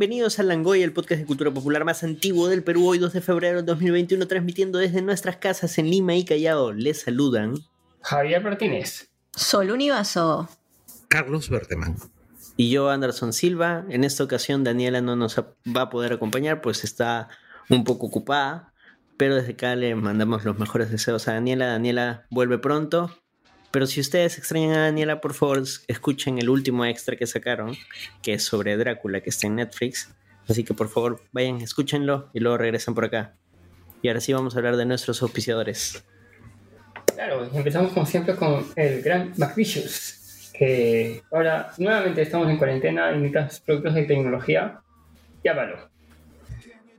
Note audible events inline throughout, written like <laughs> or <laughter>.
Bienvenidos a Langoy, el podcast de cultura popular más antiguo del Perú, hoy 2 de febrero de 2021, transmitiendo desde nuestras casas en Lima y Callao. Les saludan Javier Martínez, Sol Univaso, Carlos Berteman y yo, Anderson Silva. En esta ocasión, Daniela no nos va a poder acompañar, pues está un poco ocupada, pero desde acá le mandamos los mejores deseos a Daniela. Daniela vuelve pronto. Pero si ustedes extrañan a Daniela, por favor, escuchen el último extra que sacaron, que es sobre Drácula, que está en Netflix. Así que por favor, vayan, escúchenlo y luego regresan por acá. Y ahora sí vamos a hablar de nuestros auspiciadores. Claro, empezamos como siempre con el gran McVicious, que ahora nuevamente estamos en cuarentena y necesitas productos de tecnología, llámalo.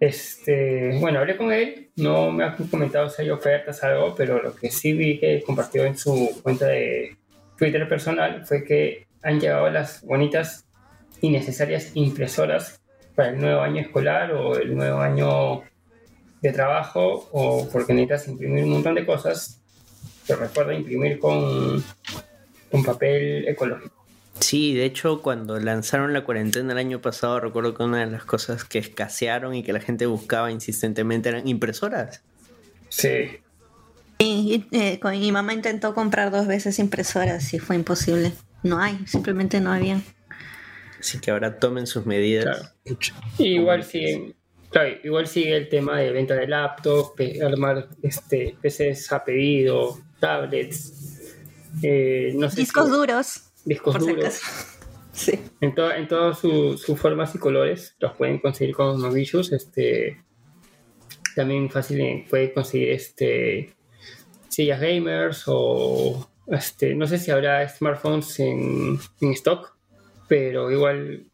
Este, bueno, hablé con él, no me ha comentado si hay ofertas, algo, pero lo que sí vi que compartió en su cuenta de Twitter personal fue que han llegado las bonitas y necesarias impresoras para el nuevo año escolar o el nuevo año de trabajo o porque necesitas imprimir un montón de cosas, pero recuerda imprimir con, con papel ecológico. Sí, de hecho, cuando lanzaron la cuarentena el año pasado, recuerdo que una de las cosas que escasearon y que la gente buscaba insistentemente eran impresoras. Sí. Y, eh, con- mi mamá intentó comprar dos veces impresoras y fue imposible. No hay, simplemente no había. Así que ahora tomen sus medidas. Claro. Igual sigue, claro, igual sigue el tema de venta de laptops, armar este, PCs a pedido, tablets, eh, no sé Discos si- duros, discos por duros. <laughs> Sí. en, to- en todas su- sus formas y colores, los pueden conseguir con Novicious, este también fácil eh, puede conseguir este sillas gamers o este no sé si habrá smartphones en, en stock pero igual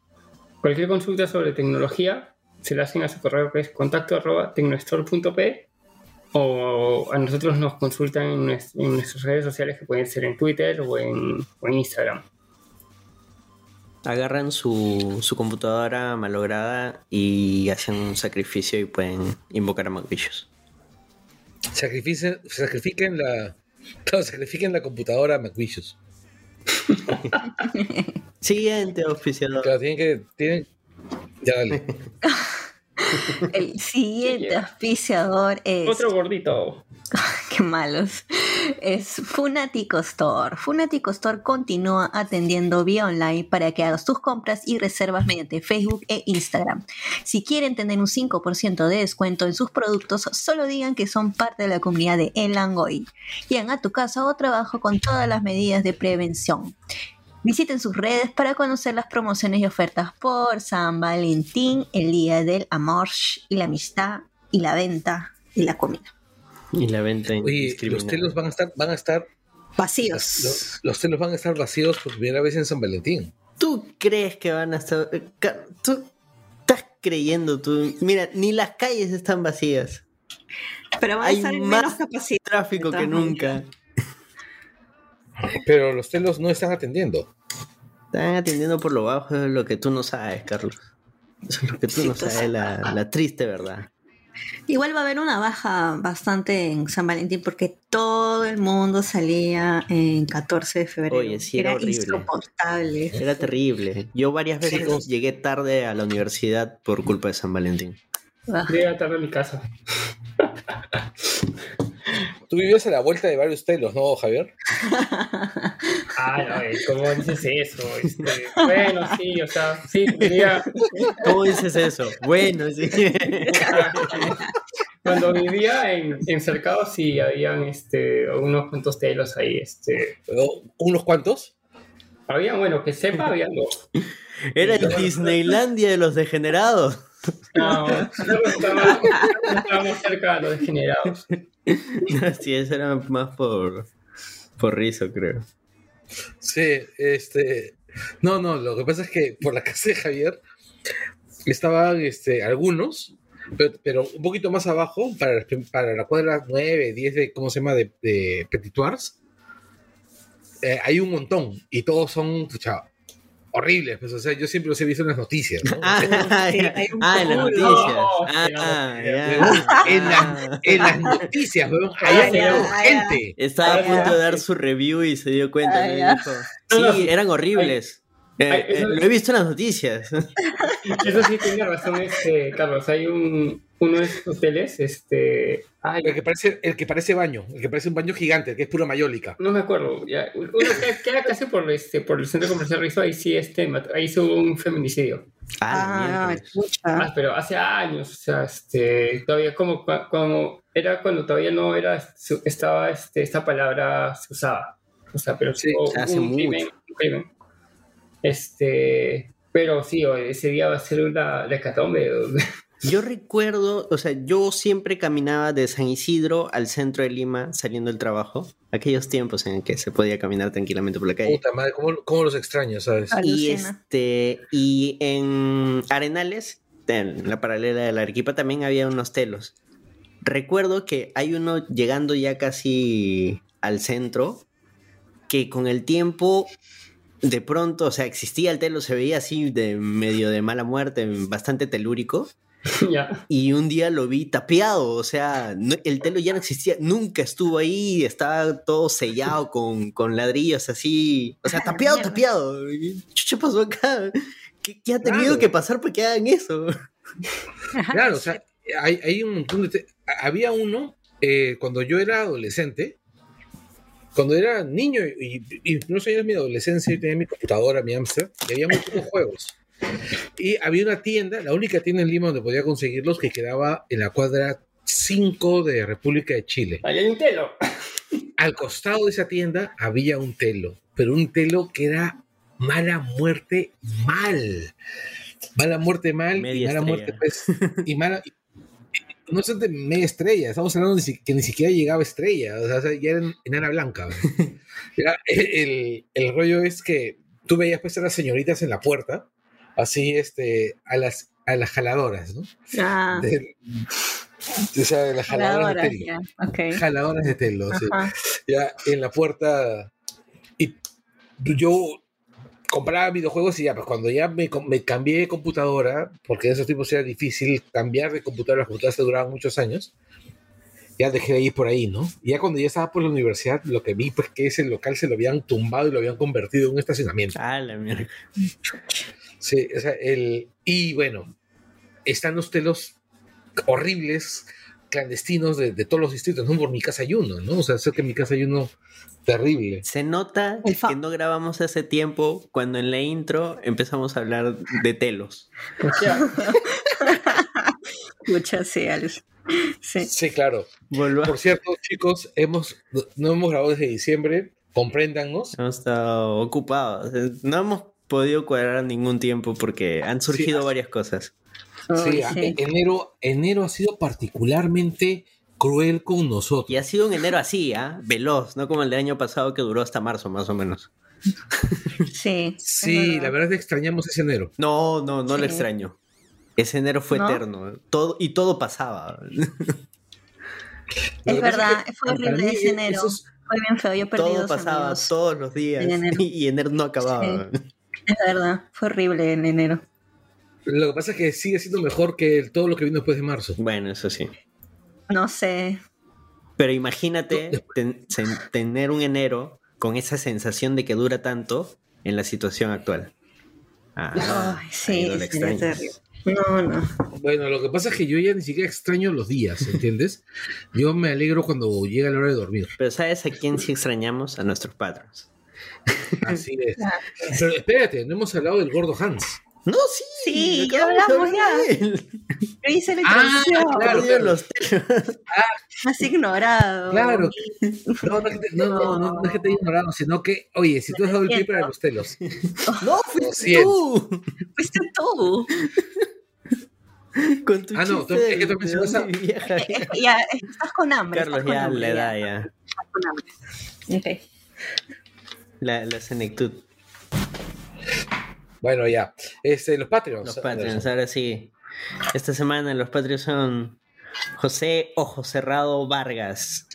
cualquier consulta sobre tecnología se la hacen a su correo que es contacto arroba tecnostore.p o a nosotros nos consultan en, nues- en nuestras redes sociales que pueden ser en Twitter o en, o en Instagram. Agarran su, su computadora malograda y hacen un sacrificio y pueden invocar a McVicious. Sacrificen, sacrifiquen la. <laughs> Claro, sacrifiquen la computadora a McVicious. <laughs> Siguiente auspiciador. Claro, tienen que. Tienen, ya dale. <laughs> El <laughs> siguiente auspiciador es. Otro gordito. <laughs> Qué malos. Es Funatico Store. Funatico Store continúa atendiendo vía online para que hagas tus compras y reservas mediante Facebook e Instagram. Si quieren tener un 5% de descuento en sus productos, solo digan que son parte de la comunidad de El Langoy. Llegan a tu casa o trabajo con todas las medidas de prevención. Visiten sus redes para conocer las promociones y ofertas por San Valentín, el Día del Amor y la Amistad y la venta y la comida. Y la venta Oye, los telos van a estar. Van a estar Vacíos. los, los telos van a estar vacíos por primera vez en San Valentín. ¿Tú crees que van a estar.? eh, ¿Tú estás creyendo tú? Mira, ni las calles están vacías. Pero va a Hay estar en más menos capacidad. Tráfico que nunca. <laughs> Pero los telos no están atendiendo. Están atendiendo por lo bajo de lo que tú no sabes, Carlos. Eso es lo que tú no sabes, la, la triste verdad. Igual va a haber una baja bastante en San Valentín porque todo el mundo salía en 14 de febrero. Oye, sí, era horrible. insoportable. Era terrible. Yo varias veces llegué tarde a la universidad por culpa de San Valentín. Ah, Llega tarde a mi casa. <laughs> Tú vives a la vuelta de varios telos, ¿no, Javier? <laughs> Ah, no, ¿cómo dices eso? Este, bueno, sí, o sea, sí, tenía, <laughs> ¿Cómo dices eso? Bueno, sí. <laughs> cuando vivía en, en Cercado sí habían este, unos cuantos telos ahí. Este, ¿Unos cuantos? había, bueno, que sepa, había dos. Era el Disneylandia de los degenerados. No, no estaba- no estábamos cerca de los degenerados. sí, eso era más por, por rizo, creo. Sí, este. No, no, lo que pasa es que por la casa de Javier estaban este, algunos, pero, pero un poquito más abajo, para, para la cuadra 9, 10 de, ¿cómo se llama?, de, de Petitoires, eh, hay un montón y todos son, pucha, horribles. Pues, o sea, yo siempre los he visto en las noticias. ¿no? Ah, Sí, <laughs> ah, en las noticias. No, Ah, <laughs> en, las, en las noticias, weón, ahí Ah, hay ya, gente. Estaba a Ah, punto de dar su review y se dio cuenta. Ah, ¿no? Sí, eran horribles. Eh, Ay, eh, lo he visto en las noticias. <laughs> Eso sí tiene razón, este, Carlos. Hay un, uno de estos hoteles, este. Ay, El que parece, el que parece baño, el que parece un baño gigante, que es pura mayólica. no me acuerdo. Ya, uno que <laughs> queda casi por, este, por el centro comercial Rizo, ahí sí, este, ahí hubo un feminicidio. Ah, Ah. Ah, pero hace años, o sea, este, todavía como, como era cuando todavía no era, su- estaba, este, esta palabra se usaba. O sea, pero Sí, hace un crimen, mucho. un crimen. Este, pero sí, o- ese día va a ser una hecatombe. Yo recuerdo, o sea, yo siempre caminaba de San Isidro al centro de Lima saliendo del trabajo. Aquellos tiempos en que se podía caminar tranquilamente por la calle. Puta madre, ¿cómo, cómo los extraño, sabes? Y este, y en Arenales, en la paralela de la Arequipa, también había unos telos. Recuerdo que hay uno llegando ya casi al centro, que con el tiempo, de pronto, o sea, existía el telo, se veía así de medio de mala muerte, bastante telúrico. <laughs> Y un día lo vi tapiado, o sea, no- el telo ya no existía, nunca estuvo ahí, estaba todo sellado con, con ladrillos así, o sea, <laughs> mierda. tapiado. ¿Qué pasó acá? ¿Qué, qué ha tenido Claro. que pasar para que hagan eso? Claro, o sea, hay, hay un montón de... Había uno, eh, cuando yo era adolescente, cuando era niño y, y unos años de mi adolescencia, yo tenía mi computadora, mi Amstrad, y había muy pocos juegos. Y había una tienda, la única tienda en Lima donde podía conseguirlos, que quedaba en la cuadra 5 de República de Chile. Ahí hay un telo. Al costado de esa tienda había un telo, pero un telo que era mala muerte mal. Mala muerte mal y Media mala muerte estrella. pues, y mala y- y- no es de media estrella, estamos hablando de que ni siquiera llegaba estrella, o sea, ya era en, enana blanca. <laughs> Era- el, el rollo es que tú veías pues a las señoritas en la puerta, así este, a las, a las jaladoras, ¿no? Ah, De- o sea, de las jaladoras de jaladoras, telo. ya. Ok. Jaladoras de telo, sí ya en la puerta y yo compraba videojuegos y ya, pues cuando ya me, me cambié de computadora, porque en esos tiempos era difícil cambiar de computadora, las computadoras duraban muchos años, ya dejé de ir por ahí, ¿no? Y ya cuando ya estaba por la universidad, lo que vi pues que ese local se lo habían tumbado y lo habían convertido en un estacionamiento. Ah, la mierda. Sí, o sea, el, y bueno, están los telos horribles, clandestinos de, de todos los distritos, ¿no? Por mi casa hay uno, ¿no? O sea, sé que en mi casa hay uno terrible. Se nota que no grabamos hace tiempo cuando en la intro empezamos a hablar de telos. Ya. <laughs> Escucha, sí, Alex. Sí. Sí, claro. Volva- Por cierto, chicos, hemos, no, no hemos grabado desde diciembre. Compréndanos. Hemos estado ocupados. eh, No hemos podido cuadrar ningún tiempo porque han surgido Sí. varias cosas. Sí, Uy, a- sí. Enero, enero ha sido particularmente cruel con nosotros. Y ha sido un enero así, ¿ah? Veloz, no como el del año pasado que duró hasta marzo más o menos. <laughs> Sí. Sí, la verdad es que extrañamos ese enero. No, no, no lo Sí. extraño. Ese enero fue ¿No? eterno. Todo, y todo pasaba. <laughs> Lo Es verdad, que fue horrible mí ese enero. esos- Fue bien feo, yo perdí Todo dos pasaba amigos. todos los días. en enero. <laughs> Y enero no acababa. Es verdad, fue horrible en enero. lo que pasa es que sigue siendo mejor que todo lo que vino después de marzo. Bueno, eso sí. No sé. Pero imagínate ten- sen- tener un enero con esa sensación de que dura tanto en la situación actual. Ah, Ay, sí, no. No, no. Bueno, lo que pasa es que yo ya ni siquiera extraño los días, ¿entiendes? Yo me alegro cuando llega la hora de dormir. Pero ¿sabes a quién sí extrañamos? A nuestros patrons. Así es. Pero espérate, no hemos hablado del gordo Hans. No, sí. Sí, ya hablamos hablar ya. Yo hice la Ah, introducción. claro. Perdido los telos. Has ignorado. Claro. <laughs> No, no, no, no, no, no es que te haya ignorado, sino que, oye, si tú has dado el pie para los telos. No, fuiste tú. Fuiste tú. Con tu Ah, no, tú- es que tú mencionas a- viaja. Ya, estás con hambre. Carlos, estás con ya hambre, la edad, ya. Estás con hambre. Ok. La, la senectud. Bueno, ya. Este, los Patreons. Los Patreons, ahora sí. Esta semana los Patreons son José Ojo Cerrado Vargas.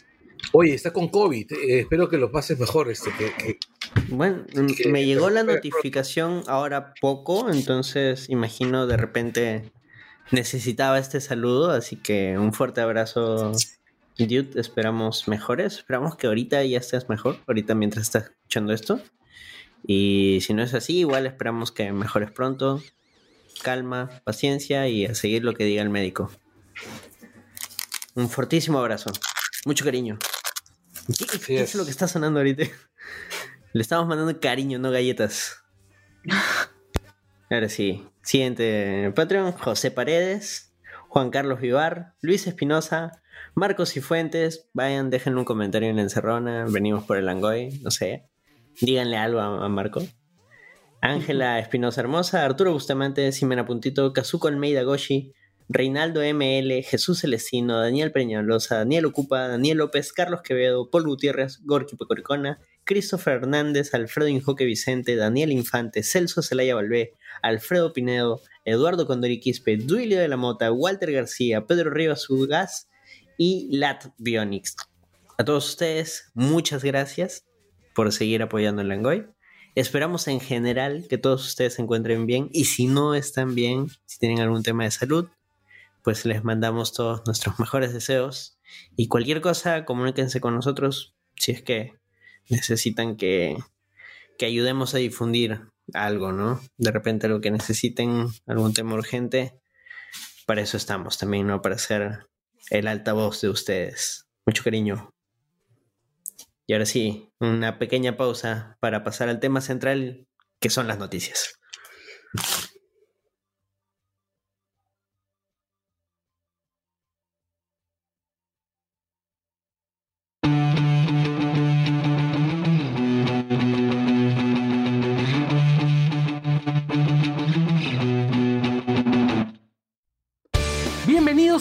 Oye, está con COVID. eh, espero que lo pases mejor. Este, que, que- Bueno, Que- me llegó la notificación ahora poco, entonces imagino de repente necesitaba este saludo, así que un fuerte abrazo, Dude. Esperamos mejores. Esperamos que ahorita ya estés mejor, ahorita mientras estás escuchando esto. Y si no es así, igual esperamos que mejores pronto. Calma, paciencia y a seguir lo que diga el médico. Un fortísimo abrazo. Mucho cariño. ¿Qué, qué- qué es lo que está sonando ahorita? <laughs> Le estamos mandando cariño, no galletas. <laughs> Ahora sí. Siguiente Patreon, José Paredes, Juan Carlos Vivar, Luis Espinosa, Marcos y Fuentes. Vayan, déjenle un comentario en la encerrona. Venimos por el Langoy, no sé. Díganle algo a, a Marco. Ángela Espinosa Hermosa, Arturo Bustamante, Simena Puntito, Kazuko Almeida Goshi, Reinaldo ML, Jesús Celestino, Daniel Peñalosa, Daniel Ocupa, Daniel López, Carlos Quevedo, Paul Gutiérrez, Gorky Pecoricona, Christopher Hernández, Alfredo Injoque Vicente, Daniel Infante, Celso Celaya Balbé, Alfredo Pinedo, Eduardo Condori Quispe, Duilio de la Mota, Walter García, Pedro Rivas Ugas y Lat Bionics. A todos ustedes, muchas gracias por seguir apoyando el Langoy. Esperamos en general que todos ustedes se encuentren bien y si no están bien, si tienen algún tema de salud, pues les mandamos todos nuestros mejores deseos y cualquier cosa, comuníquense con nosotros si es que necesitan que, que ayudemos a difundir algo, ¿no? De repente algo que necesiten, algún tema urgente, para eso estamos también, ¿no? Para ser el altavoz de ustedes. Mucho cariño. Y ahora sí, una pequeña pausa para pasar al tema central, que son las noticias.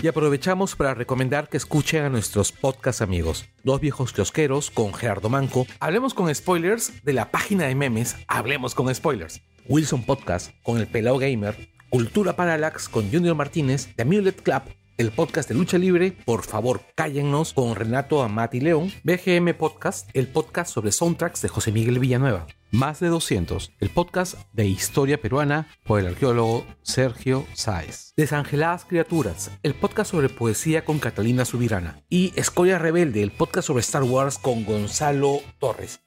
Y aprovechamos para recomendar que escuchen a nuestros podcast amigos, Dos Viejos Kiosqueros con Gerardo Manco, Hablemos con Spoilers de la página de memes Hablemos con Spoilers, Wilson Podcast con El Pelao Gamer, Cultura Parallax con Junior Martínez, The Amulet Club, el podcast de lucha libre, por favor cállennos con Renato Amati León, BGM Podcast, el podcast sobre soundtracks de José Miguel Villanueva. Más de 200, el podcast de historia peruana por el arqueólogo Sergio Sáez. Desangeladas Criaturas, el podcast sobre poesía con Catalina Subirana. Y Escoria Rebelde, el podcast sobre Star Wars con Gonzalo Torres.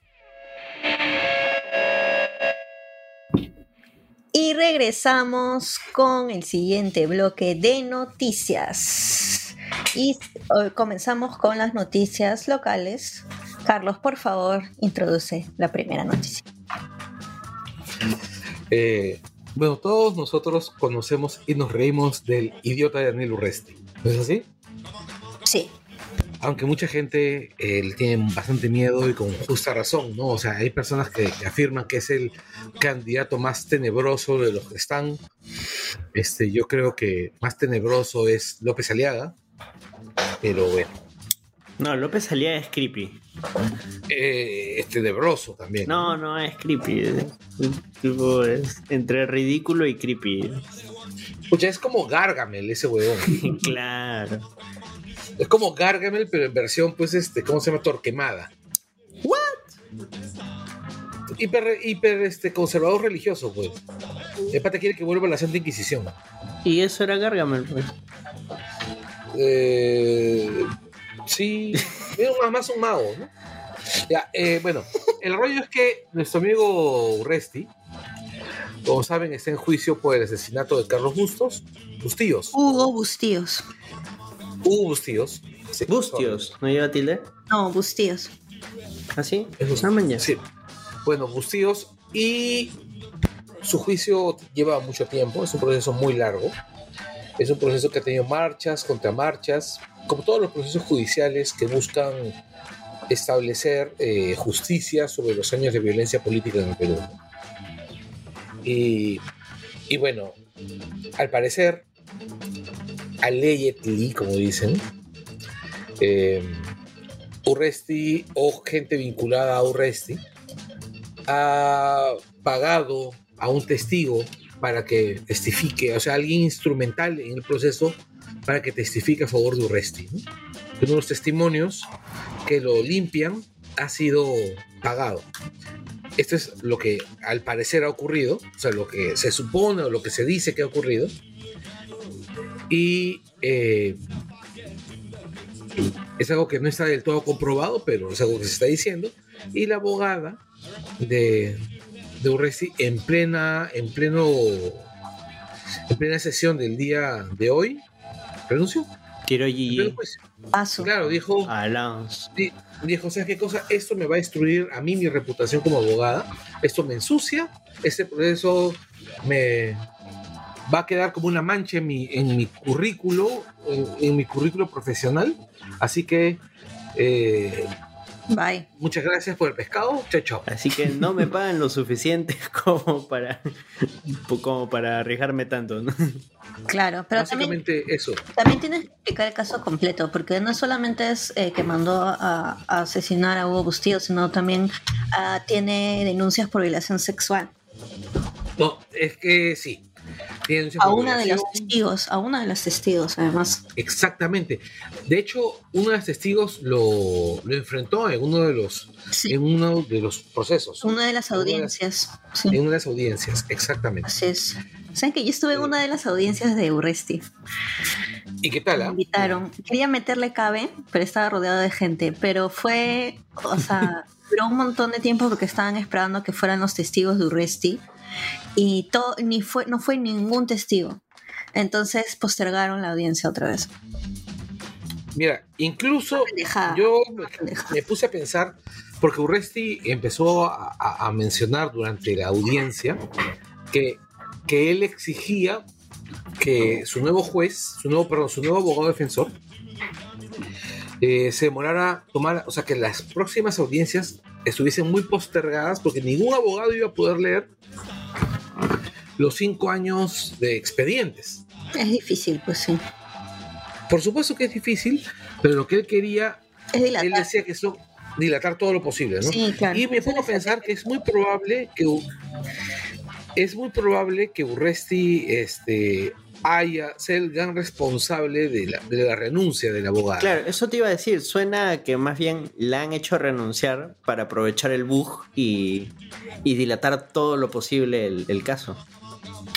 Y regresamos con el siguiente bloque de noticias. Y eh, comenzamos con las noticias locales. Carlos, por favor, introduce la primera noticia. Eh, bueno, todos nosotros conocemos y nos reímos del idiota de Daniel Urresti. ¿No es así? Sí, Aunque mucha gente eh, le tiene bastante miedo y con justa razón, ¿no? O sea, hay personas que, afirman que es el candidato más tenebroso de los que están. Este, yo creo que más tenebroso es López Aliaga, pero bueno, No, López Aliaga es creepy. eh, es tenebroso también. No, no es creepy. Es, tipo, es entre ridículo y creepy. Es como Gargamel ese huevón. <laughs> claro. Es como Gargamel, pero en versión, pues, este, ¿cómo se llama? Torquemada. ¿What? Hiper, hiper este, conservador religioso, pues. El pata quiere que vuelva a la Santa Inquisición. Y eso era Gargamel, pues. Eh, sí, <laughs> es más un mago, ¿no? Ya, eh, bueno, el rollo es que nuestro amigo Urresti, como saben, está en juicio por el asesinato de Carlos Bustos, Bustillos, Hugo Bustíos. Hugo Bustillos. Sí, Bustios, ¿no lleva tilde? No, Bustíos. ¿Así? Es Ah, man, ya. Sí. Bueno, Bustillos y su juicio lleva mucho tiempo, es un proceso muy largo. Es un proceso que ha tenido marchas, contramarchas, como todos los procesos judiciales que buscan establecer eh, justicia sobre los años de violencia política en el Perú. Y, y bueno, al parecer, allegedly, como dicen, eh, Urresti o gente vinculada a Urresti ha pagado a un testigo para que testifique, o sea, alguien instrumental en el proceso para que testifique a favor de Urresti. ¿no? Uno de los testimonios que lo limpian ha sido pagado. Esto es lo que al parecer ha ocurrido, o sea, lo que se supone o lo que se dice que ha ocurrido. Y eh, es algo que no está del todo comprobado, pero es algo que se está diciendo. Y la abogada de, de Urresti en plena, en pleno, en plena sesión del día de hoy, renunció. Gigi. juicio. Paso. Claro, dijo, Alonso. di- dijo, ¿sabes qué cosa? Esto me va a destruir a mí mi reputación como abogada. Esto me ensucia. Este proceso me va a quedar como una mancha en mi, en mi currículo, en, en mi currículo profesional. Así que eh, Bye. muchas gracias por el pescado. Chao, chao. Así que no me pagan lo suficiente <laughs> como para, como para arriesgarme tanto, ¿no? Claro, pero también, eso. también tienes que explicar el caso completo, porque no solamente es eh, que mandó a, a asesinar a Hugo Bustillo, sino también ah, tiene denuncias por violación sexual No, es que sí. A una de los testigos, a una de los testigos, además. Exactamente. De hecho, uno de los testigos lo, lo enfrentó en uno de los, Sí, en uno de los procesos. una de las una de las- audiencias. Sí, En una de las audiencias, exactamente. así es. ¿Saben que yo estuve en una de las audiencias de Urresti? ¿Y qué tal? Me ah? invitaron. Quería meterle cabe, pero estaba rodeado de gente. Pero fue, o sea, <laughs> duró un montón de tiempo porque estaban esperando que fueran los testigos de Urresti. Y todo, ni fue, no fue ningún testigo. Entonces postergaron la audiencia otra vez. Mira, incluso yo me, puse a pensar, porque Urresti empezó a, a- a mencionar durante la audiencia que, que él exigía que su nuevo juez, su nuevo, perdón, su nuevo abogado defensor, eh, se demorara tomar, o sea, que las próximas audiencias estuviesen muy postergadas porque ningún abogado iba a poder leer los cinco años de expedientes. Es difícil, pues sí. Por supuesto que es difícil, pero lo que él quería, Es él dilatar. decía que dilatar todo lo posible, ¿no? Sí, claro. Y me pongo a pensar que es muy probable que es muy probable que Urresti este, haya ser el gran responsable de la, de la renuncia del abogado. Claro, eso te iba a decir. Suena a que más bien la han hecho renunciar para aprovechar el bug y, y dilatar todo lo posible el, el caso.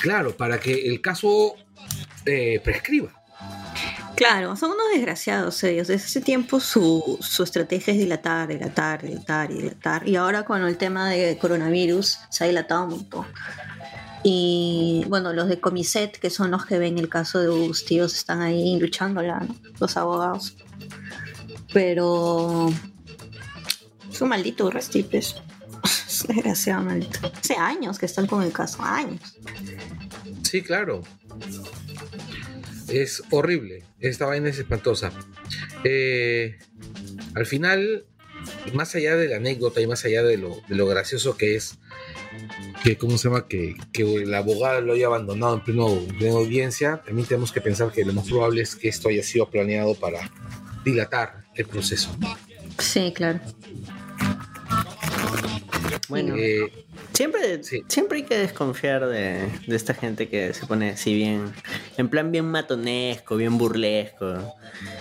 Claro, para que el caso eh, prescriba. Claro, son unos desgraciados ellos. Desde ese tiempo su, su estrategia es dilatar, dilatar, dilatar y dilatar. Y ahora con el tema de coronavirus se ha dilatado un montón. Y bueno, los de Comiset, que son los que ven el caso de Bustillos, están ahí luchándola, ¿no? los abogados. Pero es un maldito Restipes. <laughs> Es desgraciado maldito. Hace años que están con el caso, años. Sí, claro. Es horrible. Esta vaina es espantosa. Eh, al final, más allá de la anécdota y más allá de lo, de lo gracioso que es, que, ¿cómo se llama? Que, que el abogado lo haya abandonado en, pleno, en plena audiencia, también tenemos que pensar que lo más probable es que esto haya sido planeado para dilatar el proceso. Sí, claro. Bueno, Eh, siempre, sí. siempre hay que desconfiar de, de esta gente que se pone así bien, en plan bien matonesco, bien burlesco.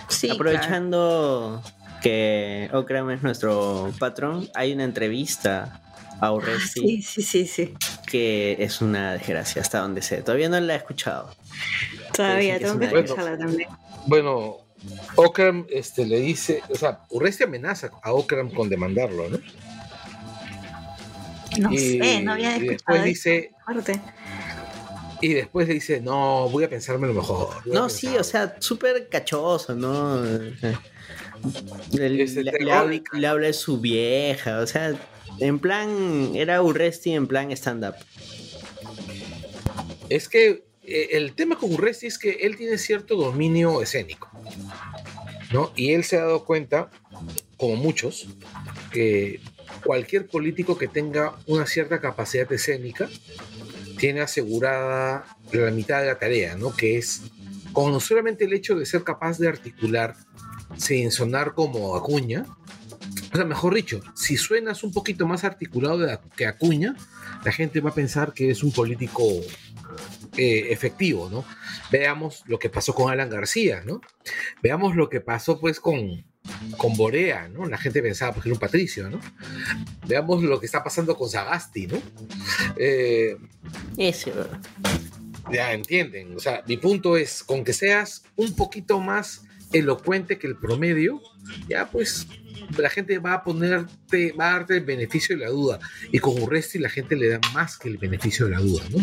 Sí, claro. Que Okram es nuestro patrón, hay una entrevista a Urresti Sí, sí, sí, sí. que es una desgracia hasta donde sé. Todavía no la he escuchado. Todavía tengo que escucharla también. bueno, Okram este, le dice, o sea, Urresti amenaza a Okram con demandarlo, ¿no? No y, sé, no había y escuchado después esa dice, parte. y después le dice, no, voy a pensarme lo mejor. No, sí, pensar". o sea, súper cachoso, ¿no? El- Ese le, te le habla, le habla de su vieja, o sea, en plan, era Urresti en plan stand-up. Es que eh, el tema con Urresti es que él tiene cierto dominio escénico, ¿no? Y él se ha dado cuenta, como muchos, que cualquier político que tenga una cierta capacidad escénica tiene asegurada la mitad de la tarea, ¿no? Que es con no solamente el hecho de ser capaz de articular sin sonar como Acuña, O sea, mejor dicho, si suenas un poquito más articulado de, que Acuña, la gente va a pensar que es un político eh, efectivo, ¿no? Veamos lo que pasó con Alan García, ¿no? Veamos lo que pasó pues con, con Borea, ¿no? La gente pensaba pues, que era un patricio, ¿no? Veamos lo que está pasando con Sagasti, ¿no? Eh, Ese, ya entienden, o sea, mi punto es, con que seas un poquito más elocuente que el promedio, ya pues la gente va a ponerte, va a darte el beneficio de la duda. Y con Urresti la gente le da más que el beneficio de la duda, ¿no?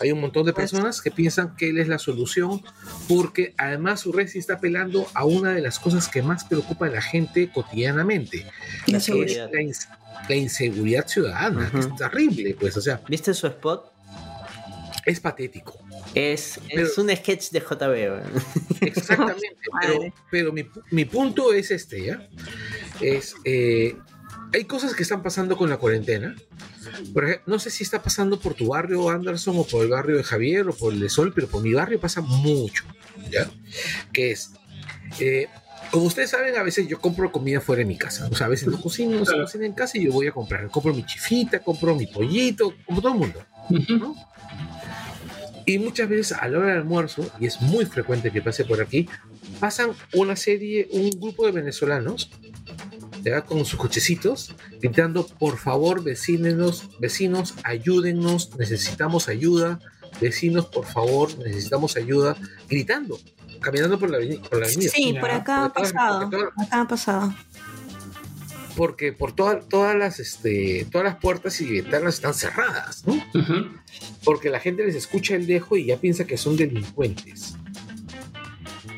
Hay un montón de personas que piensan que él es la solución, porque además Urresti está apelando a una de las cosas que más preocupa a la gente cotidianamente, La que es la, ins- la inseguridad ciudadana, que Ujú. es terrible, pues, o sea, ¿Viste su spot? es patético. Es, Pero- es un sketch de JB. <laughs> Exactamente, pero, pero mi, mi punto es este, ¿ya? Es, eh, hay cosas que están pasando con la cuarentena. Por ejemplo, no sé si está pasando por tu barrio, Anderson, o por el barrio de Javier, o por el de Sol, pero por mi barrio pasa mucho, ¿ya? Que es, eh, como ustedes saben, a veces yo compro comida fuera de mi casa. O sea, a veces no cocino, no se cocina en casa y yo voy a comprar. Compro mi chifita, compro mi pollito, como todo el mundo. ¿no? Y muchas veces a la hora del almuerzo, y es muy frecuente que pase por aquí, pasan una serie, un grupo de venezolanos, ¿ya? con sus cochecitos, gritando, por favor, vecinos, vecinos, ayúdennos, necesitamos ayuda, vecinos, por favor, necesitamos ayuda, gritando, caminando por la, aveni- por la avenida. Sí, por acá ha porque todas- pasado. porque todas- Acá ha pasado. Porque por todas todas las, este, todas las puertas y ventanas están cerradas, ¿no? Porque la gente les escucha el dejo y ya piensa que son delincuentes.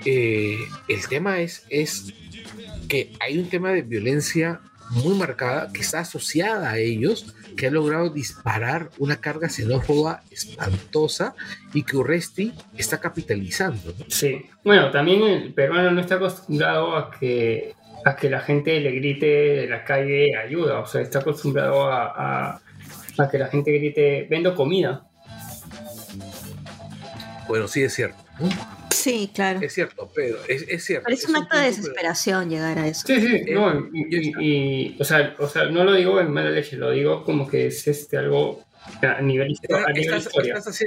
Eh, el tema es, es que hay un tema de violencia muy marcada que está asociada a ellos, que ha logrado disparar una carga xenófoba espantosa y que Urresti está capitalizando. ¿no? Sí. Bueno, también el peruano no está acostumbrado a que, a que la gente le grite de la calle ayuda. O sea, está acostumbrado a, a, a que la gente grite, vendo comida. Bueno, sí es cierto. Sí, claro. Es cierto, pero es, es cierto. Pero es un acto de pero- desesperación llegar a eso. Sí, sí, Eh, no, y, y- y- o, sea, o sea, no lo digo en mala leche, lo digo como que es este algo a nivel, a Estás, nivel estás-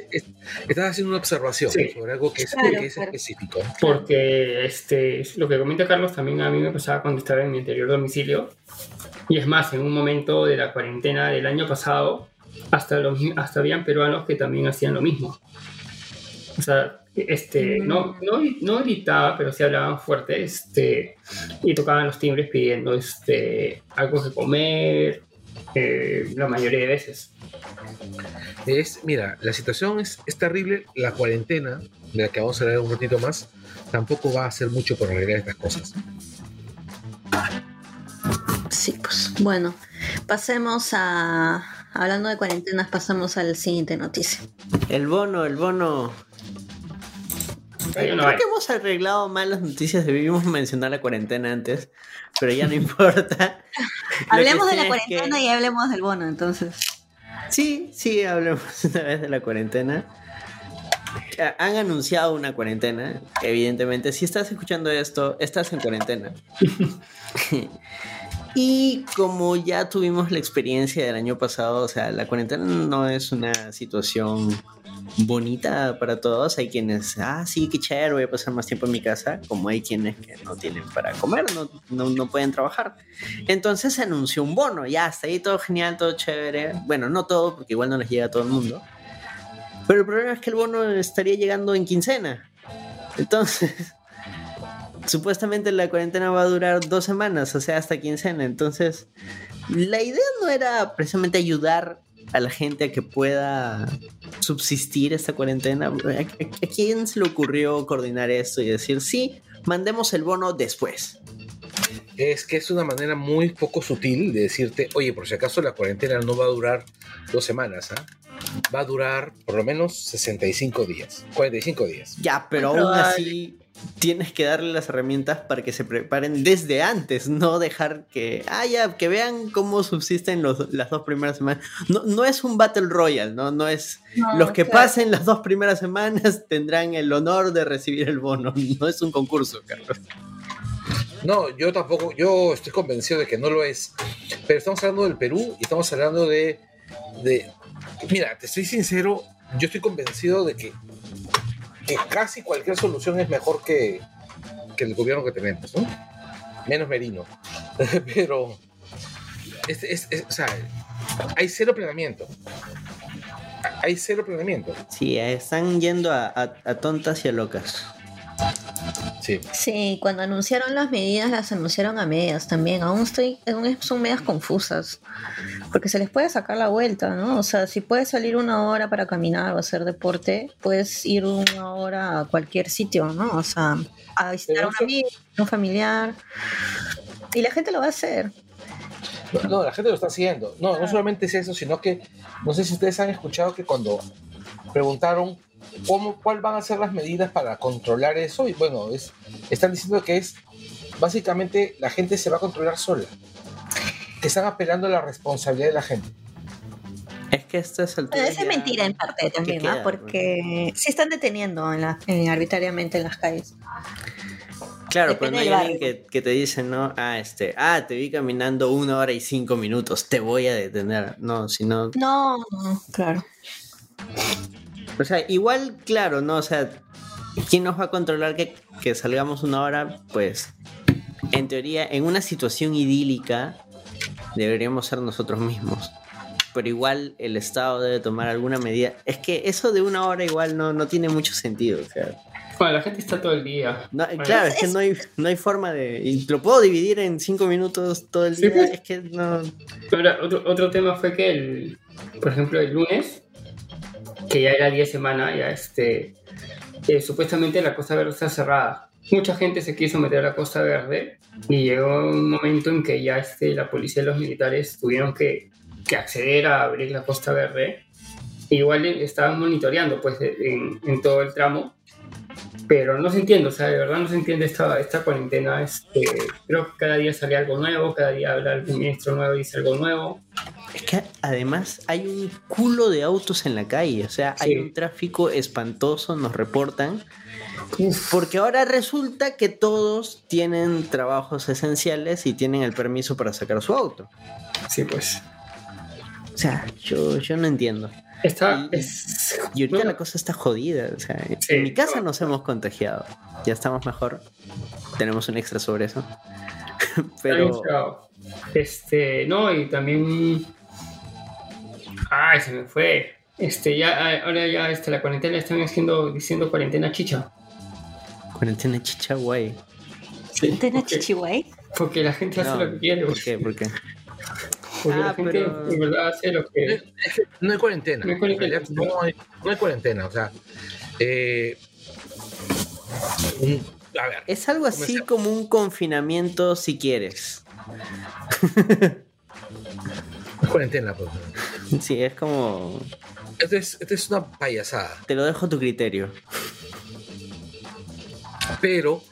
estás haciendo una observación Sí. sobre algo que es, Claro, que es claro. específico. Porque este, lo que comenta Carlos también a mí me pasaba cuando estaba en mi anterior domicilio. Y es más, en un momento de la cuarentena del año pasado, hasta, los, hasta habían peruanos que también hacían lo mismo. O sea, este, no, no, no gritaba, pero sí hablaban fuerte este, y tocaban los timbres pidiendo este, algo que comer eh, la mayoría de veces. Es, mira, la situación es, es terrible. La cuarentena, de la que vamos a hablar un ratito más, tampoco va a hacer mucho por arreglar estas cosas. Sí, pues bueno, pasemos a... Hablando de cuarentenas, pasamos a la siguiente noticia. El bono, el bono. No Creo que hemos arreglado mal las noticias. Debimos mencionar la cuarentena antes, pero ya no <laughs> importa. Hablemos de la que- cuarentena y hablemos del bono, entonces. Sí, sí, hablemos <laughs> una vez de la cuarentena. Han anunciado una cuarentena, evidentemente. Si estás escuchando esto, estás en cuarentena. <laughs> y como ya tuvimos la experiencia del año pasado, o sea, la cuarentena no es una situación bonita para todos. Hay quienes, ah, sí, qué chévere, voy a pasar más tiempo en mi casa, como hay quienes que no tienen para comer, no, no, no pueden trabajar. Entonces se anunció un bono, ya está ahí todo genial, todo chévere. Bueno, no todo, porque igual no les llega a todo el mundo. Pero el problema es que el bono estaría llegando en quincena. Entonces, <laughs> supuestamente la cuarentena va a durar dos semanas, o sea, hasta quincena. Entonces, la idea no era precisamente ayudar a la gente a que pueda subsistir esta cuarentena. ¿A, a- a quién se le ocurrió coordinar esto y decir, sí, mandemos el bono después? Es que es una manera muy poco sutil de decirte, oye, por si acaso la cuarentena no va a durar dos semanas, ¿ah? va a durar por lo menos 65 días, 45 días. Ya, pero aún así tienes que darle las herramientas para que se preparen desde antes, no dejar que, ah, ya, que vean cómo subsisten los, las dos primeras semanas. No, no es un Battle Royale, ¿no? No es los que pasen las dos primeras semanas <laughs> tendrán el honor de recibir el bono. <laughs> No es un concurso, Carlos. No, yo tampoco, yo estoy convencido de que no lo es. Pero estamos hablando del Perú y estamos hablando de, de mira, te estoy sincero, yo estoy convencido de que, casi cualquier solución es mejor que, que el gobierno que tenemos, ¿no? Menos Merino. <laughs> Pero, es, es- o sea, hay cero planeamiento. Hay cero planeamiento. Sí, están yendo a- a tontas y a locas. Sí. Sí, cuando anunciaron las medidas, las anunciaron a medias también. Aún, estoy, aún son medias confusas. Porque se les puede sacar la vuelta, ¿no? O sea, si puedes salir una hora para caminar o hacer deporte, puedes ir una hora a cualquier sitio, ¿no? O sea, a visitar a un amigo, a un familiar. Y la gente lo va a hacer. No, la gente lo está haciendo. No, no solamente es eso, sino que no sé si ustedes han escuchado que cuando preguntaron cómo, cuál van a ser las medidas para controlar eso, y bueno, es, están diciendo que es básicamente la gente se va a controlar sola. Que están apelando a la responsabilidad de la gente. Es que esto es el Bueno, esa es mentira en parte también, ¿no? queda, Porque se están deteniendo en la- en- arbitrariamente en las calles. Claro, pero no Depende hay alguien que, que te dice, ¿no? Ah, este, ah, te vi caminando una hora y cinco minutos, te voy a detener. No, sino. No, no, claro. O sea, igual, claro, ¿no? O sea, ¿quién nos va a controlar que, que salgamos una hora? Pues, en teoría, en una situación idílica, deberíamos ser nosotros mismos. Pero igual el Estado debe tomar alguna medida. Es que eso de una hora igual no, no tiene mucho sentido. O sea, Bueno, la gente está todo el día. no, Bueno, claro, es que no hay, no hay forma de... y lo puedo dividir en cinco minutos todo el día. pues. Es que no... Ahora, otro, otro tema fue que, el, por ejemplo, el lunes, que ya era día de semana, ya este, eh, supuestamente la Costa Verde está cerrada. Mucha gente se quiso meter a la Costa Verde y llegó un momento en que ya este, la policía y los militares tuvieron que, que acceder a abrir la Costa Verde. Igual eh, estaban monitoreando pues en, en todo el tramo, pero no se entiende, o sea, de verdad no se entiende esta, esta cuarentena. Este, creo que cada día sale algo nuevo, cada día habla algún ministro nuevo y dice algo nuevo. Es que además hay un culo de autos en la calle, o sea, hay Sí. un tráfico espantoso, nos reportan. Porque ahora resulta que todos tienen trabajos esenciales y tienen el permiso para sacar su auto. Sí, pues. O sea, yo, yo no entiendo. Está, Y- es, Y ahorita no, la cosa está jodida. O sea, Sí. en mi casa nos hemos contagiado. Ya estamos mejor. Tenemos un extra sobre eso. <laughs> Pero. Este, no, y también. Ay, se me fue. Este, ya, ah, ahora ya este, la cuarentena están haciendo, diciendo cuarentena chicha. cuarentena chicha guay. Sí, ¿Tienes porque, chichihuay? porque la gente hace No, lo que quiere. ¿Por qué? ¿Por qué? Porque Ah, la gente pero- de verdad hace lo que. No hay cuarentena. No hay cuarentena. En realidad, no hay, no hay cuarentena. O sea, eh, un- a ver, Es algo así como un confinamiento si quieres. <laughs> cuarentena. Pues. Sí, es como... Esto, es, esto es una payasada. Te lo dejo a tu criterio. Pero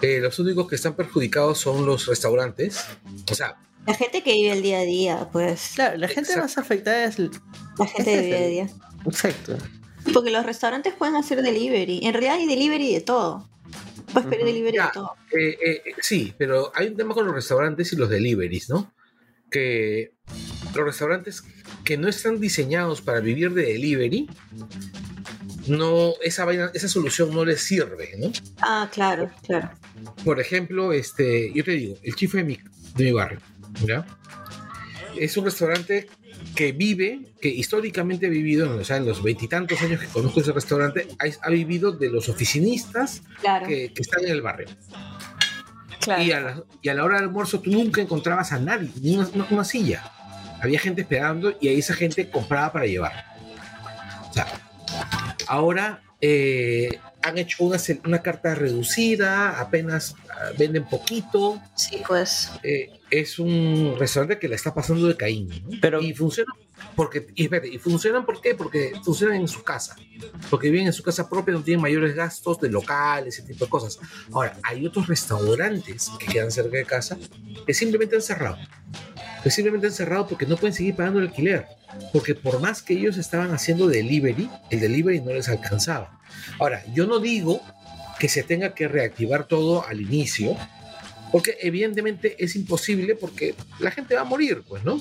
eh, los únicos que están perjudicados son los restaurantes. O sea, La gente que vive el día a día, pues. Claro, la gente Exacto. más afectada es... La gente Ese de es día a día. Exacto. Porque los restaurantes pueden hacer delivery. En realidad hay delivery de todo. Puedes pedir delivery Ya. de todo. eh, eh, sí, pero hay un tema con los restaurantes y los deliveries, ¿no? Que los restaurantes que no están diseñados para vivir de delivery, no, esa, vaina- esa solución no les sirve, ¿no? Ah, claro, claro. Por ejemplo, este, yo te digo, el chife de mi, de mi barrio, ¿ya? Es un restaurante que vive, que históricamente ha vivido, o sea, en los veintitantos años que conozco ese restaurante, ha, ha vivido de los oficinistas Claro, que, que están en el barrio. claro. Y a, la, y a la hora del almuerzo tú nunca encontrabas a nadie, ni una, una- una silla. Había gente esperando y ahí esa gente compraba para llevar. O sea, ahora eh, han hecho una carta reducida, apenas ah, venden poquito. Sí, pues. eh, es un restaurante que la está pasando de Caín. ¿no? Pero- y funciona porque y, espérate, y funcionan ¿por qué? Porque funcionan en su casa. Porque viven en su casa propia, no tienen mayores gastos de locales, ese tipo de cosas. Ahora, hay otros restaurantes que quedan cerca de casa que simplemente han cerrado. Que simplemente han cerrado porque no pueden seguir pagando el alquiler. Porque por más que ellos estaban haciendo delivery, el delivery no les alcanzaba. Ahora, yo no digo que se tenga que reactivar todo al inicio, Porque evidentemente es imposible porque la gente va a morir, pues, ¿no?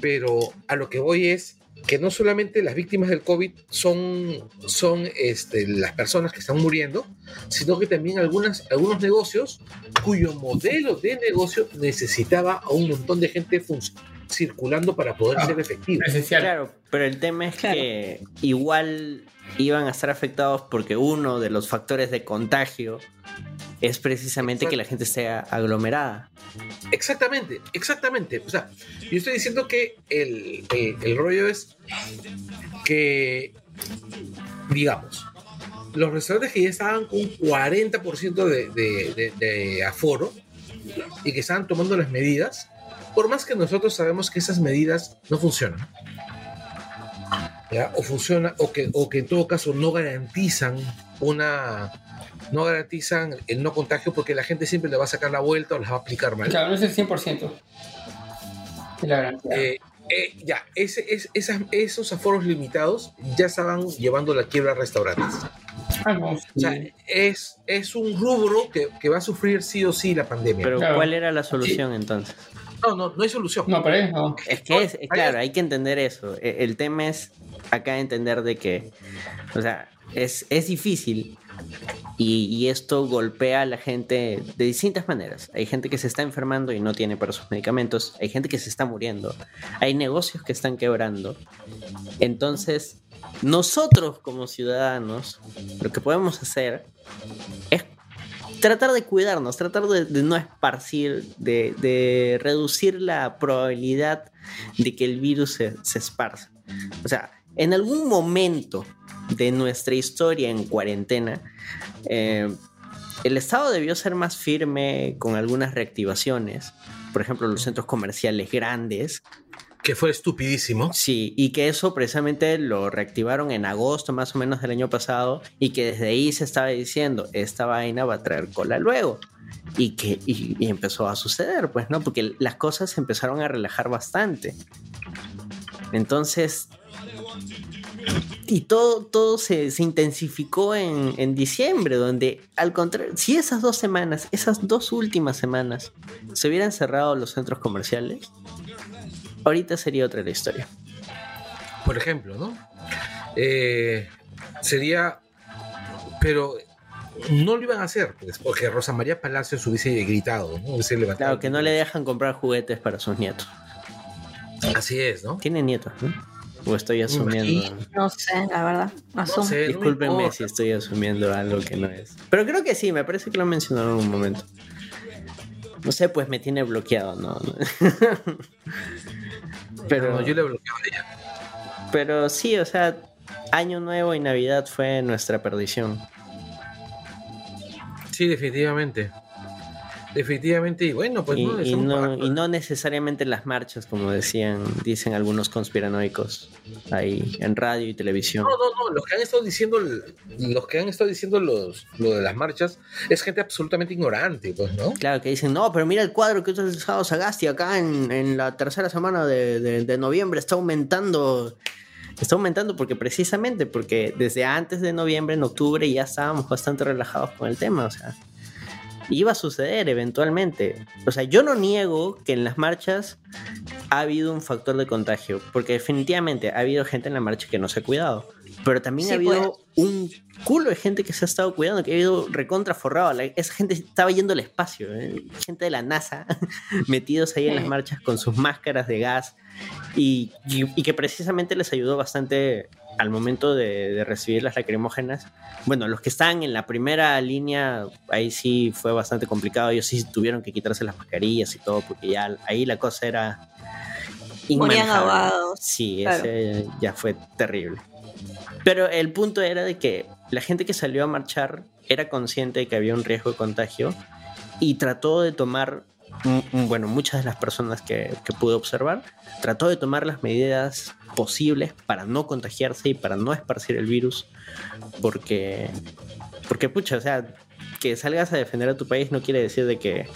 Pero a lo que voy es que no solamente las víctimas del COVID son, son este, las personas que están muriendo, sino que también algunas, algunos negocios cuyo modelo de negocio necesitaba a un montón de gente circulando para poder Ah, ser efectivo. Esencial. Claro, pero el tema es Claro. que igual iban a estar afectados porque uno de los factores de contagio es precisamente Exacto. que la gente esté aglomerada. Exactamente, exactamente. O sea, yo estoy diciendo que el, el- el rollo es que, digamos, los restaurantes que ya estaban con un 40% de, de- de- de aforo y que estaban tomando las medidas, por más que nosotros sabemos que esas medidas no funcionan. ¿ya? O funciona, o que, o que en todo caso no garantizan una. No garantizan el no contagio porque la gente siempre le va a sacar la vuelta o las va a aplicar mal. Claro, no es el 100% de la garantía. Eh, eh, ya, ese, es, esas- esos aforos limitados ya estaban llevando la quiebra a restaurantes. Ah, no, O sea, es, es un rubro que, que va a sufrir sí o sí la pandemia. Pero Claro. ¿cuál era la solución entonces? no, no, no hay solución. No, pero es no. Es que es, claro, hay que entender eso. E- El tema es acá entender de que, o sea, es, es difícil y, y esto golpea a la gente de distintas maneras. Hay gente que se está enfermando y no tiene para sus medicamentos, hay gente que se está muriendo, hay negocios que están quebrando. Entonces, nosotros como ciudadanos, lo que podemos hacer es tratar de cuidarnos, tratar de, de no esparcir, de, de reducir la probabilidad de que el virus se, se esparza. O sea, en algún momento de nuestra historia en cuarentena, eh, el Estado debió ser más firme con algunas reactivaciones. Por ejemplo, los centros comerciales grandes, Que fue estupidísimo. Sí, y que eso precisamente lo reactivaron en agosto más o menos del año pasado y que desde ahí se estaba diciendo, esta vaina va a traer cola luego. Y que y, y empezó a suceder, pues, ¿no? Porque las cosas se empezaron a relajar bastante. Entonces, y todo, todo se, se intensificó en, en diciembre, donde al contrario, si esas dos semanas, esas dos últimas semanas, se hubieran cerrado los centros comerciales, ahorita sería otra la historia. por ejemplo, ¿no? Eh, sería, pero no lo iban a hacer, pues, porque Rosa María Palacios hubiese gritado, ¿no? Hubiese levantado. Claro, que no le dejan comprar juguetes para sus nietos. Así es, ¿no? Tiene nietos, ¿no? O estoy asumiendo. No sé, la verdad. Asumo. no Discúlpenme si estoy asumiendo algo que no es. Pero creo que sí, me parece que lo mencionaron en un momento. No sé, pues me tiene bloqueado, ¿no? <laughs> pero, No, yo le bloqueaba a ella. pero sí, o sea, Año Nuevo y Navidad fue nuestra perdición. Sí, definitivamente. Definitivamente, y bueno, pues y, no, y no, y no necesariamente las marchas, como decían, dicen algunos conspiranoicos ahí en radio y televisión. No, no, no, los que han estado diciendo, los que han estado diciendo los, lo de las marchas es gente absolutamente ignorante, pues, ¿no? Claro, que dicen, no, pero mira el cuadro que usado Sagasti acá en, en la tercera semana de, de- de noviembre está aumentando. Está aumentando porque precisamente, porque desde antes de noviembre, en octubre, ya estábamos bastante relajados con el tema, o sea, iba a suceder eventualmente. O sea, yo no niego que en las marchas ha habido un factor de contagio, porque definitivamente ha habido gente en la marcha que no se ha cuidado, pero también Sí, ha habido un culo de gente que se ha estado cuidando, que ha ido recontra forrado. La- esa gente estaba yendo al espacio, ¿eh? gente de la NASA <laughs> metidos ahí en las marchas con sus máscaras de gas y, y- y que precisamente les ayudó bastante al momento de, de recibir las lacrimógenas. Bueno, los que están en la primera línea, ahí sí fue bastante complicado. Ellos sí tuvieron que quitarse las mascarillas y todo, porque ya ahí la cosa era. Inmanejable. Sí, Claro. ese ya fue terrible. Pero el punto era de que la gente que salió a marchar era consciente de que había un riesgo de contagio y trató de tomar, mm, mm, bueno, muchas de las personas que, que pude observar, trató de tomar las medidas posibles para no contagiarse y para no esparcir el virus, porque, porque pucha, o sea, que salgas a defender a tu país no quiere decir de que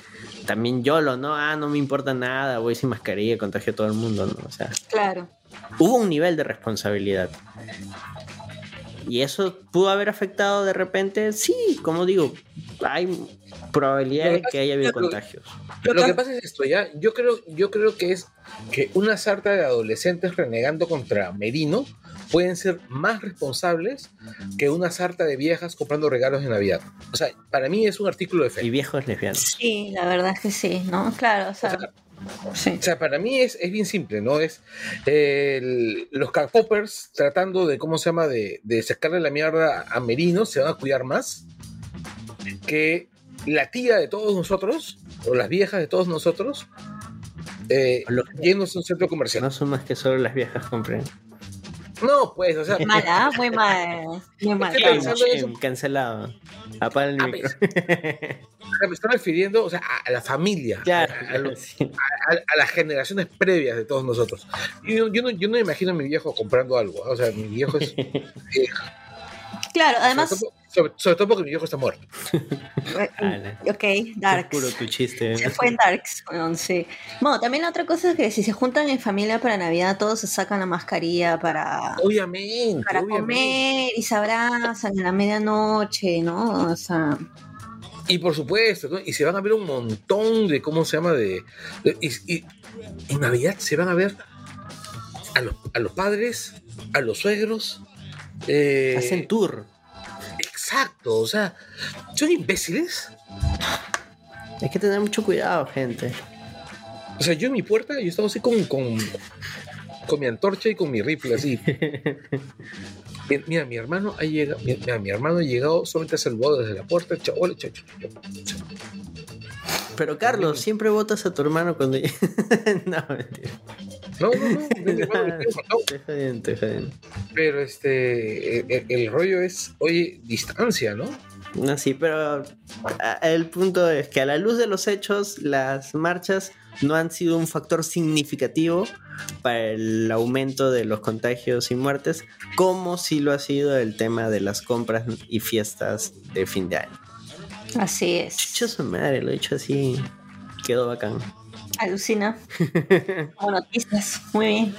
también YOLO, ¿no? Ah, no me importa nada, voy sin mascarilla, contagio a todo el mundo, ¿no? O sea, Claro. hubo un nivel de responsabilidad. Y eso pudo haber afectado de repente, sí, como digo, hay probabilidad de que haya habido contagios. Lo que pasa es esto, ya, yo creo, yo creo que es que una sarta de adolescentes renegando contra Merino pueden ser más responsables que una sarta de viejas comprando regalos de Navidad. O sea, para mí es un artículo de fe. Y viejos lesbianos. Sí, la verdad es que sí, ¿no? Claro, o sea, sí. O sea, para mí es, es bien simple, ¿no? Es el- los poppers tratando de, ¿cómo se llama?, de, de sacarle la mierda a Merino, se van a cuidar más que la tía de todos nosotros, o las viejas de todos nosotros, eh, Lo- yéndose a un centro comercial. No son más que solo las viejas compren. No, pues, o sea, Mala, muy mal, muy mal. Es que Carlos. pensando en eso- Shame, cancelado. Apaga el Ah, micro. me estoy refiriendo o sea, a, a la familia, Claro, a, a lo- sí. a- a las generaciones previas de todos nosotros. Yo, yo no, yo no me imagino a mi viejo comprando algo, o sea, mi viejo es... <laughs> Claro, además, sobre- sobre todo porque mi viejo está muerto. <laughs> Ok, Darks. Puro tu chiste. Se fue en Darks, weón, sí. Bueno, también la otra cosa es que si se juntan en familia para Navidad, todos se sacan la mascarilla para, Obviamente, para obviamente. comer y se abrazan en la medianoche, ¿no? O sea, Y por supuesto, ¿no? y se van a ver un montón de, ¿cómo se llama? De, de- y, y en Navidad se van a ver a los, a los padres, a los suegros. eh, Hacen tour. Exacto, o sea, son imbéciles. Hay que tener mucho cuidado, gente. O sea, yo en mi puerta, yo estaba así con, con, con mi antorcha y con mi rifle, así. <laughs> Mi- Mira, mi hermano ha llegado, mi, mira, mi hermano ha llegado, solamente ha saludado desde la puerta, chao, hola, chao, chao, chao. Pero Carlos, siempre votas a tu hermano cuando... <laughs> no, mentira. No, no, no. Estoy jodiendo. Pero este, el, rollo es, oye, distancia, ¿no? No, sí, pero el punto es que a la luz de los hechos, las marchas no han sido un factor significativo para el aumento de los contagios y muertes, como sí lo ha sido el tema de las compras y fiestas de fin de año. Así es. Chucho su madre, lo he dicho así, quedó bacán. Alucina. <laughs> Como noticias. Muy bien.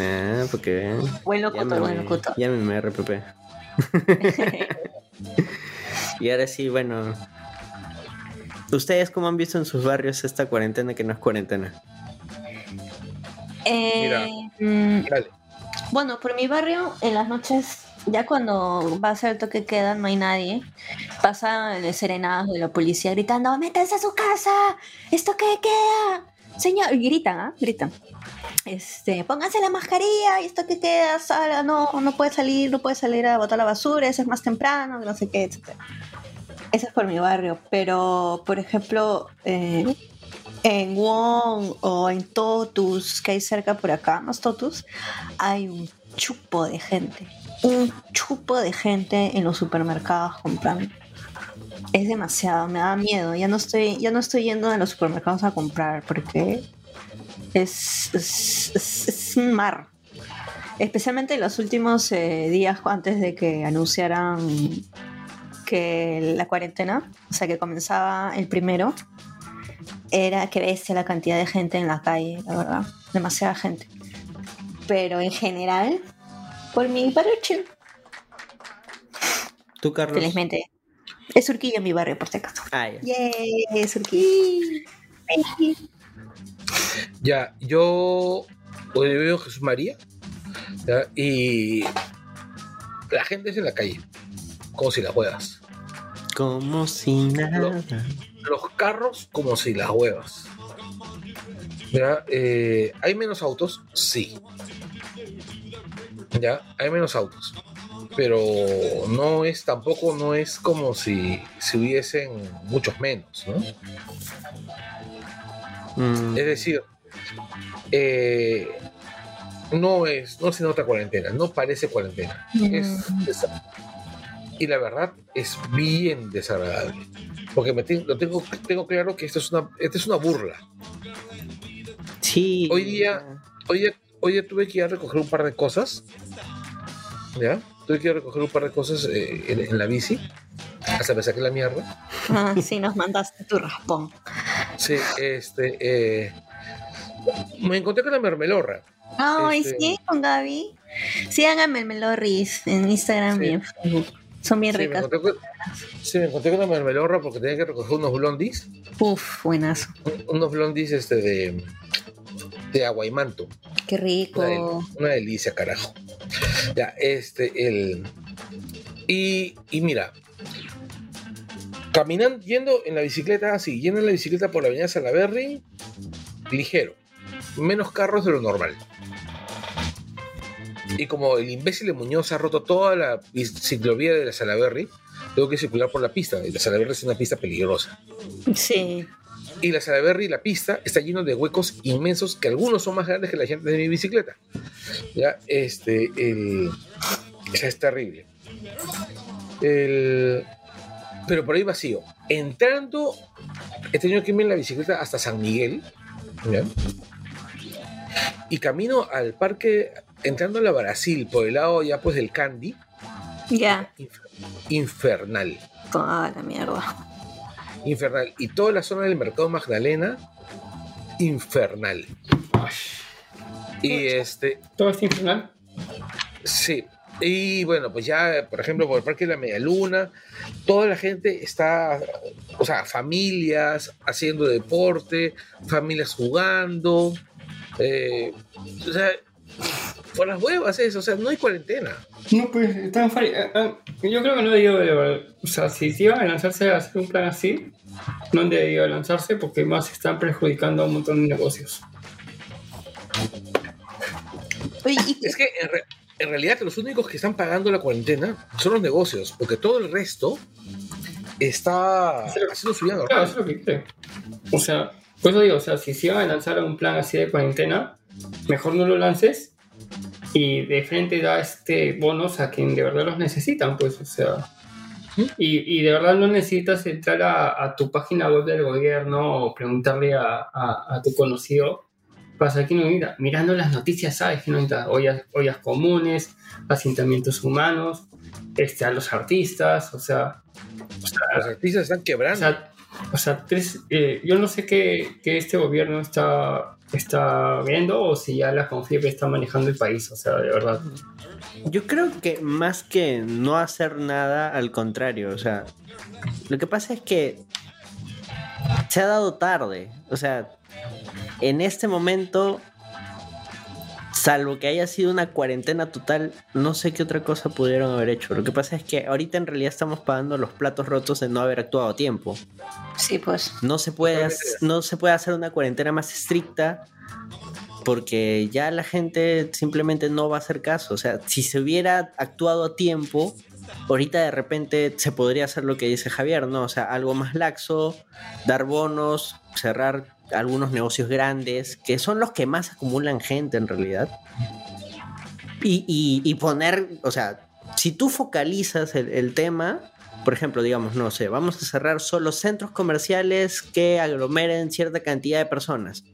Ah, porque. Buen locutor, buen locutor. Llámenme RPP. <laughs> <laughs> y ahora sí, bueno. ¿Ustedes cómo han visto en sus barrios esta cuarentena que no es cuarentena? Eh, mm, Dale. bueno, por mi barrio, en las noches, ya cuando va a ser el toque queda, no hay nadie. Pasan serenadas de la policía gritando: ¡Métanse a su casa! ¡Esto que queda! Señor, y gritan, ¿ah? Gritan. Este, pónganse la mascarilla esto que queda, salga, no, no puede salir, no puede salir a botar la basura, eso es más temprano, no sé qué, etc. Eso es por mi barrio, pero por ejemplo, eh, en Wong o en Totus, que hay cerca por acá, más Totus, hay un chupo de gente. Un chupo de gente en los supermercados comprando. Es demasiado, me da miedo. Ya no estoy, ya no estoy yendo a los supermercados a comprar porque es, es, es- un mar. Especialmente en los últimos eh, días antes de que anunciaran que la cuarentena, o sea que comenzaba el primero, era que la cantidad de gente en la calle, la verdad. Demasiada gente. Pero en general, por mi barrio ¿Tú, Carlos? felizmente. Es Surquillo mi barrio, por si acaso. Ah, ya. ¡Yay! Surquillo. Ya, yo hoy veo Jesús María ¿ya? y la gente es en la calle, como si las juegas. Como si nada. Los carros como si las huevas. ¿Ya? Eh, ¿Hay menos autos? Sí. ¿Ya? Hay menos autos. Pero no es, tampoco no es como si, si hubiesen muchos menos, ¿no? Mm, Es decir, eh, no es, no es en otra cuarentena, no parece cuarentena. Es- es- y la verdad es bien desagradable. Porque me te- lo tengo, tengo claro que esto es una, esto es una burla. sí. hoy día- Hoy día, hoy día tuve que ir a recoger un par de cosas. ¿Ya? Tuve que ir a recoger un par de cosas eh, en, en la bici. Hasta me saqué la mierda. Ah, sí, nos mandaste tu raspón. Sí, este. eh, me encontré con la mermelorra. Ay, Este- sí, con Gaby. Sigan a Melmelorris en Instagram Sí. y en Facebook. Son bien Sí, ricas. con, sí, me encontré con una mermelorra porque tenía que recoger unos blondies. Uf, buenazo. un- Unos blondies este, de, de agua y manto. Qué Una, del- rico. una delicia, carajo. Ya, este, el. Y, y mira, caminando, yendo en la bicicleta, así, yendo en la bicicleta por la avenida Salaberry, ligero. Menos carros de lo normal. Y como el imbécil de Muñoz ha roto toda la ciclovía de la Salaberry, tengo que circular por la pista. Y la Salaberry es una pista peligrosa. Sí. Y la Salaberry, la pista, está lleno de huecos inmensos que algunos son más grandes que la gente de mi bicicleta. Ya, este, el. o sea, es terrible. El. Pero por ahí vacío. Entrando, he tenido que irme en la bicicleta hasta San Miguel. ¿ya? Y camino al parque, entrando a la Brasil, por el lado ya pues del Candy, Ya. infer- infernal. Toda la mierda. Infernal. Y toda la zona del mercado Magdalena, infernal. Y este, Todo es infernal. sí. Y bueno, pues ya, por ejemplo, por el Parque de la Media Luna, toda la gente está, o sea, familias haciendo deporte, familias jugando, eh, o sea, por las huevas eso, o sea, no hay cuarentena. No, pues, están eh, eh, Yo creo que no debió de. O sea, si iban a lanzarse a hacer un plan así, no han debido lanzarse porque más están perjudicando a un montón de negocios. Es que en, re- en realidad los únicos que están pagando la cuarentena son los negocios, porque todo el resto está haciendo su vida Claro, normal. eso es lo que quiere. O sea, por eso digo, o sea, si se iban a lanzar a un plan así de cuarentena, mejor no lo lances y de frente da este bonos a quien de verdad los necesitan, pues, o sea. Y, y de verdad no necesitas entrar a, a tu página web del gobierno o preguntarle a, a- a tu conocido saber quién lo necesita. Mirando las noticias, sabes que no necesitas ollas, ollas comunes, asentamientos humanos, este, a los artistas, o sea, Los artistas están o quebrando. sea, o sea, tres- eh, yo no sé qué, qué este gobierno está, está viendo o si ya la Confiepe está manejando el país, o sea, de verdad. Yo creo que más que no hacer nada, al contrario, o sea, lo que pasa es que se ha dado tarde, o sea, en este momento, salvo que haya sido una cuarentena total, no sé qué otra cosa pudieron haber hecho. Lo que pasa es que ahorita en realidad estamos pagando los platos rotos de no haber actuado a tiempo. sí, pues. No se puede, no se puede hacer una cuarentena más estricta porque ya la gente simplemente no va a hacer caso. O sea, si se hubiera actuado a tiempo, ahorita de repente se podría hacer lo que dice Javier, ¿no? O sea, algo más laxo, dar bonos, cerrar algunos negocios grandes, que son los que más acumulan gente en realidad. Y, y- y poner, o sea, si tú focalizas el, el tema, por ejemplo, digamos, no sé, vamos a cerrar solo centros comerciales que aglomeren cierta cantidad de personas.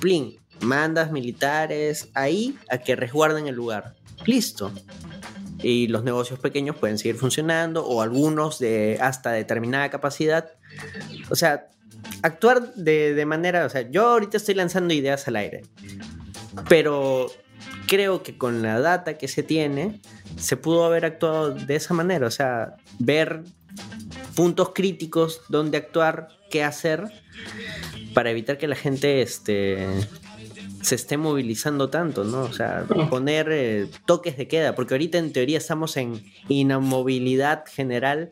Plin, mandas militares ahí a que resguarden el lugar. Listo. Y los negocios pequeños pueden seguir funcionando o algunos de hasta determinada capacidad. O sea, actuar de, de manera, o sea, yo ahorita estoy lanzando ideas al aire, pero creo que con la data que se tiene, se pudo haber actuado de esa manera, o sea, ver puntos críticos, dónde actuar, qué hacer, para evitar que la gente este, se esté movilizando tanto, ¿no? O sea, poner eh, toques de queda, porque ahorita en teoría estamos en inamovilidad general,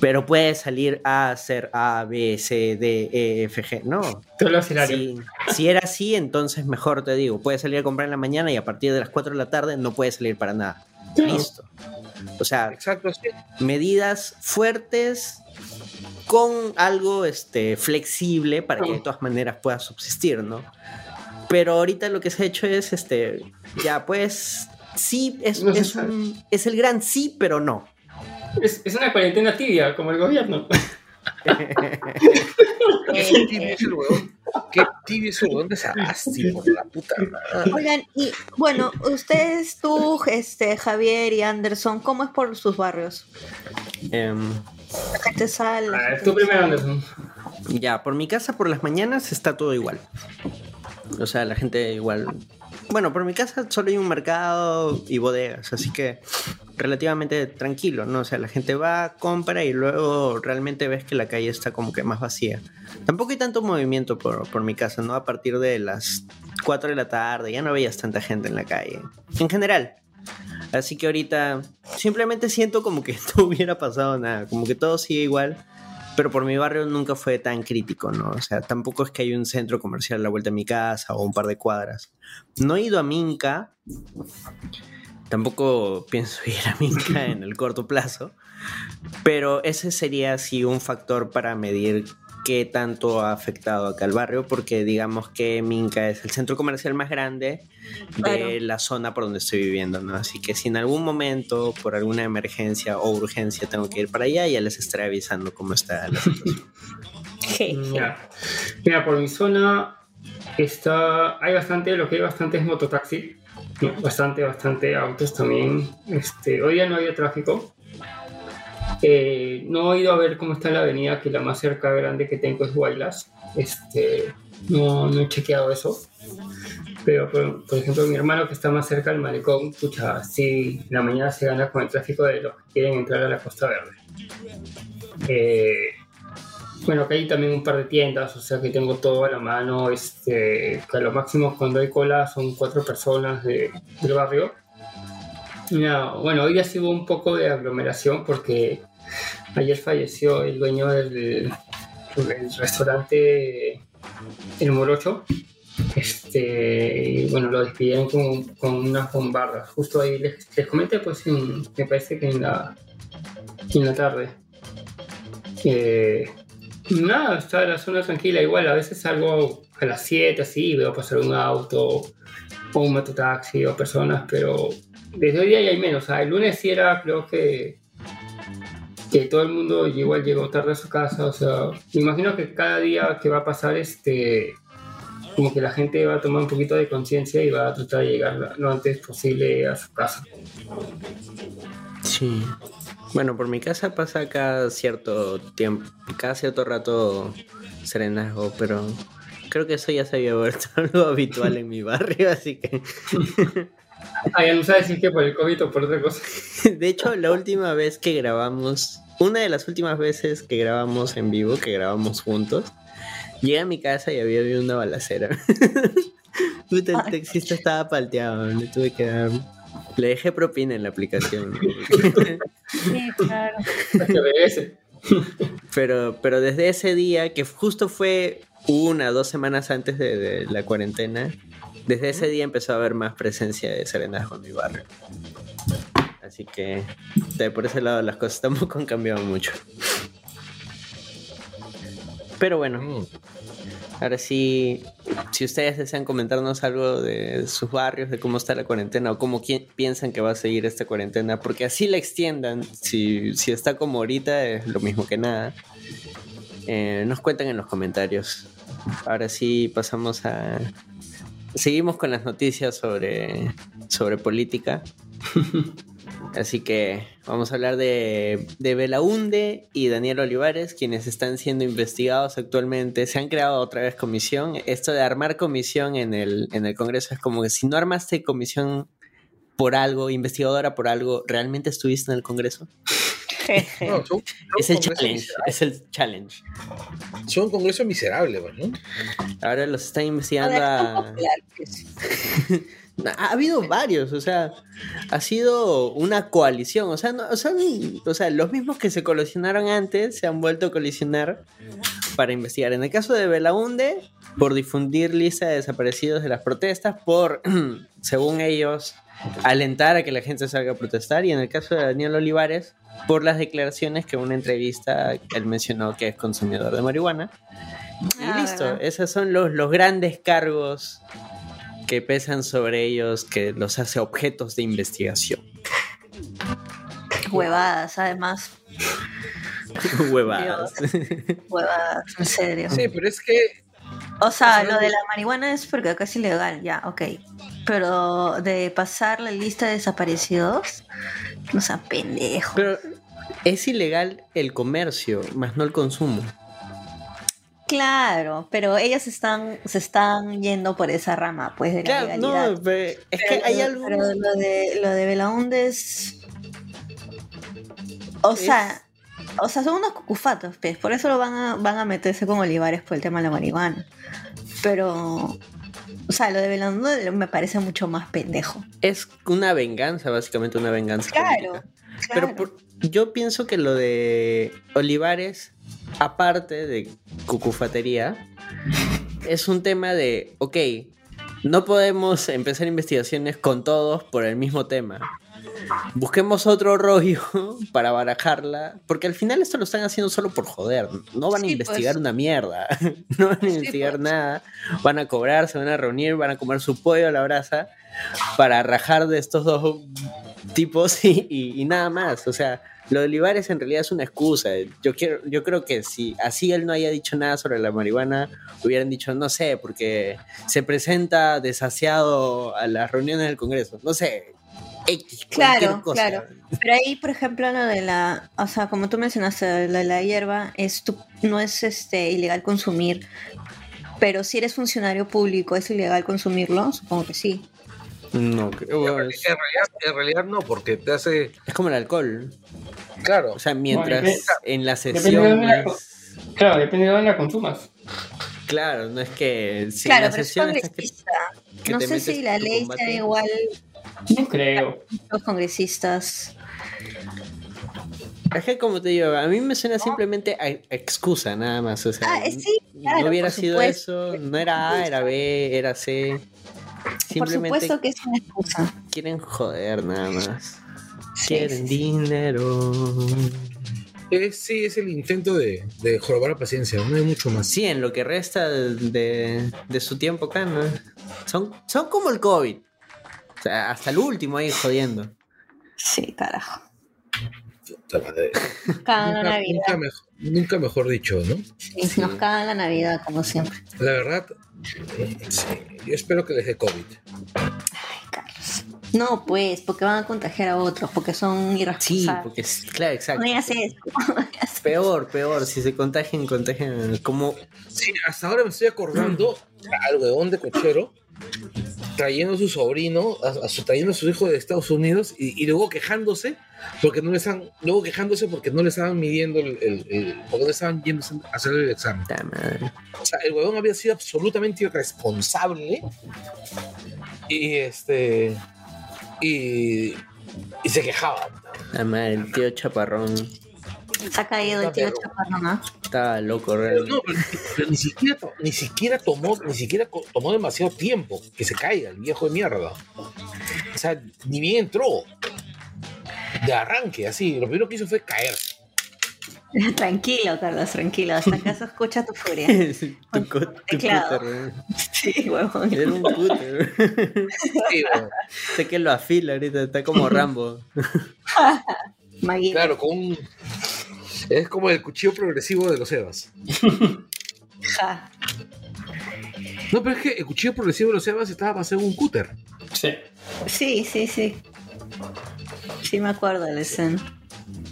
pero puede salir a hacer A, B, C, D, E, F, G. No, Todo si, si era así, entonces mejor te digo, puedes salir a comprar en la mañana y a partir de las 4 de la tarde no puedes salir para nada. Listo. O sea, Exacto, sí. medidas fuertes con algo este, flexible para que de todas maneras pueda subsistir, ¿no? Pero ahorita lo que se ha hecho es, este, ya pues, sí, es, No es, un- es el gran sí, pero no. Es, es una cuarentena tibia, como el gobierno. Qué tibio es el huevón. Qué tibio es el huevón de Sagasti, por la puta madre. Oigan, y bueno, ustedes, tú, este, Javier y Anderson, ¿cómo es por sus barrios? Em, La gente sale. la Ah, gente- tú primero, Anderson. Ya, por mi casa por las mañanas está todo igual. O sea, la gente igual bueno, por mi casa solo hay un mercado y bodegas, así que relativamente tranquilo, ¿no? O sea, la gente va, compra y luego realmente ves que la calle está como que más vacía. Tampoco hay tanto movimiento por, por mi casa, ¿no? A partir de las 4 de la tarde ya no veías tanta gente en la calle. En general. Así que ahorita simplemente siento como que <laughs> no hubiera pasado nada, como que todo sigue igual. Pero por mi barrio nunca fue tan crítico, ¿no? O sea, tampoco es que hay un centro comercial a la vuelta de mi casa o un par de cuadras. No he ido a Minca, tampoco pienso <laughs> ir a Minca en el corto plazo, pero ese sería así un factor para medir qué tanto ha afectado acá al barrio, porque digamos que Minca es el centro comercial más grande de Claro. la zona por donde estoy viviendo, ¿no? Así que si en algún momento, por alguna emergencia o urgencia, tengo que ir para allá, ya les estaré avisando cómo está la situación. <laughs> Mira, mira, por mi zona está, hay bastante, lo que hay bastante es mototaxi, bastante, bastante autos también. Este, hoy ya no había tráfico. Eh, no he ido a ver cómo está la avenida, que la más cerca grande que tengo es Guaylas. Este, no, no he chequeado eso. Pero, por, por ejemplo, mi hermano que está más cerca del malecón, escucha, sí, la mañana se gana con el tráfico de los que quieren entrar a la Costa Verde. Eh, bueno, que hay también un par de tiendas, o sea que tengo todo a la mano. Este, que a lo máximo cuando hay cola son cuatro personas de- del barrio. Ya, bueno, hoy sí hubo un poco de aglomeración porque ayer falleció el dueño del, restaurante El Morocho. Este, bueno, lo despidieron con, con unas bombardas. Justo ahí les, les comenté, pues me parece que en la, en la tarde. Eh, Nada, está la zona tranquila. Igual a veces salgo a las 7 así veo pasar un auto o un mototaxi o personas, pero desde hoy día ya hay menos. O sea, el lunes sí era, creo que, que todo el mundo igual llegó tarde a su casa. O sea, imagino que cada día que va a pasar, este, como que la gente va a tomar un poquito de conciencia y va a tratar de llegar lo antes posible a su casa. Sí. Bueno, por mi casa pasa cada cierto tiempo, cada cierto rato serenazgo, pero creo que eso ya se había vuelto <laughs> algo habitual en mi barrio, así que... Ah, ya no sabes si es que por el COVID o por otra cosa. <laughs> De hecho, la última vez que grabamos, una de las últimas veces que grabamos en vivo, que grabamos juntos, llegué a mi casa y había habido una balacera. <laughs> Puta, el taxista estaba palteado, le tuve que dar... Le dejé propina en la aplicación. Sí, claro. Pero, pero desde ese día, que justo fue una o dos semanas antes de, de la cuarentena, desde ese día empezó a haber más presencia de serenazgo en mi barrio. Así que de por ese lado las cosas tampoco han cambiado mucho. Pero bueno, Mm. Ahora sí, si ustedes desean comentarnos algo de sus barrios, de cómo está la cuarentena o cómo piensan que va a seguir esta cuarentena, porque así la extiendan, si, si está como ahorita es lo mismo que nada, eh, nos cuentan en los comentarios. Ahora sí pasamos a... Seguimos con las noticias sobre, sobre política. <laughs> Así que vamos a hablar de, de Belaunde y Daniel Olivares, quienes están siendo investigados actualmente. Se han creado otra vez comisión. Esto de armar comisión en el, en el Congreso es como que si no armaste comisión por algo, investigadora por algo, ¿realmente estuviste en el Congreso? <laughs> No, son, Es el challenge, es el challenge. Son congresos miserables, pues, ¿no? Ahora los están A investigando ver, a... <laughs> Ha habido varios, o sea, ha sido una coalición, o sea, no, o sea, o sea, los mismos que se colisionaron antes se han vuelto a colisionar para investigar. En el caso de Belaunde, por difundir lista de desaparecidos de las protestas, por, <clears throat> según ellos, alentar a que la gente salga a protestar, y en el caso de Daniel Olivares, por las declaraciones que en una entrevista él mencionó que es consumidor de marihuana. Y Ah, listo, ¿verdad? esos son los, los grandes cargos que pesan sobre ellos, que los hace objetos de investigación. Huevadas, además. <laughs> Huevadas. Huevadas, en serio. Sí, pero es que O sea, lo de la marihuana es porque acá es ilegal, ya, ok. Pero de pasar la lista de desaparecidos, no sean pendejos. Pero es ilegal el comercio, más no el consumo. Claro, pero ellos están, se están yendo por esa rama, pues, de la Claro, legalidad. no, pero es Pero que hay algo. Pero lo de, lo de Belaundes. O sea, o sea, son unos cucufatos, pues. Por eso lo van a, van a meterse con Olivares por el tema de la marihuana. Pero. O sea, lo de Belaundes me parece mucho más pendejo. Es una venganza, básicamente una venganza. Claro. política. Pero por- yo pienso que lo de Olivares, aparte de cucufatería, es un tema de, ok, no podemos empezar investigaciones con todos por el mismo tema. Busquemos otro rollo <laughs> para barajarla, porque al final esto lo están haciendo solo por joder. No van a Sí, investigar pues. una mierda, <laughs> no van a investigar pues. nada. Van a cobrar, se van a reunir, van a comer su pollo a la brasa para rajar de estos dos tipos y, <laughs> y- y nada más. O sea, lo de Olivares en realidad es una excusa. Yo quiero, yo creo que si así él no haya dicho nada sobre la marihuana, hubieran dicho, no sé, porque se presenta desasiado a las reuniones del Congreso. No sé. X, cualquier Claro, cosa. claro. Pero ahí, por ejemplo, lo de la, o sea, como tú mencionaste, lo de la hierba, es tu- no es este ilegal consumir, pero si eres funcionario público, ¿es ilegal consumirlo? Supongo que sí. No, creo- realidad- en realidad no, porque te hace. es como el alcohol. Claro, O sea, mientras depende- en la depende sesión. de la- es- Claro, depende de dónde la consumas. Claro, no es que si claro, en la pero es sesión congresista. que No sé si la ley combate. sea igual No creo. los congresistas. Es que como te digo, a mí me suena simplemente a, excusa nada más. O sea, Ah, sí, claro, no hubiera por sido eso, no era A, era B, era C. Por Simplemente supuesto que es una excusa. quieren joder nada más. Sí, quieren sí, sí. dinero. es, sí, es el intento de, de jorobar la paciencia, no hay mucho más. Sí, en lo que resta de, de- su tiempo acá, ¿no? Son, son como el COVID. O sea, hasta el último ahí jodiendo. Sí, carajo. Puta madre. Cagan la Nunca, Navidad. nunca mejor, nunca mejor dicho, ¿no? Sí, Nos cagan la Navidad, como siempre. La verdad, sí, yo espero que les dé COVID. Ay, Carlos. No, pues, porque van a contagiar a otros, porque son Sí, irresponsables. porque es, claro, exacto. No digas eso. no. Peor, peor. Si se contagian, contagian. Como Sí, hasta ahora me estoy acordando al huevón de cochero trayendo a su sobrino, a, a su, trayendo a su hijo de Estados Unidos y, y luego quejándose porque no le están, luego quejándose porque no le estaban midiendo el, el- el- porque no estaban yendo a hacer el examen. O sea, el huevón había sido absolutamente irresponsable y este y, y se quejaba. La madre, el tío Chaparrón Se ha caído el tío Chaparro, ¿no? estaba loco, realmente. no, pero, pero ni siquiera to- ni siquiera tomó ni siquiera tomó demasiado tiempo que se caiga el viejo de mierda. O sea, ni bien entró. De arranque, así. Lo primero que hizo fue caer. <laughs> Tranquilo, Carlos, tranquilo. Hasta acá se escucha tu furia. <laughs> tu, co- tu Teclado. cúter, weón. <laughs> Sí, huevón. Era un cúter. Sí, bueno, sé que lo afila ahorita, está como Rambo. Claro, con un. Es como el cuchillo progresivo de los Evas. Ja. No, pero es que el cuchillo progresivo de los Evas estaba para hacer un cúter. Sí. Sí, sí, sí. Sí me acuerdo de la escena.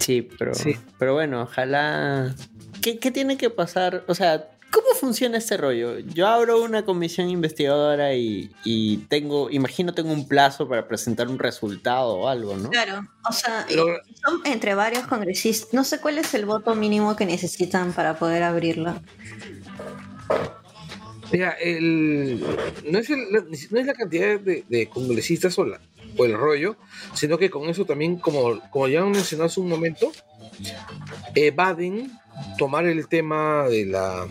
Sí, pero, Sí. pero bueno, ojalá. ¿Qué, qué tiene que pasar? O sea, ¿cómo funciona este rollo? Yo abro una comisión investigadora y, y tengo, imagino tengo un plazo para presentar un resultado o algo, ¿no? Claro, o sea, Lo- son entre varios congresistas. No sé cuál es el voto mínimo que necesitan para poder abrirla. Mira, el, no, es el- la, no es la cantidad de, de congresistas o, la- o el rollo, sino que con eso también, como, como ya mencionado hace un momento, evaden tomar el tema de la.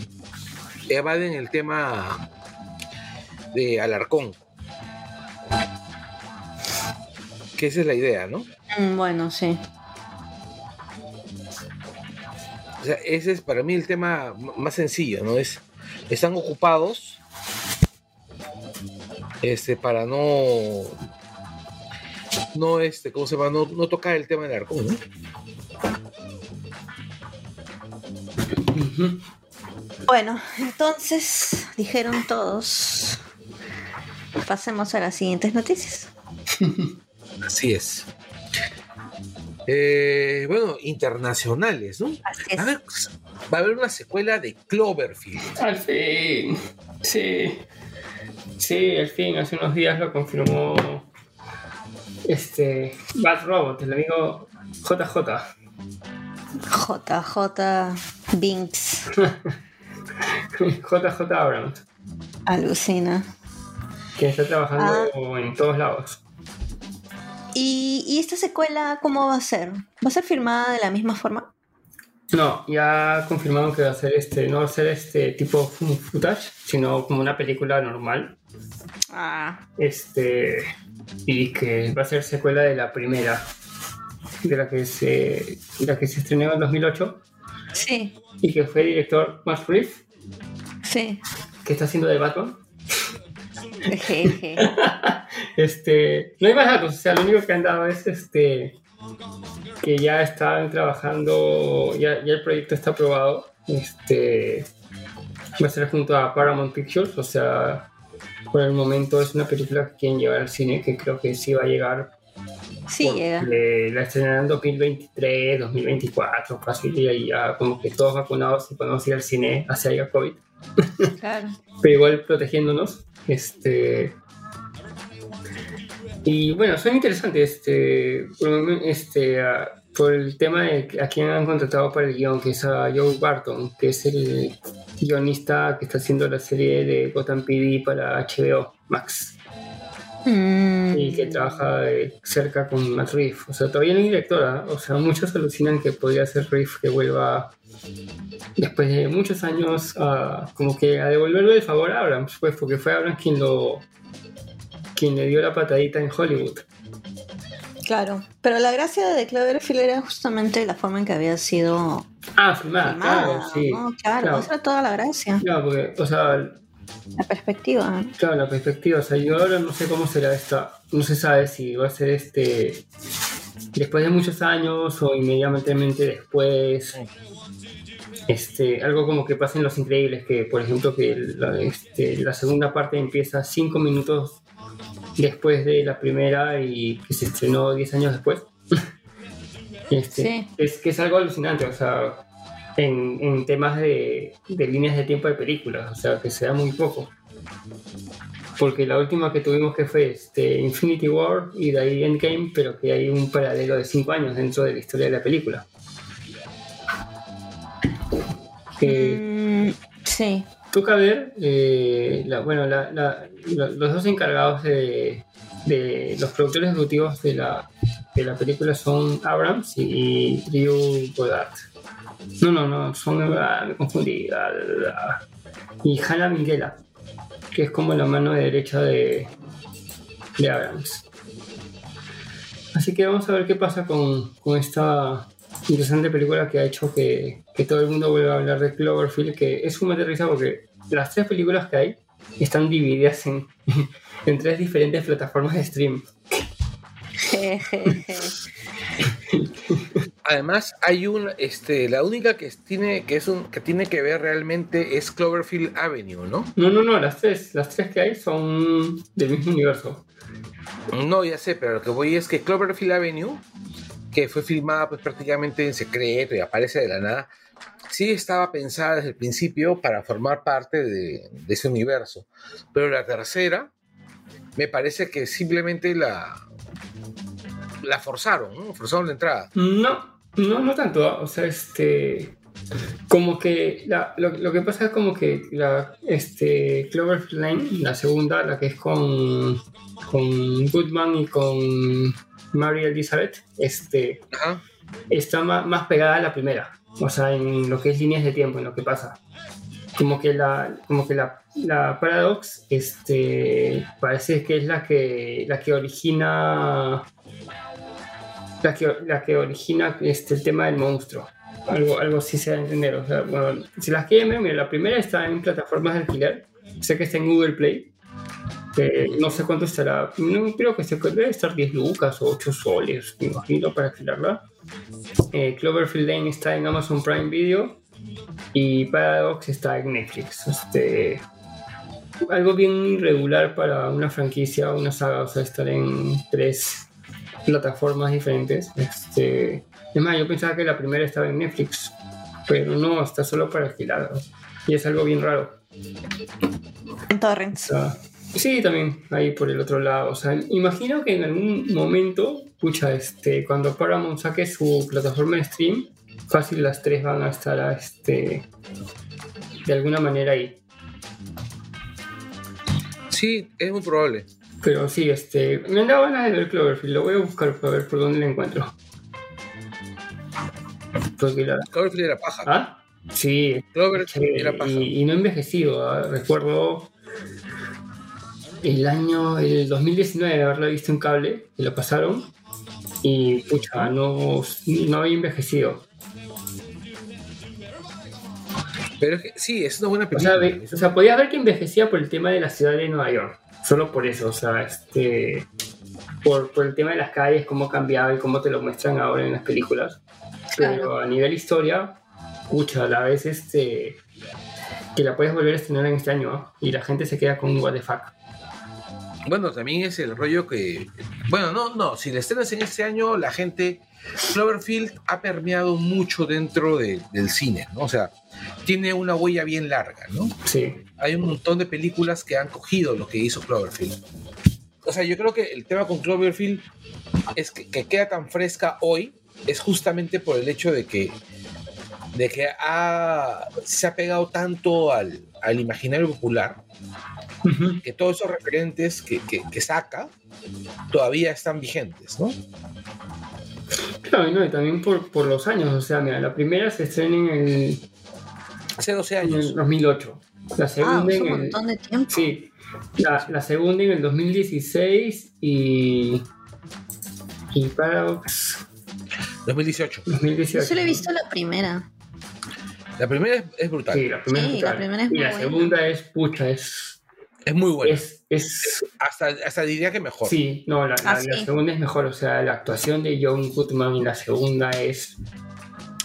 evaden el tema de Alarcón. Que esa es la idea, ¿no? Mm, bueno, sí. O sea, ese es para mí el tema más sencillo, ¿no? Es, están ocupados este, para no, no, este, ¿cómo se llama? No, no tocar el tema del arcón, ¿no? Bueno, entonces dijeron todos. Pasemos a las siguientes noticias. <laughs> Así es. Eh, bueno, internacionales, ¿no? Así es. A ver, va a haber una secuela de Cloverfield. Al fin. Sí. Sí, al fin. Hace unos días lo confirmó este Bad Robot, el amigo JJ. JJ Binks. <laughs> JJ Abrams, Alucina. que está trabajando en todos lados. ¿Y, ¿Y esta secuela cómo va a ser? ¿Va a ser firmada de la misma forma? No, ya confirmaron que va a ser este, no va a ser este tipo footage, sino como una película normal. Ah. Este, y que va a ser secuela de la primera, de la que se, de la que se estrenó en 2008 Sí, y que fue director Matt Reeves, sí. que está haciendo de Batman. <laughs> Este, no hay más datos, o sea, lo único que han dado es este que ya están trabajando, ya, ya el proyecto está aprobado. Este va a ser junto a Paramount Pictures, o sea, por el momento es una película que quieren llevar al cine, que creo que sí va a llegar. Sí, llega. La estrenarán en 2023, 2024, casi, y ahí ya como que todos vacunados y podemos ir al cine hacia haya COVID. <laughs> Claro. pero igual protegiéndonos. Este. Y bueno, son interesantes este, este, ah, por el tema de a quién han contratado para el guion, que es a Joe Barton, que es el guionista que está haciendo la serie de Gotham PD para HBO Max Mm, y que trabaja cerca con Matt Reeves. O sea, todavía no hay directora. O sea, muchos alucinan que podría ser Reeves que vuelva después de muchos años a como que a devolverle el favor a Abrams, pues porque fue Abrams quien lo quien le dio la patadita en Hollywood. Claro. Pero la gracia de Cloverfield era justamente la forma en que había sido Ah, filmada, filmada. claro, sí. ¿no? Claro, claro. esa era toda la gracia. Claro, porque, o sea, La perspectiva. claro, la perspectiva, o sea, yo ahora no sé cómo será esta, no se sabe si va a ser este después de muchos años o inmediatamente después. Este, algo como que pasa en Los Increíbles, que por ejemplo que la, este, la segunda parte empieza cinco minutos después de la primera y que se estrenó 10 años después. <laughs> Este, Sí. es que es algo alucinante, o sea, en, en temas de, de líneas de tiempo de películas, o sea, que se da muy poco. Porque la última que tuvimos que fue este, Infinity War y de ahí Endgame, pero que hay un paralelo de 5 años dentro de la historia de la película. Que Mm, sí. Toca ver, eh, bueno, los dos encargados de, los productores ejecutivos de la, de la película son Abrams y Drew Goddard. No, no, no, son, ah, me confundí. ah. Y Hannah Minghella, que es como la mano derecha de, de Abrams. Así que vamos a ver qué pasa con, con esta interesante película que ha hecho que, que todo el mundo vuelva a hablar de Cloverfield, que es un risa porque las tres películas que hay están divididas en, <laughs> en tres diferentes plataformas de stream. <laughs> Además, hay un, este, la única que tiene que es un que tiene que ver realmente es Cloverfield Avenue, ¿no? No, no, no, las tres, las tres que hay son del mismo universo. No, ya sé, pero lo que voy es que Cloverfield Avenue, que fue filmada pues prácticamente en secreto y aparece de la nada, sí estaba pensada desde el principio para formar parte de, de ese universo. Pero la tercera, me parece que simplemente la la forzaron. Forzaron la entrada. No, no, no tanto. O sea, este. Como que lo, lo que pasa es como que la este, Cloverfield Lane, la segunda, la que es con, con Goodman y con Mary Elizabeth, este, Ajá. está más, más pegada a la primera. O sea, en lo que es líneas de tiempo, en lo que pasa. Como que la, como que la, la Paradox este, parece que es la que, la que origina la que, la que origina este, el tema del monstruo. Algo, algo así se da a entender. O sea, bueno, si las quieren ver, mira, la primera está en plataformas de alquiler. Sé que está en Google Play. Eh, no sé cuánto estará. No creo que se debe estar 10 lucas o 8 soles, me imagino, para alquilarla. Eh, Cloverfield Lane está en Amazon Prime Video. Y Paradox está en Netflix. Este, algo bien irregular para una franquicia o una saga. O sea, estar en tres plataformas diferentes. Este, es más, yo pensaba que la primera estaba en Netflix, pero no, está solo para alquilar. Y es algo bien raro. En Torrents. Sea, sí, también ahí por el otro lado. O sea, imagino que en algún momento, pucha, este, cuando Paramount saque su plataforma de stream, fácil las tres van a estar a, este, de alguna manera ahí. Sí, es muy probable. Pero sí, este, me han dado ganas de ver Cloverfield. Lo voy a buscar para ver por dónde lo encuentro. Porque la... Cloverfield era paja. ¿Ah? Sí, Cloverfield era paja. y, y no he envejecido. ¿ah? Recuerdo el año, el 2019, haberlo visto en cable, y lo pasaron. Y pucha, no, no había envejecido. Pero es que, sí, es una buena O película. sea, ve- o sea, podías ver que envejecía por el tema de la ciudad de Nueva York. Solo por eso, o sea, este. Por, por el tema de las calles, cómo cambiaba y cómo te lo muestran ahora en las películas. Pero Claro. a nivel historia, pucha, a la vez este. Que la puedes volver a estrenar en este año, ¿ah? Y la gente se queda con un what the fuck. Bueno, también es el rollo que. Bueno, no, no. Si la estrenas en este año, la gente. Cloverfield ha permeado mucho dentro de- del cine, ¿no? O sea, tiene una huella bien larga, ¿no? Sí. Hay un montón de películas que han cogido lo que hizo Cloverfield. O sea, yo creo que el tema con Cloverfield es que, que queda tan fresca hoy es justamente por el hecho de que de que ha, se ha pegado tanto al, al imaginario popular Que todos esos referentes que, que- que saca todavía están vigentes, ¿no? Claro, y no, y también por, por los años, o sea, mira, la primera se estrena en el, Hace 12 en el años. 2008. La Ah, segunda un en el, montón de tiempo. Sí, la, la segunda en el 2016 y. Y Paradox 2018. 2018. Yo solo he visto la primera. La primera es, es brutal. Sí, la primera, Sí, es la brutal. primera es Y muy la buena. segunda es pucha, es. Es muy buena. Es, es Hasta, hasta diría que mejor. sí, no, la, la- Ah, la sí. segunda es mejor. O sea, la actuación de John Goodman en la segunda es.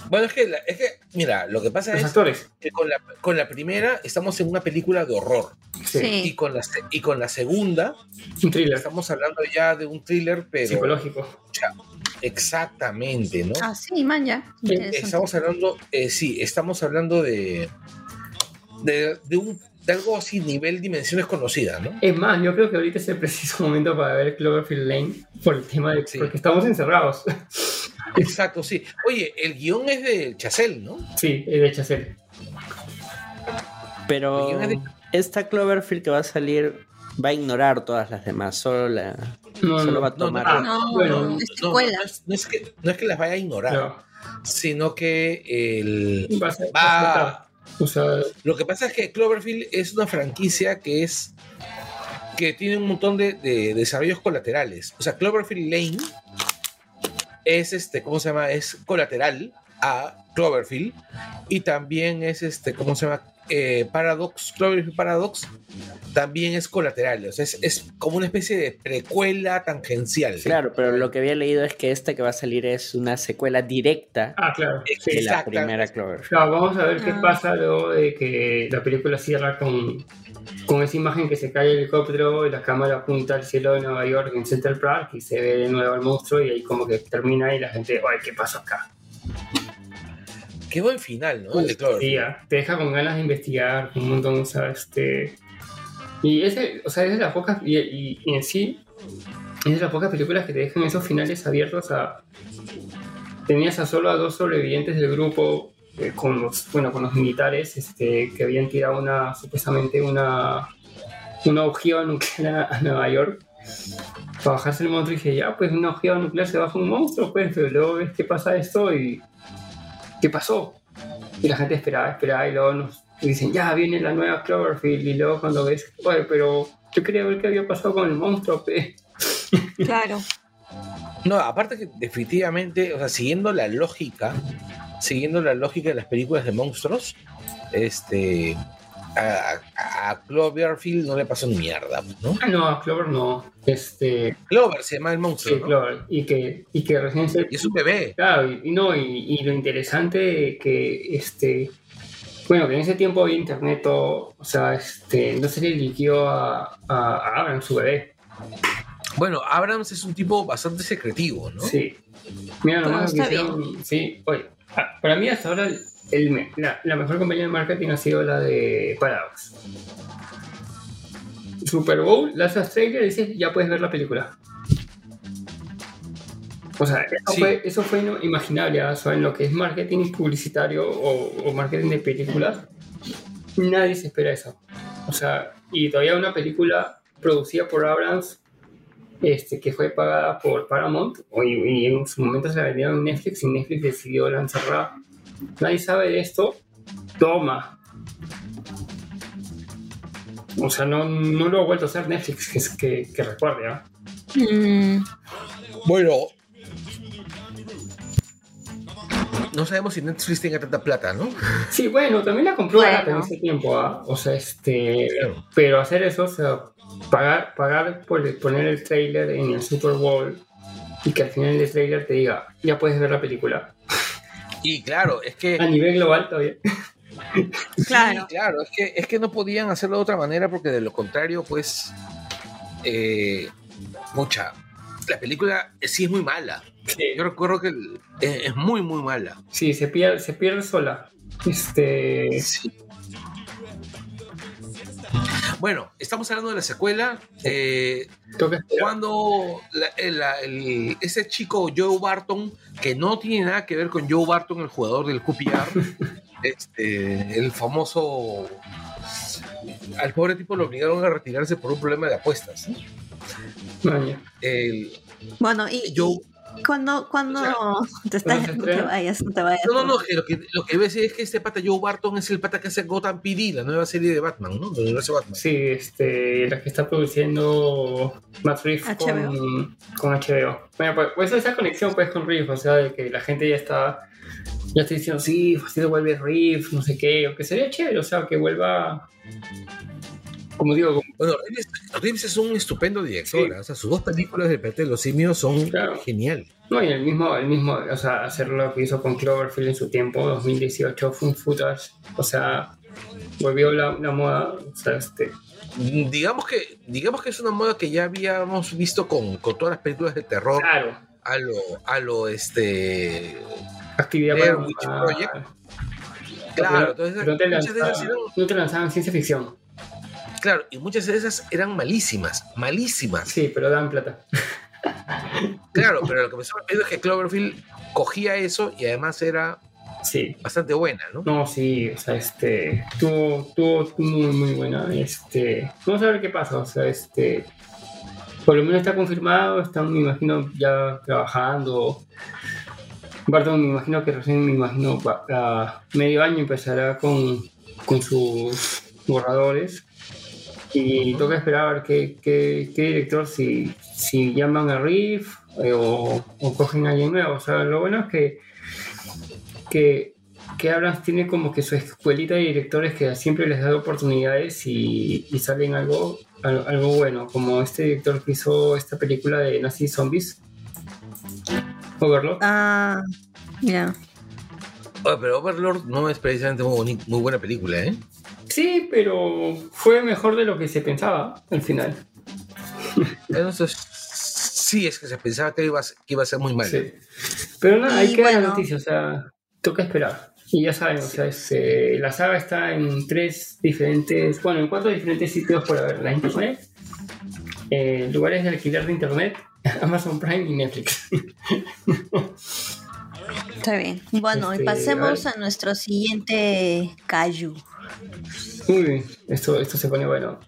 Bueno, es que, la- es que, mira, lo que pasa Los es actores. que con la, con la primera estamos en una película de horror. Sí. Y, con la, y con la segunda Un thriller estamos hablando ya de un thriller, pero psicológico. exactamente, ¿no? Ah, sí, man, ya. Estamos hablando, eh, sí, estamos hablando de, de, de un, de algo así, nivel dimensiones conocidas, ¿no? Es más, yo creo que ahorita es el preciso <laughs> momento para ver Cloverfield Lane por el tema de. Sí. Porque estamos encerrados. <laughs> Exacto, sí. Oye, el guion es de Chazelle, ¿no? sí, es de Chazelle. Pero de- esta Cloverfield que va a salir va a ignorar todas las demás, solo, la, No, solo va a no, no, tomar. Ah, No, bueno, es No, es, no es que, no es que las vaya a ignorar, no. sino que el, Va a ser- Va- va a. Lo que pasa es que Cloverfield es una franquicia que es que tiene un montón de, de desarrollos colaterales. O sea, Cloverfield Lane es este, ¿cómo se llama? Es colateral a Cloverfield y también es este, ¿cómo se llama? Eh, Paradox, Cloverfield Paradox también es colateral. O sea, es, es como una especie de precuela tangencial. Claro, pero lo que había leído es que esta que va a salir es una secuela directa ah, claro. sí. de la primera Cloverfield. Claro, vamos a ver qué Ah. pasa luego de que la película cierra con, con esa imagen que se cae el helicóptero y la cámara apunta al cielo de Nueva York en Central Park y se ve de nuevo el monstruo y ahí como que termina y la gente, ay, ¿qué pasó acá? Qué buen final, ¿no? El de Sí, Cloverfield. ya, te deja con ganas de investigar un montón, o sea, este... Y ese, o sea, es de las pocas, y, en sí, es de las pocas películas que te dejan esos finales abiertos a... Tenías a solo a dos sobrevivientes del grupo eh, con los, bueno, con los militares este, que habían tirado una, supuestamente una, una ojiva nuclear a Nueva York para bajarse el monstruo y dije, ya, pues una ojiva nuclear se baja un monstruo, pues, pero luego ves qué pasa esto y... ¿Qué pasó? Y la gente esperaba, esperaba y luego nos dicen, ya viene la nueva Cloverfield y luego cuando ves, oye, pero yo quería ver qué había pasado con el monstruo, pe. <laughs> Claro. No, aparte que definitivamente, o sea, siguiendo la lógica, siguiendo la lógica de las películas de monstruos, este a, a- a Cloverfield no le pasó ni mierda, ¿no? Ah, no, a Clover no. Este, Clover se llama el sí, monstruo, ¿no? Clover. Y que, y que recién se... Y es un bebé. Claro, y, y no, y, y lo interesante que, este, bueno, que en ese tiempo había internet, todo, o sea, este, no se le liquió a, a, a Abraham, su bebé. Bueno, Abrams es un tipo bastante secretivo, ¿no? Sí. Mira, nomás que hicieron- Sí, oye, ah, para mí hasta ahora el- la, la mejor compañía de marketing ha sido la de Paradox. Super Bowl, lanzas trailer y dices, ya puedes ver la película. O sea, eso, Sí. fue, eso fue inimaginable, ¿ah? O sea, en lo que es marketing publicitario o, o marketing de películas, nadie se espera eso. O sea, y todavía una película producida por Abrams este, que fue pagada por Paramount y, y en su momento se la vendieron en Netflix y Netflix decidió lanzarla. Nadie sabe de esto. Toma. O sea, no, no lo ha vuelto a hacer Netflix, que, es- que, que recuerde, ¿ah? Mm, Bueno. No sabemos si Netflix tenga tanta plata, ¿no? Sí, bueno, también la compró Bueno. en ese tiempo, ¿ah? O sea, este... Claro. Pero hacer eso, o sea, pagar, pagar por poner el trailer en el Super Bowl y que al final del trailer te diga, ya puedes ver la película. Y claro, es que. A nivel global todavía. Claro. Sí, claro, es que, es que no podían hacerlo de otra manera porque de lo contrario, pues. Eh, mucha. La película sí es muy mala. Sí, Yo recuerdo que es, es muy, muy mala. sí, se pierde, se pierde sola. Este... Sí. Bueno, estamos hablando de la secuela. Eh, cuando la- el- la- el- ese chico Joe Barton, que no tiene nada que ver con Joe Barton, el jugador del QPR, <laughs> este, el famoso. Al pobre tipo lo obligaron a retirarse por un problema de apuestas. ¿sí? El, Bueno, y, Joe, y cuando, cuando O te estás, ¿cuándo se no te vayas, no te vayas. no, no, no, que lo que, lo que decir es que este pata Joe Barton es el pata que hace Gotham PD, la nueva serie de Batman, ¿no? Universo Batman. Sí, este, la que está produciendo Matt Reeves HBO. con, con HBO. Bueno, pues, pues esa conexión pues con Reeves, o sea, de que la gente ya está, ya está diciendo, sí, pues sí vuelve Reeves, no sé qué, o que sería chévere, o sea, que vuelva, como digo, como- Bueno, Reeves, Reeves es un estupendo director, Sí. ¿eh? o sea, sus dos películas de Planeta de los Simios son Claro. geniales. no, y el mismo, el mismo, o sea, hacer lo que hizo con Cloverfield en su tiempo, 2018, fue un footage, o sea, volvió la, la moda, o sea, este, Digamos que, digamos que es una moda que ya habíamos visto con, con todas las películas de terror claro, a lo, a lo este actividad Blair para Witch Project. Pero- Claro, entonces pero no te, lanzaban, no te lanzaban ciencia ficción. Claro, y muchas de esas eran malísimas, malísimas. Sí, pero dan plata. Claro, pero lo que me sorprendió es que Cloverfield cogía eso y además era Sí. bastante buena, ¿no? No, sí, o sea, este. Tuvo, tuvo muy, muy buena. Este. Vamos a ver qué pasa. O sea, este. Por lo menos está confirmado. Están, me imagino, ya trabajando. Barton, me imagino que recién, me imagino, a medio año empezará con, con sus borradores. Y toca esperar a ver qué, qué, qué director, si, si llaman a Riff eh, o, o cogen a alguien nuevo. O sea, lo bueno es que, que, que Abrams tiene como que su escuelita de directores que siempre les da oportunidades y, y salen algo, al- algo bueno, como este director que hizo esta película de Nazi Zombies, Overlord. Ah, ya. Pero Overlord no es precisamente muy buena película, ¿eh? Sí, pero fue mejor de lo que se pensaba al final. Entonces, sí, es que se pensaba que iba a, ser- que iba a ser muy mal. Sí. Pero nada, hay que dar la bueno. noticia, o sea, toca esperar. Y ya saben, o sea, este, la saga está en tres diferentes, bueno, en cuatro diferentes sitios por haber la internet, eh, lugares de alquiler de internet, <laughs> Amazon Prime y Netflix. Está bien. Bueno, y Este, pasemos a a nuestro siguiente Cayu. Muy bien, esto, esto se pone bueno.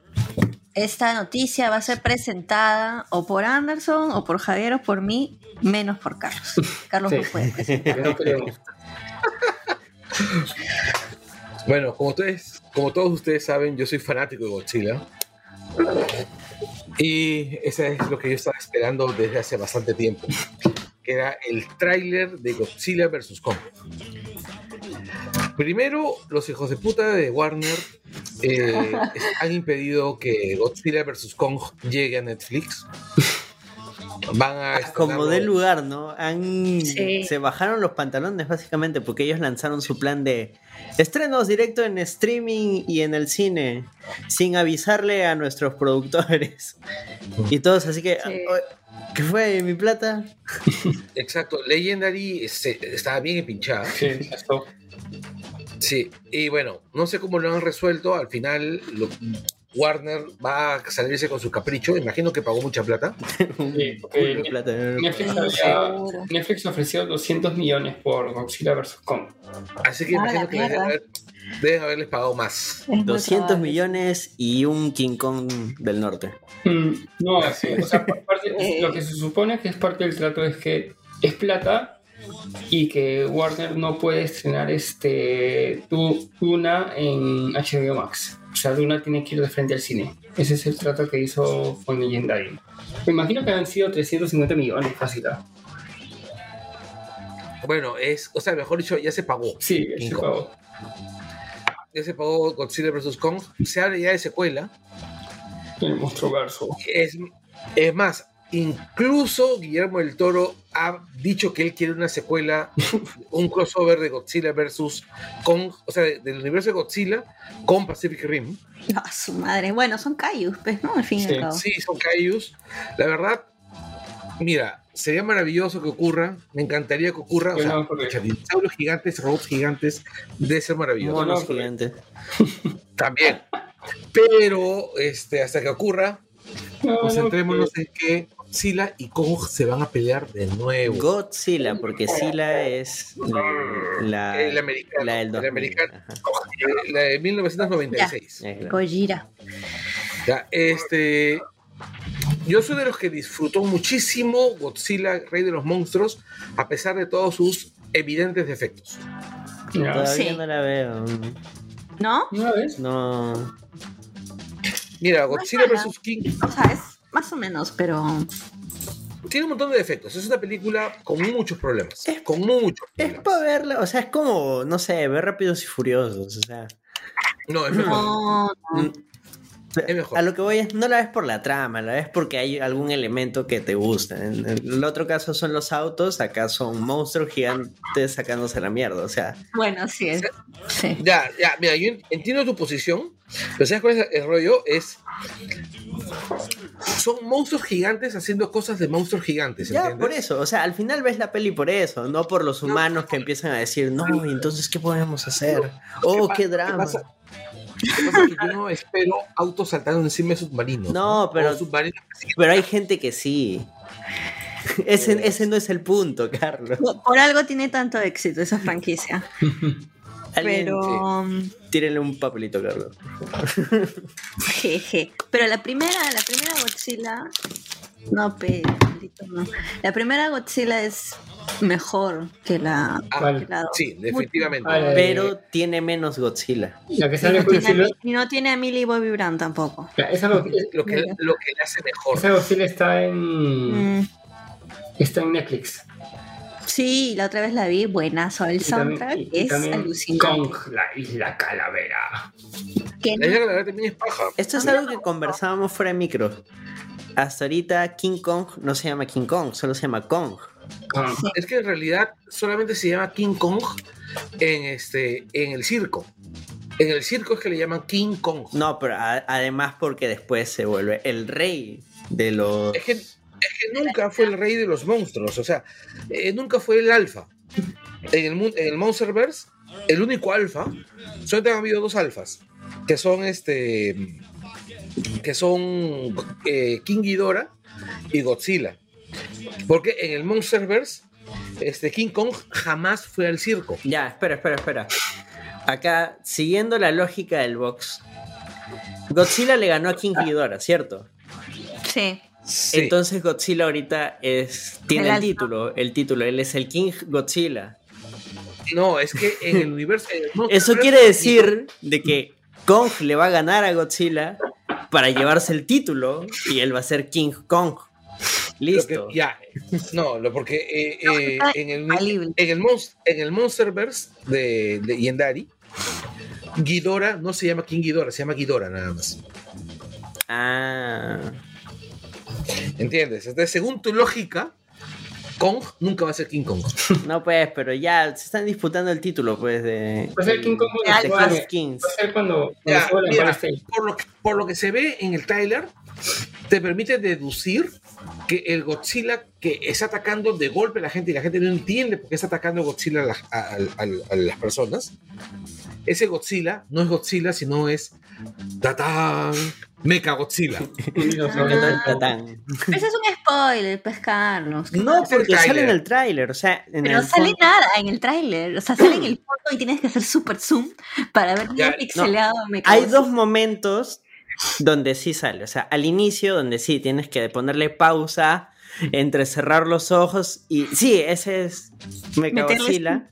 Esta noticia va a ser presentada o por Anderson, o por Javier, o por mí, menos por Carlos. <laughs> Carlos Sí. no puede presentar. <laughs> <laughs> Bueno, como, ustedes, como todos ustedes saben, yo soy fanático de Godzilla. Y ese es lo que yo estaba esperando desde hace bastante tiempo. Que era el tráiler de Godzilla vs. Kong. Primero, los hijos de puta de Warner eh, <laughs> han impedido que Godzilla vs. Kong llegue a Netflix. van a Como estrenarlo. del lugar, ¿no? Han, Sí. Se bajaron los pantalones básicamente porque ellos lanzaron su plan de estrenos directo en streaming y en el cine sin avisarle a nuestros productores. Y todos así que... Sí. "Oh, ¿Qué fue mi plata? Exacto, Legendary este, estaba bien pinchada. Sí. Sí, y bueno, no sé cómo lo han resuelto. Al final, lo- Warner va a salirse con su capricho. Imagino que pagó mucha plata. <laughs> Sí, mi plata. Netflix, había- ofreció 200 millones por Godzilla vs. Kong. Así que Ah, imagino que deben, mierda. haber- deben haberles pagado más. Es muy 200 probable. millones y un King Kong del norte. Mm, No, sí, o sea, <laughs> parte- lo que se supone que es parte del trato es que es plata y que Warner no puede estrenar este Duna en HBO Max. O sea, Duna tiene que ir de frente al cine. Ese es el trato que hizo con Legendary. Me imagino que han sido 350 millones, fácil. ¿ah? Bueno, es, o sea, mejor dicho, ya se pagó. Sí, Cinco. juego. Ya se pagó Godzilla vs. Kong. Se habla ya de secuela. El monstruo verso. Es, es más, incluso Guillermo del Toro ha dicho que él quiere una secuela, <laughs> un crossover de Godzilla vs. Kong, o sea, del universo de Godzilla con Pacific Rim. No, su madre. Bueno, son Kaijus, pues, ¿no? Al fin y Sí, al cabo. Sí, son Kaijus. La verdad, mira, sería maravilloso que ocurra. Me encantaría que ocurra. O sea, dinosaurios gigantes, robots gigantes, debe ser maravilloso. Monos gigantes. <laughs> También. Pero este, hasta que ocurra, No, no, concentrémonos que- en que Godzilla y Kong se van a pelear de nuevo. Godzilla, porque Sila es la, el americano. la del el 2000. americano. Ajá. eh, La de 1996. Eh, claro. Gojira. Ya, este. Yo soy de los que disfrutó muchísimo Godzilla, Rey de los Monstruos, a pesar de todos sus evidentes defectos. Ya. Todavía Sí. no la veo. ¿No? No. Mira, No es Godzilla mala. vs. King O sea, es más o menos, pero. tiene un montón de defectos. Es una película con muchos problemas. Con muchos Es problemas. para verla, o sea, es como, no sé, ver Rápidos y Furiosos, o sea. No, es mejor. No, no. Es mejor. A lo que voy es, no la ves por la trama, la ves porque hay algún elemento que te gusta. En el otro caso son los autos, acá son monstruos gigantes sacándose la mierda, o sea. Bueno, sí es. Sí. Ya, ya, mira, yo entiendo tu posición, pero ¿sabes cuál es el rollo? Es. Son monstruos gigantes haciendo cosas de monstruos gigantes, Ya, ¿entiendes? por eso, o sea, al final ves la peli por eso, no por los humanos que empiezan a decir, no, y entonces, ¿qué podemos hacer? Oh, qué ¿Qué drama. pasa? Lo que pasa es que yo no espero autos saltando encima de submarinos. No, pero- submarinos Pero hay gente que sí. <laughs> Ese, ese no es el punto, Carlos. Por por algo tiene tanto éxito esa franquicia. <laughs> Pero. um, sí, tírenle un papelito, Carlos. Jeje. Pero la primera, la primera Godzilla. No, pe, maldito, no. La primera Godzilla es mejor que la. Ah, que la sí, definitivamente. Vale. Pero tiene menos Godzilla. La que Y sale no, tiene a, Godzilla, Mi- y no tiene a Millie Bobby Brown tampoco. ya, esa, Go- Lo que, lo que le hace mejor. esa Godzilla está en, Mm, está en Netflix. sí, la otra vez la vi. Buenazo. El Y también- soundtrack y- es alucinante. Kong, la isla calavera. La isla también es paja. Esto es algo que conversábamos fuera de micro. Hasta ahorita King Kong no se llama King Kong, solo se llama Kong. Kong. Es que en realidad solamente se llama King Kong en, este, en el circo. En el circo es que le llaman King Kong. No, pero a- además porque después se vuelve el rey de los... Es que, es que nunca fue el rey de los monstruos, o sea, eh, nunca fue el alfa. En el, en el Monsterverse, el único alfa, solamente han habido dos alfas, que son este, que son eh, King Ghidorah y Godzilla. Porque en el Monsterverse, este King Kong jamás fue al circo. Ya, espera, espera, espera. Acá, siguiendo la lógica del box, Godzilla le ganó a King Ghidorah, ¿cierto? Sí. Sí. Entonces Godzilla ahorita es, tiene El título, el título, él es el King Godzilla. no, es que en el universo. en el Eso quiere decir de que Kong le va a ganar a Godzilla para llevarse el título y él va a ser King Kong. Lo Listo. que- ya, no, lo- porque eh, eh, en, el, en, el Monst- en el Monsterverse de, de Yendari, Ghidorah no se llama King Ghidorah, se llama Ghidorah nada más. Ah, ¿Entiendes? Entonces, según tu lógica, Kong nunca va a ser King Kong. <laughs> No, pues, pero ya se están disputando el título, pues, de. Va a ser King Kong cuando. Va a ser cuando, Ya, mira, por, lo que, por lo que se ve en el tráiler, te permite deducir que el Godzilla que está atacando de golpe a la gente y la gente no entiende por qué está atacando Godzilla a, a- a- a las personas. Ese Godzilla no es Godzilla, sino es Tatán Mecha Godzilla. Ah. Ese es un spoiler, pues Carlos. No, porque sale en el tráiler, o sea, en Pero el sale fondo- nada en el tráiler. O sea, sale en el fondo y tienes que hacer super zoom para ver bien pixelado. me Hay dos momentos donde sí sale. O sea, al inicio, donde sí tienes que ponerle pausa, entre cerrar los ojos y. Sí, ese es Meterle Mechagodzilla.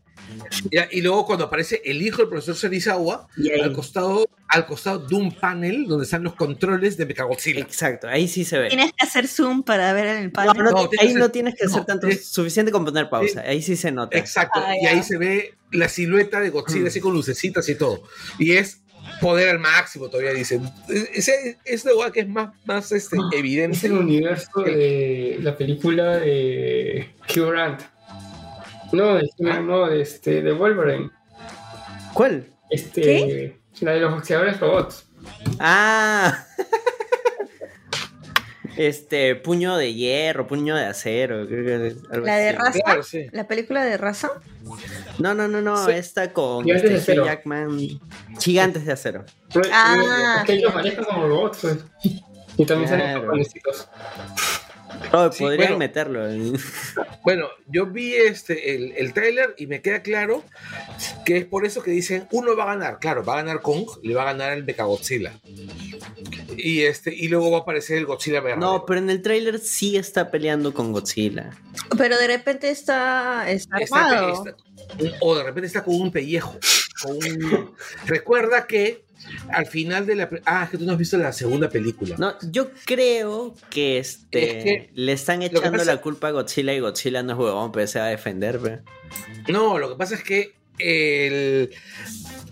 Ya, y luego cuando aparece el hijo del profesor Serizawa, Y ahí- al costado, al costado de un panel donde están los controles de Mechagodzilla. Exacto, ahí sí se ve. Tienes que hacer zoom para ver en el No, panel. no, No, tiene ahí no tienes que hacer no, tanto, es- suficiente con poner pausa, ahí sí se nota. Exacto, Ah, y ya. ahí se ve la silueta de Godzilla Mm. así con lucecitas y todo. Y es poder al máximo, todavía dicen. Ese es la hueá que es más, más este, Es evidente. el universo de la película de Hugh Grant. No, Ah. no, de, este, de Wolverine. ¿Cuál? Este, La de los boxeadores robots. Ah. <laughs> Este, puño de hierro, puño de acero. creo que es algo La de así. raza. Claro, sí. La película de raza. No, no, no, no, Sí. esta con Gigantes este de acero. Jackman. Gigantes de acero. Ah, es que ellos manejan como robots. pues. Y también salen Claro. japonesitos. Oh, Sí, podrían bueno. meterlo. en- Bueno, yo vi este, el, el tráiler y me queda claro que es por eso que dicen uno va a ganar. Claro, va a ganar Kong, le va a ganar el Mechagodzilla. Y, este, y luego va a aparecer el Godzilla verdadero. No, pero en el tráiler sí está peleando con Godzilla. Pero de repente está, está Está- armado. está- o de repente está con un pellejo. Con un- Recuerda que al final de la... Ah, es que tú no has visto la segunda película. No, yo creo que este Es que le están echando pasa- la culpa a Godzilla y Godzilla no es huevón, pero se va a defender, pe. No, lo que pasa es que el...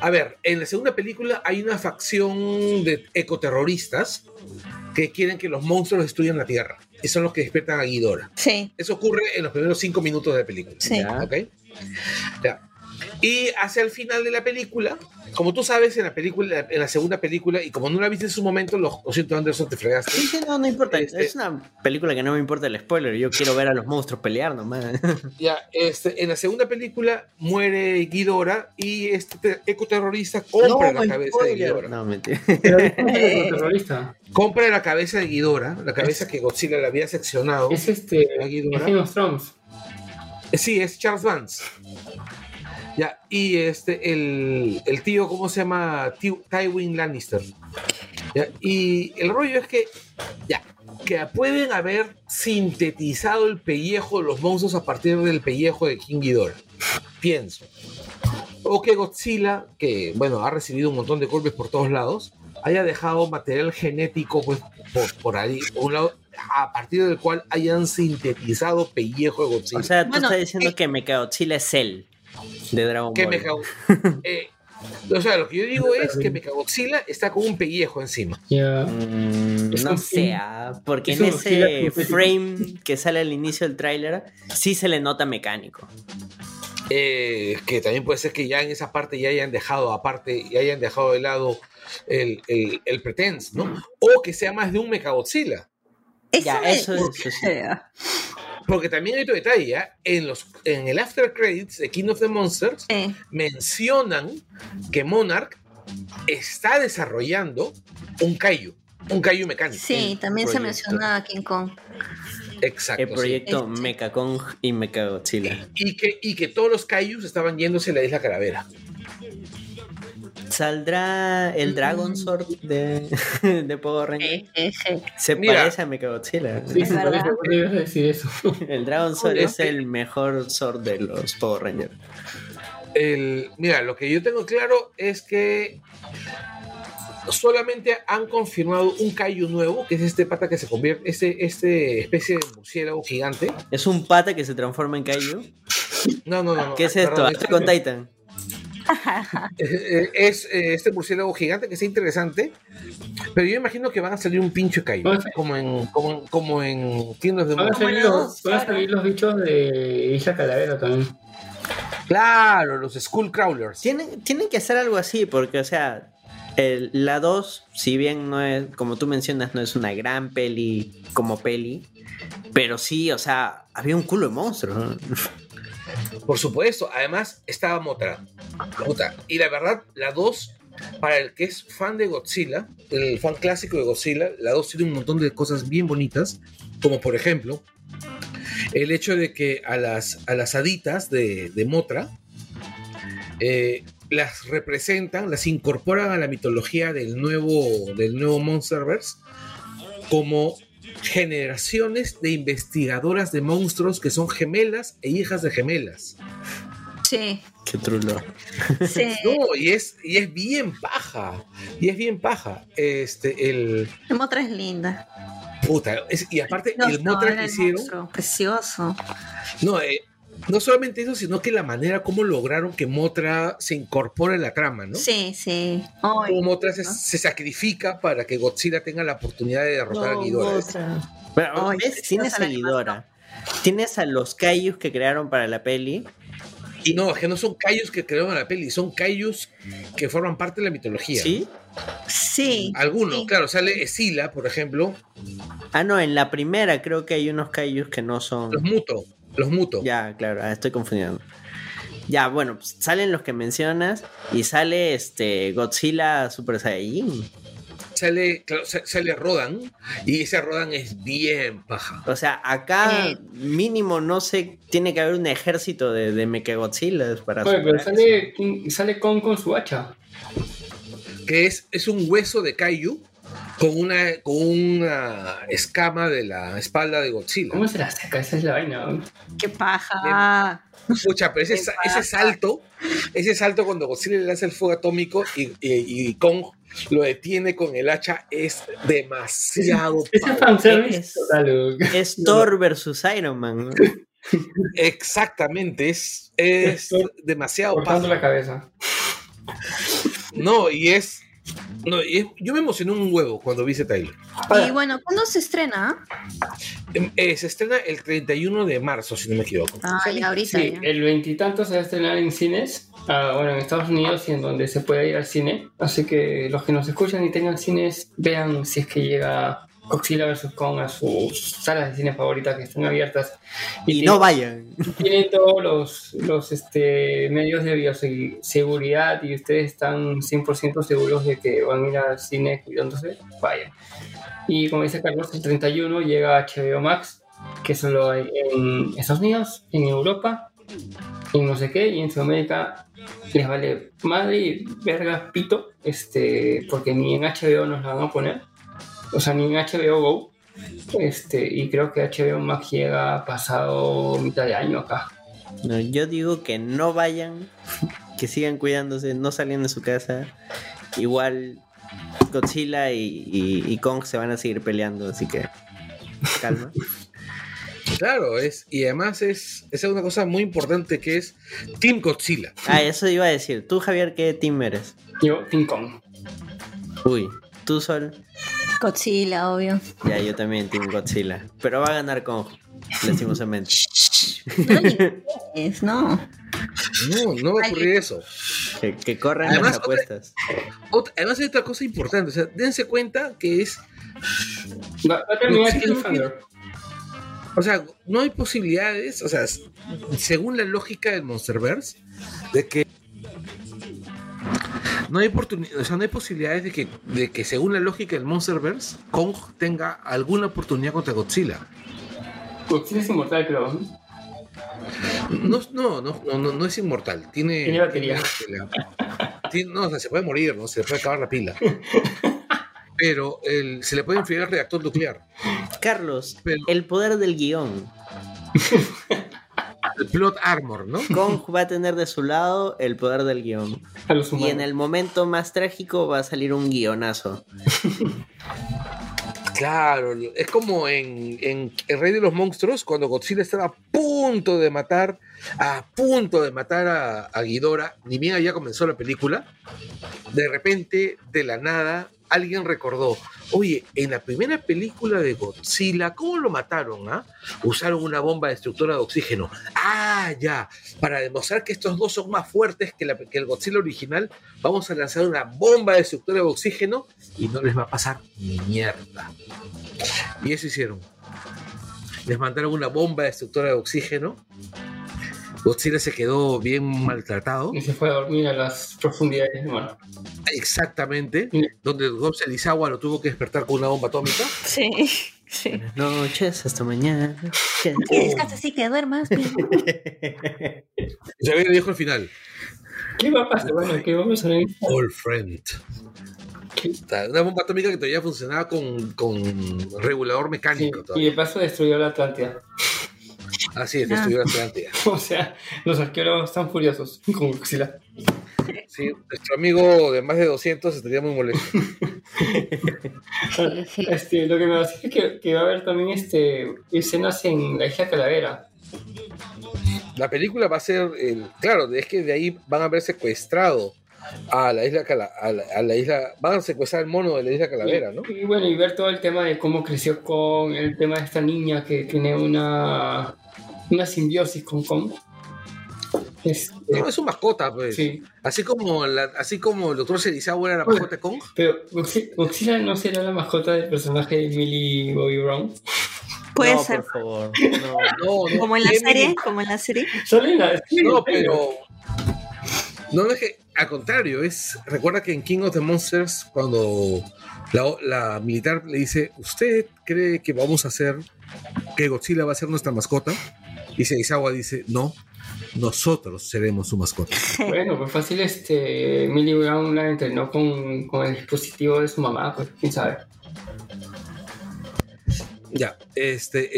A ver, en la segunda película hay una facción de ecoterroristas que quieren que los monstruos destruyan la Tierra. Y son los que despiertan a Ghidorah. Sí, Eso ocurre en los primeros cinco minutos de la película. sí. Ya. ¿Ok? Ya. Y hacia el final de la película, como tú sabes, en la película, en la segunda película, y como no la viste en su momento, lo, lo siento, Anderson, te fregaste. Sí, sí, no, no importa. Este- Es una película que no me importa el spoiler. Yo quiero ver a los monstruos pelear nomás. <laughs> Ya, este, en la segunda película muere Ghidorah y este te- ecoterrorista compra la cabeza de Ghidorah. No, mentira. Pero es un terrorista. Compra la cabeza de Ghidorah, la cabeza que Godzilla le había seccionado. Es este. a Es Ghidorah. Game of Thrones. Eh, Sí, es Charles Vance. Ya, y este, el, el tío, ¿cómo se llama? Ty- Tywin Lannister. Ya, y el rollo es que, ya, que pueden haber sintetizado el pellejo de los monstruos a partir del pellejo de King Ghidorah. Pienso. O que Godzilla, que, bueno, ha recibido un montón de golpes por todos lados, haya dejado material genético, pues, por, por ahí, por un lado, a partir del cual hayan sintetizado pellejo de Godzilla. O sea, tú Bueno, estás diciendo eh, que Mechagodzilla es Cell de Dragon que Ball. Mecha- <laughs> eh, o sea, lo que yo digo es que Mechagodzilla está con un pellejo encima. Ya. Mm, Es no sé, ah, porque es en ese frame que sale al inicio del tráiler sí se le nota mecánico. Eh, que también puede ser que ya en esa parte ya hayan dejado aparte y hayan dejado de lado el, el, el pretense, ¿no? O que sea más de un Mechagodzilla. Eso, Ya, eso, eso sí. Porque también hay otro detalle, ¿ya? En, los, en el After Credits de King of the Monsters Sí. mencionan que Monarch está desarrollando un Kaiju, un Kaiju mecánico. Sí, también se menciona a King Kong. Exacto. El sí. proyecto Este. Mechakong y Mechagodzilla. Y que, y que todos los Kaijus estaban yéndose a la isla Calavera. ¿Saldrá el Dragon Sword de, <laughs> de Power Ranger? Sí, sí, sí. Se Mira. parece a Mechagodzilla. Sí, eso ibas a decir eso. <laughs> El Dragon Sword Obvio. es el mejor Sword de los Power Rangers. El, mira, lo que yo tengo claro es que solamente han confirmado un Kaiju nuevo, que es este pata que se convierte, este, este especie de murciélago gigante. Es un pata que se transforma en Kaiju. No, no, no. no, ¿Qué es esto? perdón, Attack on Titan. <laughs> Eh, eh, es eh, este murciélago gigante que es interesante, pero yo imagino que van a salir un pincho caído, como en, como, en- como en Kingdoms de Van a salir los, van a salir los bichos de Isla Calavera también. Claro, los Skull Crawlers. Tienen, tienen que hacer algo así, porque, o sea, el- la 2, si bien no es, como tú mencionas, no es una gran peli como peli, pero sí, o sea, había un culo de monstruos. ¿no? Por supuesto, además estaba Motra. Y la verdad, la 2, para el que es fan de Godzilla, el fan clásico de Godzilla, la 2 tiene un montón de cosas bien bonitas, como por ejemplo, el hecho de que a las, a las haditas de, de Motra eh, las representan, las incorporan a la mitología del nuevo, del nuevo Monsterverse como generaciones de investigadoras de monstruos que son gemelas e hijas de gemelas. Sí, Qué trulo. sí. <laughs> No, y es, y es bien paja. Y es bien paja. Este, el. La Motra es linda. Puta, es- y aparte, No, el no, Motra que el hicieron. monstruo, Precioso. No, eh, no solamente eso, sino que la manera como lograron que Motra se incorpore en la trama, ¿no? Sí, sí. Ay, Como Motra se, ¿no? se sacrifica para que Godzilla tenga la oportunidad de derrotar a Ghidorah. Pero, Ay, ¿ves? Tienes la seguidora. Tienes a los Kaijus que crearon para la peli. Y no, es que no son Kaijus que crearon la peli, son Kaijus que forman parte de la mitología. ¿Sí? sí. Algunos, sí. claro, sale Esila, por ejemplo, Ah, no, en la primera creo que hay unos Kaijus que no son. los Muto, los Muto. Ya, claro, ah, estoy confundiendo. Ya, bueno, pues, salen los que mencionas y sale este Godzilla Super Saiyajin. sale, claro, sa- sale Rodan y ese Rodan es bien paja. O sea, acá Eh. mínimo no sé, tiene que haber un ejército de, de Mechagodzillas para Oye, pero sale, sale Kong con su hacha. Que es, es un hueso de Kaiju con una, con una escama de la espalda de Godzilla. ¿Cómo se la saca? Esa es la vaina. Qué paja. Pucha, pero ese, salto, ese salto cuando Godzilla le lanza el fuego atómico y, y, y Kong lo detiene con el hacha es demasiado Ese fanservice Es-. Es Thor versus Iron Man. ¿no? Exactamente, es, es demasiado Cortando paja. la cabeza. No, y es. No, yo me emocioné un huevo cuando vi ese trailer. Y bueno, ¿cuándo se estrena? Em, eh, se estrena el 31 de marzo, si no me equivoco. Ah, ahorita. Sí, ya. el veintitantos se va a estrenar en cines, ah, bueno, en Estados Unidos y en donde se puede ir al cine. Así que los que nos escuchan y tengan cines, vean si es que llega Godzilla vs. Kong a sus salas de cine favoritas que están abiertas. Y tienen- no vayan. <laughs> Tienen todos los, los este, medios de bioseguridad y ustedes están 100% seguros de que van a ir al cine cuidándose, vayan. Y como dice Carlos, el 31 llega HBO Max, que solo hay en Estados Unidos, en Europa, en no sé qué, y en Sudamérica les vale madre y verga pito, este, porque ni en HBO nos la van a poner, o sea, ni en HBO Go, este, y creo que HBO Max llega pasado mitad de año acá. No, yo digo que no vayan, <laughs> que sigan cuidándose, no salgan de su casa. Igual Godzilla y, y- y Kong se van a seguir peleando, así que calma. <laughs> Claro, es, y además es, es una cosa muy importante que es Team Godzilla. Ah, eso iba a decir. Tú, Javier, ¿qué team eres? Yo, King Kong. Uy, tú, Sol. Godzilla, obvio. Ya, yo también, Team Godzilla. Pero va a ganar Kong, lastimosamente. No, <laughs> no. No, no va a ocurrir eso. Que, que corran Además, las apuestas. Además hay otra cosa importante, o sea, dense cuenta que es, no, Thunder. o sea, no hay posibilidades, o sea, según la lógica del Monsterverse, de que no hay oportuni- o sea, no hay posibilidades de que, de que según la lógica del Monsterverse, Kong tenga alguna oportunidad contra Godzilla. Godzilla es inmortal, creo. ¿no? No, no, no, no, no, no es inmortal. Tiene, Tiene batería. tiene- tiene- no, o sea, se puede morir, ¿no? Se le puede acabar la pila. Pero el- se le puede enfriar el reactor nuclear. Carlos, Pero- el poder del guion. <laughs> El plot armor, ¿no? Kong va a tener de su lado el poder del guion. Y en el momento más trágico va a salir un guionazo. Claro, es como en, en El Rey de los Monstruos, cuando Godzilla estaba a punto punto de matar, a punto de matar a, a Ghidorah, ni bien ya comenzó la película, de repente, de la nada, alguien recordó, oye, en la primera película de Godzilla, ¿cómo lo mataron? ah? Usaron una bomba destructora de oxígeno. Ah, ya, para demostrar que estos dos son más fuertes que, que el Godzilla original, vamos a lanzar una bomba destructora de oxígeno y no les va a pasar ni mierda. Y eso hicieron. Les mandaron una bomba destructora de oxígeno. Godzilla se quedó bien maltratado. Y se fue a dormir a las profundidades del mar. Exactamente. Sí. Donde Godzilla Izawa lo tuvo que despertar con una bomba atómica. Sí, <laughs> sí. Buenas noches, hasta mañana. Que descanses y que duermas. Y se le dijo al final, ¿Qué va a pasar? Bueno, ¿qué va a en All Friend. Una bomba atómica que todavía funcionaba con, con regulador Sí, mecánico. y todavía. de paso destruyó la Atlántida. Así es, destruyó la Atlántida. O sea, los arqueólogos están furiosos <laughs> con Godzilla. Sí, nuestro amigo de más de 200 estaría muy molesto. <laughs> Este, lo que me parece es que, que va a haber también este, escenas en la isla Calavera. La película va a ser, el, claro, es que de ahí van a haber secuestrado a la isla Cala- a la, a la isla, van a secuestrar el mono de la isla Calavera, ¿no? Y, y bueno, y ver todo el tema de cómo creció con el tema de esta niña que tiene una, una simbiosis con Kong. Este, No, es su mascota, pues. sí, Así como la, así como el doctor Serizawa era la mascota de Kong. pero Godzilla no será la mascota del personaje de Millie Bobby Brown. Puede no, ser. por favor. No. No, <laughs> no, Como en la serie, como en la serie. Solo en la- sí, No, pero- no es que. Al contrario, es. Recuerda que en King of the Monsters, cuando la, la militar le dice: ¿Usted cree que vamos a hacer. que Godzilla va a ser nuestra mascota? Y Serizawa dice: No, nosotros seremos su mascota. <laughs> Bueno, pues fácil, este, Millie Brown la entrenó con, con el dispositivo de su mamá, pues quién sabe. Ya, este.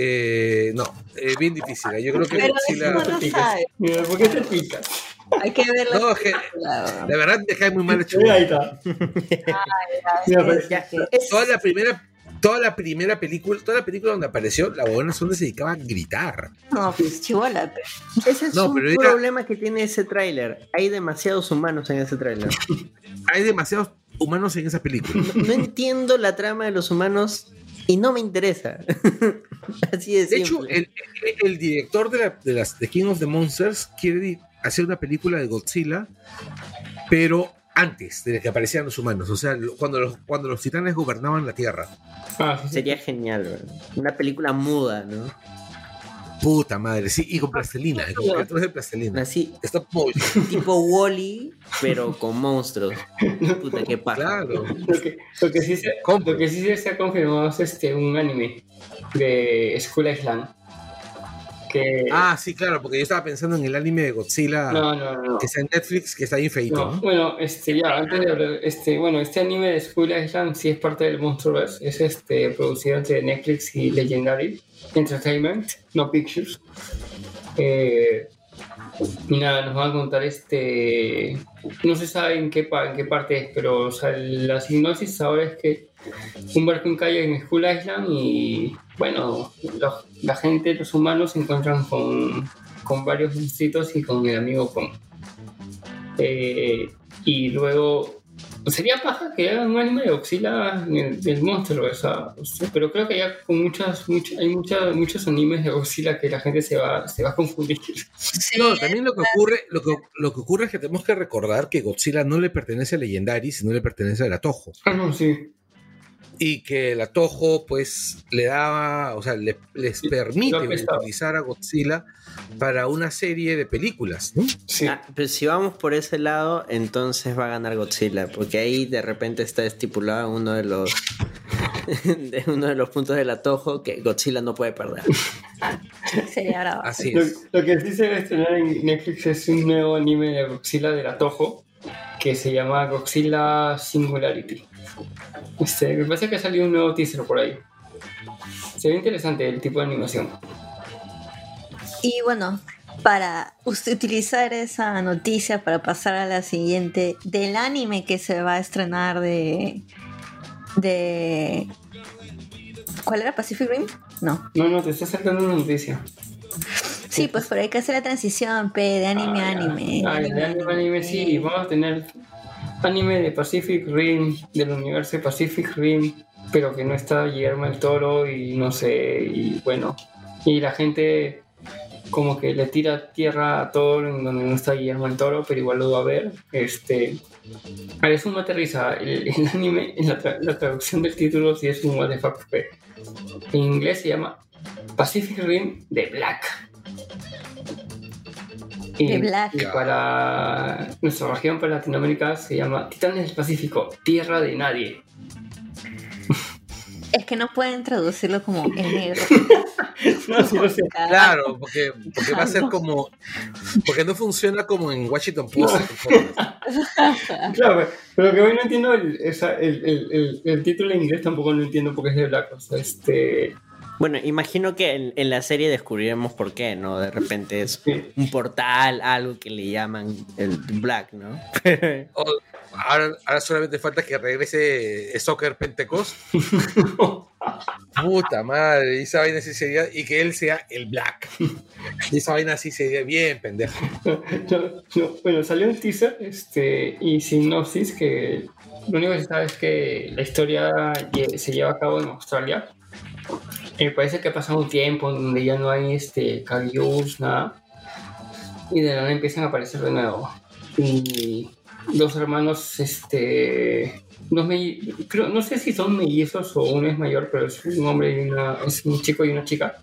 eh, no, eh, bien difícil. ¿eh? Yo creo que Pero Godzilla. no. Mira, ¿por qué te picas? Hay que verla. No, es que la verdad me cae muy mal hecho. Ahí está. Mira, pues, Ya, es- Toda la primera. Toda la primera película, toda la película donde apareció, la buena donde se dedicaba a gritar. No, pues chivola. ese es No, un era- problema que tiene ese tráiler. Hay demasiados humanos en ese tráiler. <laughs> Hay demasiados humanos en esa película. No, no entiendo la trama de los humanos y no me interesa. <laughs> Así de De hecho, el, director de, la- de las de King of the Monsters quiere hacer una película de Godzilla, pero antes de que aparecieran los humanos, o sea, cuando los, cuando los titanes gobernaban la Tierra. ah. Sería genial, ¿verdad? Una película muda, ¿no? Puta madre, sí, y con plastelina, y con criaturas de plastelina. Así, motion, tipo Wally, pero con monstruos. Puta, qué paja. claro. Lo que, lo que sí se, lo que sí se ha confirmado es este, un anime de School Island. Que, Ah, sí, claro, porque yo estaba pensando en el anime de Godzilla no, no, no. que está en Netflix, que está bien feito, No, ¿no? bueno, este, ya, antes de hablar, este, bueno, este anime de School Island sí es parte del Monsterverse, es este, producido entre Netflix y Legendary Entertainment, no Pictures. Eh, y nada, nos van a contar este, no se sabe en qué, en qué parte es, pero o sea, la sinopsis ahora es que un barco encalla en School Island y, bueno, los- la gente, los humanos se encuentran con, con varios monstruitos y con el amigo Kong. Eh, y luego sería paja que hagan un anime de Godzilla en el- del monstruo, o sea, o sea, pero creo que ya con muchas, muchas hay muchas, muchos animes de Godzilla que la gente se va, se va a confundir. Sí, No, también lo que ocurre, lo que, lo que ocurre es que tenemos que recordar que Godzilla no le pertenece a Legendary, sino le pertenece a la Toho. Ah, no, sí. Y que la Toho pues le daba, o sea, le- les permite lo utilizar a Godzilla para una serie de películas, ¿no? sí. Ah, pero si vamos por ese lado, entonces va a ganar Godzilla, porque ahí de repente está estipulado uno de los <laughs> de uno de los puntos del atojo que Godzilla no puede perder. <laughs> sería bravo. Así Lo, es. lo que sí se va a estrenar en Netflix es un nuevo anime de Godzilla de la Toho que se llama Godzilla Singularity. Este, me parece que ha salido un nuevo teaser por ahí. Se ve interesante el tipo de animación. Y bueno, para utilizar esa noticia para pasar a la siguiente del anime que se va a estrenar de de ¿Cuál era Pacific Rim? No. No, no, te está saltando una noticia. Sí, pues pero hay que hacer la transición, P, de anime a Ah, anime. Ah, de anime a anime, sí. Vamos a tener anime de Pacific Rim, del universo de Pacific Rim, pero que no está Guillermo el Toro y no sé, y bueno. Y la gente como que le tira tierra a todo en donde no está Guillermo el Toro, pero igual lo va a ver. Este, es un aterriza. El, el anime, la, tra- la traducción del título sí es un what the fuck. pe. En inglés se llama Pacific Rim de Black. Y, The Black. y para nuestra región, para Latinoamérica, se llama Titanes del Pacífico, Tierra de Nadie. Es que no pueden traducirlo como el negro. <laughs> No, sí lo sé. Claro, porque, porque va a ser como. Porque no funciona como en Washington Post. <laughs> Claro, pero lo que hoy no entiendo, el, esa- el, el, el, el título en inglés tampoco lo entiendo porque es de Black. O sea, este. Bueno, imagino que en, en la serie descubriremos por qué, ¿no? De repente es un portal, algo que le llaman el Black, ¿no? <laughs> O- ahora, ahora solamente falta que regrese Soccer Pentecost. <laughs> Puta madre, y esa vaina sí sería. Y que él sea el Black. Y esa vaina sí sería bien pendejo. No, no, bueno, salió un teaser este, y sinopsis que lo único que se sabe es que la historia se lleva a cabo en Australia. Me parece que ha pasado un tiempo donde ya no hay este, Karyus, nada. Y de la nada empiezan a aparecer de nuevo. Y dos hermanos, este. Dos creo, no sé si son mellizos o uno es mayor, pero es un hombre y una. Es un chico y una chica.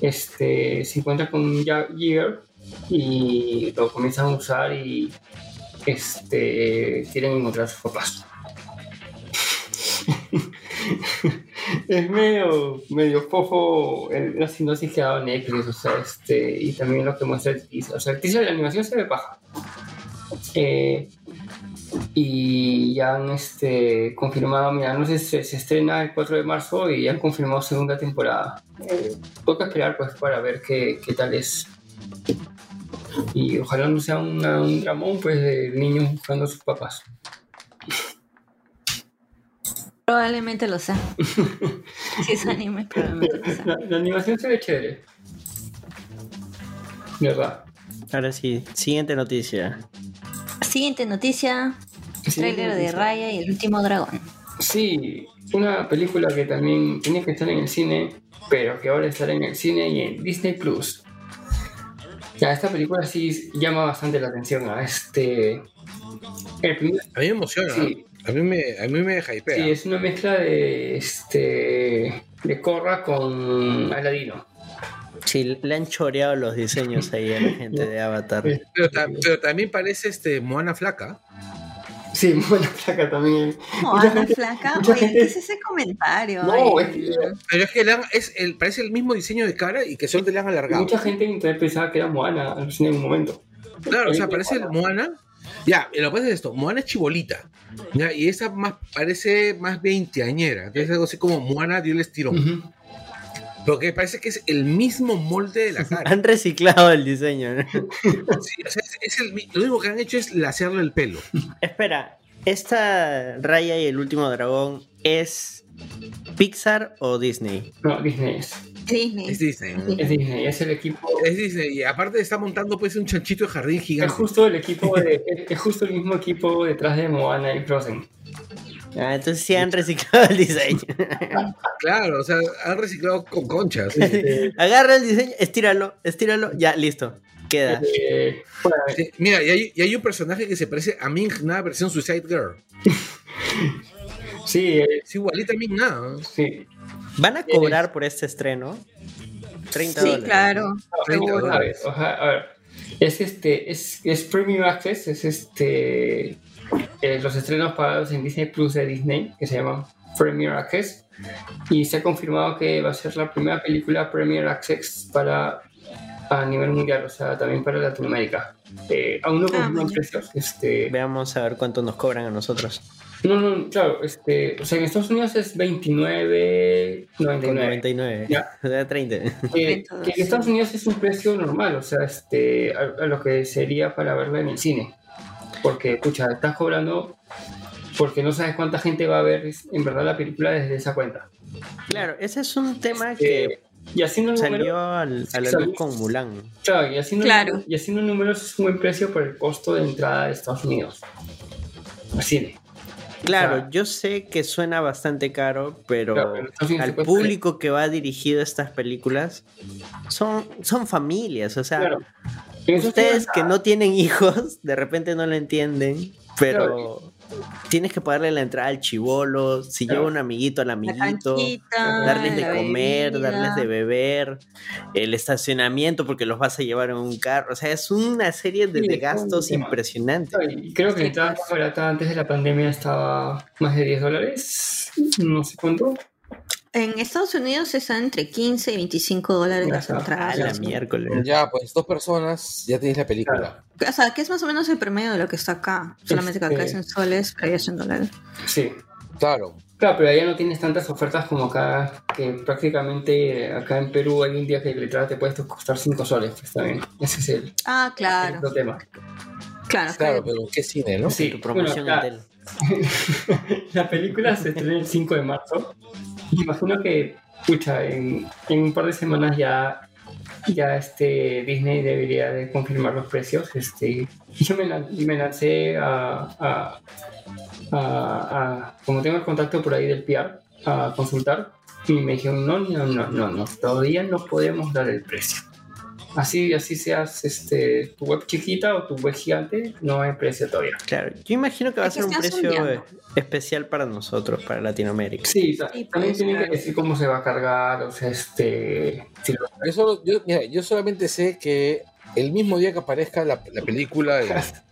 Este, se encuentra con un Yeager y lo comienzan a usar y este quieren encontrar a sus papás. <laughs> <laughs> es medio, medio fofo el- la sinopsis que ha dado Netflix, o sea, este, y también lo que muestra el teaser. O sea, el teaser de la animación se ve paja. Eh, y ya han este, confirmado, mira, no sé, se, se estrena el 4 de marzo y ya han confirmado segunda temporada. Eh, toca esperar pues para ver qué, qué tal es. Y ojalá no sea una- un dramón pues de niños buscando a sus papás. Probablemente lo sea. <laughs> Si es anime, probablemente lo sea. La, la animación se ve chévere. ¿Verdad? Ahora sí, siguiente noticia. Siguiente noticia: Sí, trailer de. Raya y el último dragón. Sí, una película que también tenía que estar en el cine, pero que ahora estará en el cine y en Disney Plus. Ya, esta película sí llama bastante la atención a este. El primer, A mí me emociona. Sí. A mí me, a mí me hypea. sí, es una mezcla de este. de Korra con Aladino. Sí, le han choreado los diseños ahí a la gente de Avatar. pero, ta- pero también parece este Moana flaca. Sí, muy buena placa también. Mucha Ana gente- flaca. mucha Oye, gente- ¿qué es ese comentario? No, Ay, es que- Pero es que le han- es el, parece el mismo diseño de cara y que solo te le han alargado. Mucha gente en internet pensaba que era Moana en un momento. Claro, o sea, parece el Moana. Moana. Ya, y lo que pasa es esto, Moana es chibolita. Ya, y esa más parece más veinteañera. Entonces algo así como Moana dio el estirón. Ujú. Porque parece que es el mismo molde de la cara. Han reciclado el diseño. ¿no? <laughs> Sí, o sea, es, es el mi- lo único que han hecho es lasearle el pelo. Espera, ¿esta Raya y el último dragón es Pixar o Disney? No, Disney es. Disney. Es Disney. Es Disney, es el equipo. Es Disney. Y aparte está montando pues un chanchito de jardín Es gigante. justo el equipo de, es, es justo el mismo equipo detrás de Moana y Frozen. Ah, entonces sí han reciclado el diseño. Claro, o sea, han reciclado con conchas. Agarra el diseño, estíralo, estíralo, ya, listo. Queda. Eh, bueno, Sí, mira, y hay, y hay un personaje que se parece a Ming Na versión Suicide Girl. <laughs> sí, eh, Es igualita a Ming Na. sí. ¿Van a cobrar por este estreno? 30 Sí, dólares. claro. 30 A ver, dólares. oja- a ver, es este, es, es Premium Access, es este, eh, los estrenos pagados en Disney Plus de Disney, que se llaman Premier Access, y se ha confirmado que va a ser la primera película Premier Access para a nivel mundial, o sea, también para Latinoamérica. Eh, aún no Ah, confirman vaya. precios, este, Veamos a ver cuánto nos cobran a nosotros. No, no, claro, este, o sea, en Estados Unidos es 29.99. Con 99. Ya. O sea, 30. que, que en Estados Unidos es un precio normal, o sea, este, a, a lo que sería para verla en el cine. Porque, escucha, estás cobrando porque no sabes cuánta gente va a ver en verdad la película desde esa cuenta. Claro, ese es un tema Este, que Y haciendo Salió números, al, a la Salió. luz con Mulan. claro, y haciendo, Claro. y haciendo números es un buen precio por el costo de entrada de Estados Unidos. Así Claro, O sea- yo sé que suena bastante caro, pero Claro, al puede público que va dirigido a estas películas son, son familias, o sea, Claro. Ustedes que no tienen hijos, de repente no lo entienden, pero Claro. Tienes que pagarle la entrada al chivolo, si lleva un amiguito al amiguito, canchita, darles de comer, bebida. darles de beber, el estacionamiento porque los vas a llevar en un carro, o sea, es una serie de, de gastos impresionantes. Creo que barata antes de la pandemia estaba más de 10 dólares. No sé cuánto. En Estados Unidos está entre 15 y 25 dólares las está. Entradas. la miércoles. Ya, pues dos personas, ya tienes la película. O sea, que es más o menos el promedio de lo que está acá. Solamente que acá Este- es en soles, pero allá es en dólares. Sí. Claro. Claro, pero allá no tienes tantas ofertas como acá, que prácticamente acá en Perú hay un día que la entrada te puede costar 5 soles, pues también. Ese es el, Ah, claro. el otro tema. Claro, Claro, claro. pero qué cine, ¿no? Sí, Tu promoción bueno, en acá-. <laughs> La película se estrena el 5 de marzo. Imagino que, pucha, en, un par de semanas ya, ya este, Disney debería de confirmar los precios. Este, yo me, lan- me lancé a- a- como tengo el contacto por ahí del PR, a consultar. Y me dijeron, no, no, no, no, no, todavía no podemos dar el precio. Así, así seas este, tu web chiquita o tu web gigante, no hay precio todavía. Claro, yo imagino que va a ser un precio sondeando. especial para nosotros, para Latinoamérica. Sí, ta- Sí, también pues, tienen claro. que decir cómo se va a cargar, o sea, este... si lo- Yo, solo- yo, mira, yo solamente sé que el mismo día que aparezca la, la película, <laughs>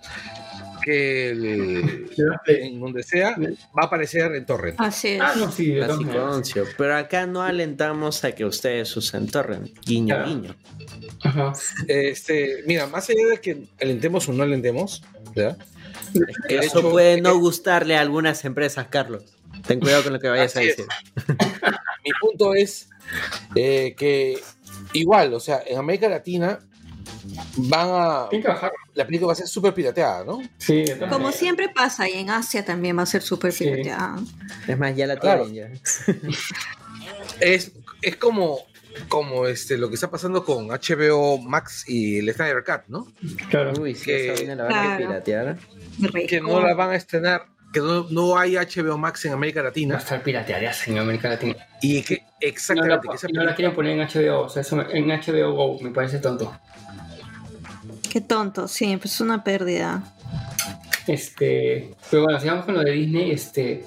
que el- en donde sea, va a aparecer en Torrent. Así es. Ah, no, sí, concio. Pero acá no alentamos a que ustedes usen torrent. Guiño, Claro. guiño. Ajá. Este, mira, más allá de que alentemos o no alentemos, ¿verdad? Que De eso hecho, puede no eh, gustarle a algunas empresas, Carlos. Ten cuidado con lo que vayas a es. decir. Mi punto es eh, que igual, o sea, en América Latina van a. La película va a ser súper pirateada, ¿no? Sí, Como siempre pasa, y en Asia también va a ser súper Sí. pirateada. Es más, ya la Claro. tienen ya. <laughs> Es, es como, como este, lo que está pasando con HBO Max y el Snyder Cut, ¿no? Claro. Uy, sí, Que- esa la van a Claro. piratear. Que no la van a estrenar, que no, no hay HBO Max en América Va a Latina estar pirateada en América Latina. y que No la, exactamente que esa y no la quieren poner en HBO, o sea, eso en HBO Go, me parece tonto. Qué tonto, sí, pues es una pérdida. Este, pero bueno, sigamos con lo de Disney. Este,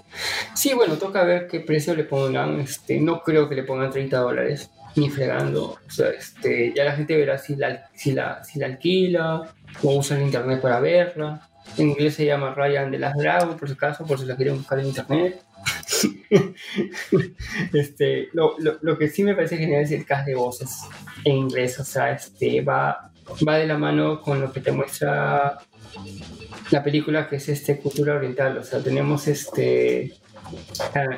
sí, bueno, toca ver qué precio le pongan. Este, no creo que le pongan 30 dólares, ni fregando. O sea, este, ya la gente verá si la, si la, si la alquila o usa el internet para verla. En inglés se llama Ryan de las Dragon, por si acaso, por si la quieren buscar en internet. <laughs> este, lo, lo, lo que sí me parece genial es el cast de voces en inglés. O sea, este, va, va de la mano con lo que te muestra la película que es este cultura oriental. O sea, tenemos este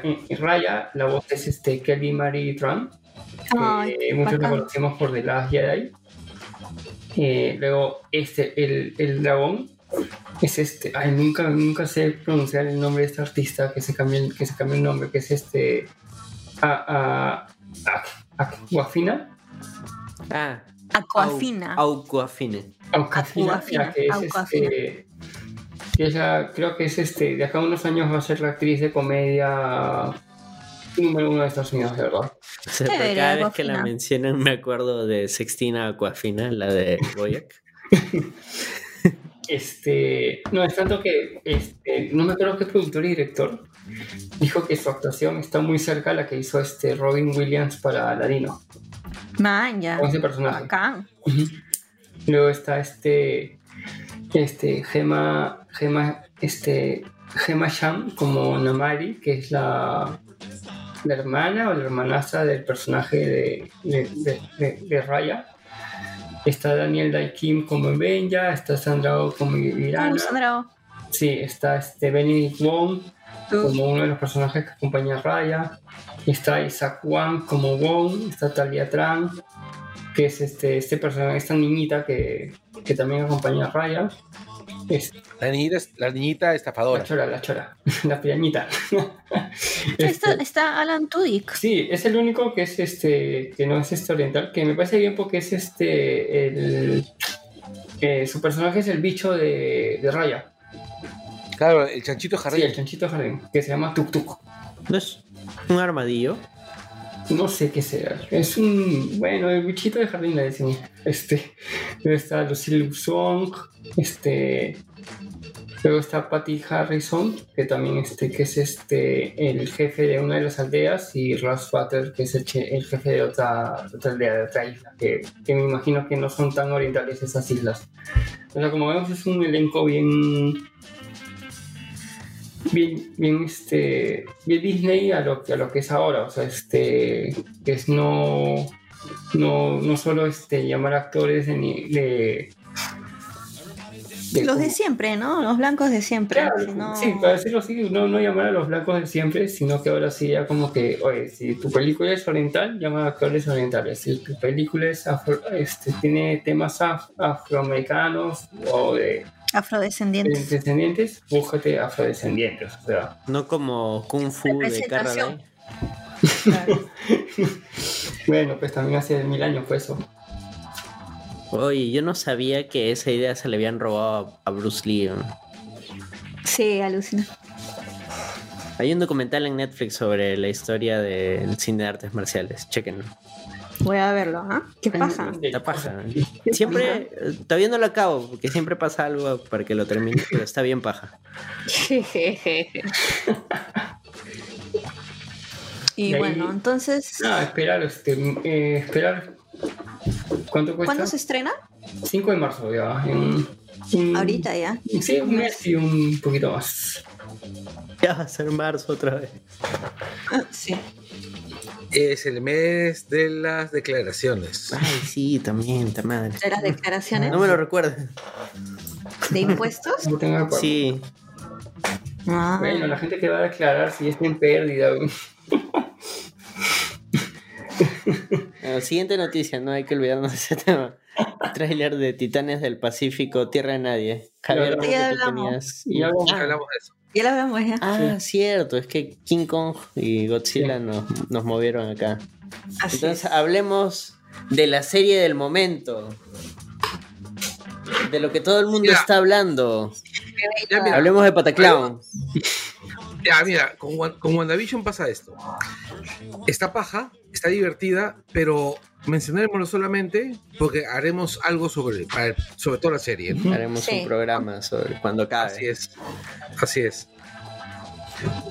en, en Raya, la voz es este Kelly Marie Tran, que Ay, muchos la bacán. conocemos por The Last Jedi. Eh, luego este, el, el dragón es este, ay, nunca, nunca sé pronunciar el nombre de este artista que se cambió, el- que se cambió el nombre, que es este a, a, a, Aquafina. Ah, Aquafina. Au- Aucuafine. Aucafina, que es este, que creo que es este, de acá a unos años va a ser la actriz de comedia número uno de Estados Unidos, de verdad. O sea, cada vez que la Aquafina. mencionan me acuerdo de Sextina Aquafina, la de Boyac. <laughs> Este, no, es tanto que este, no me acuerdo qué productor y director dijo que su actuación está muy cerca a la que hizo este Robin Williams para Ladino, Man, ya. con ese personaje. Bacán. Luego está este, este Gema, Gema, este, Gema Sham como Namari, que es la, la hermana o la hermanastra del personaje de, de, de- de- de Raya. Está Daniel Dai Kim como Benja, está Sandra Oh como Sandra. Sí, está este Benedict Wong como uno de los personajes que acompaña a Raya. Está Isaac Wang como Wong. Está Talia Tran, que es este, este personaje, esta niñita que, que también acompaña a Raya. Es La niñita, la niñita la estafadora. chora, la chora, <laughs> la pirañita. Está, <laughs> Este, está Alan Tudyk. Sí, es el único que es este, que no es este oriental, que me parece bien porque es este, el, eh, su personaje es el bicho de, de Raya, Claro, el chanchito sí, jardín. el chanchito jardín, que se llama Tuk Tuk. ¿No es un armadillo? No sé qué será, es un, bueno, el bichito de jardín le decimos, este, luego está Lucille Song, este, luego está Patty Harrison, que también este, que es este, el jefe de una de las aldeas, y Ross Butter, que es el, che- el jefe de otra, otra aldea, de otra isla, que, que me imagino que no son tan orientales esas islas. O sea, como vemos, es un elenco bien. Bien, bien, este, bien Disney a lo, a lo que es ahora, o sea, este, es no, no, no solo este, llamar actores de, de, de Los de siempre, ¿no? Los blancos de siempre. Claro, sino- sí, para decirlo así, no, no llamar a los blancos de siempre, sino que ahora sí ya como que, oye, si tu película es oriental, llama a actores orientales. Si tu película es afro- este, tiene temas af- afroamericanos o de, de Afrodescendientes. descendientes, búscate afrodescendientes. O sea, No como Kung Fu de. Carradine. Claro. <laughs> bueno, pues también hace mil años fue eso. Oye, yo no sabía que esa idea se le habían robado a Bruce Lee. ¿no? Sí, alucina. Hay un documental en Netflix sobre la historia del cine de artes marciales. Chequenlo. Voy a verlo, ¿ah? ¿Qué pasa? Está paja. Siempre, todavía no lo acabo, porque siempre pasa algo para que lo termine, pero está bien paja. <laughs> y Y ahí- bueno, entonces, Nada, esperar, este, eh, esperar. ¿Cuánto cuesta? ¿cuándo se estrena? 5 de marzo ya. en- Ahorita ya. Sí, un mes y un poquito más. Ya va a ser marzo otra vez. Ah, Sí. Es el mes de las declaraciones. Ay, sí, también, ta madre. De las declaraciones No me lo recuerdes. de impuestos. No tengo. Sí, Ah. Bueno, la gente que va a declarar si está en pérdida. Bueno, siguiente noticia, no hay que olvidarnos de ese tema. Trailer de Titanes del Pacífico, Tierra de Nadie. Javier, Ya creo que tú hablamos. tenías- Ya hablamos. De eso. Ya lo hablamos ya. Ah, cierto, es que King Kong y Godzilla nos, nos movieron acá. Así Entonces es. hablemos de la serie del momento. De lo que todo el mundo Mira. está hablando. Ya, mira, Hablemos de Pataclown. ya, mira, con, con WandaVision pasa esto. Está paja, está divertida, pero mencionémoslo solamente porque haremos algo sobre, sobre toda la serie. ¿no? Haremos Sí. un programa sobre cuando acabe. Así es. Así es.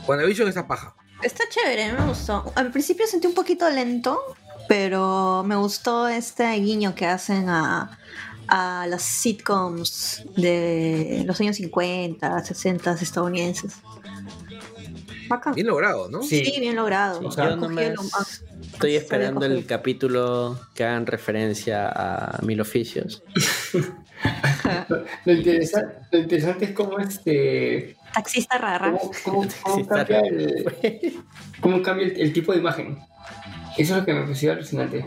WandaVision está paja. Está chévere, me gustó. Al principio sentí un poquito lento, pero me gustó este guiño que hacen a, a las sitcoms de los años 50, 60 estadounidenses. Bacán. Bien logrado, ¿no? Sí. Sí, bien logrado. Sí, o sea, lo más- estoy esperando el capítulo que hagan referencia a Mil Oficios. <laughs> Lo, interesa- lo interesante es cómo este. Taxista rara. Cómo, <laughs> cambia, raro. el, cómo cambia el, el tipo de imagen. Eso es lo que me pareció alucinante.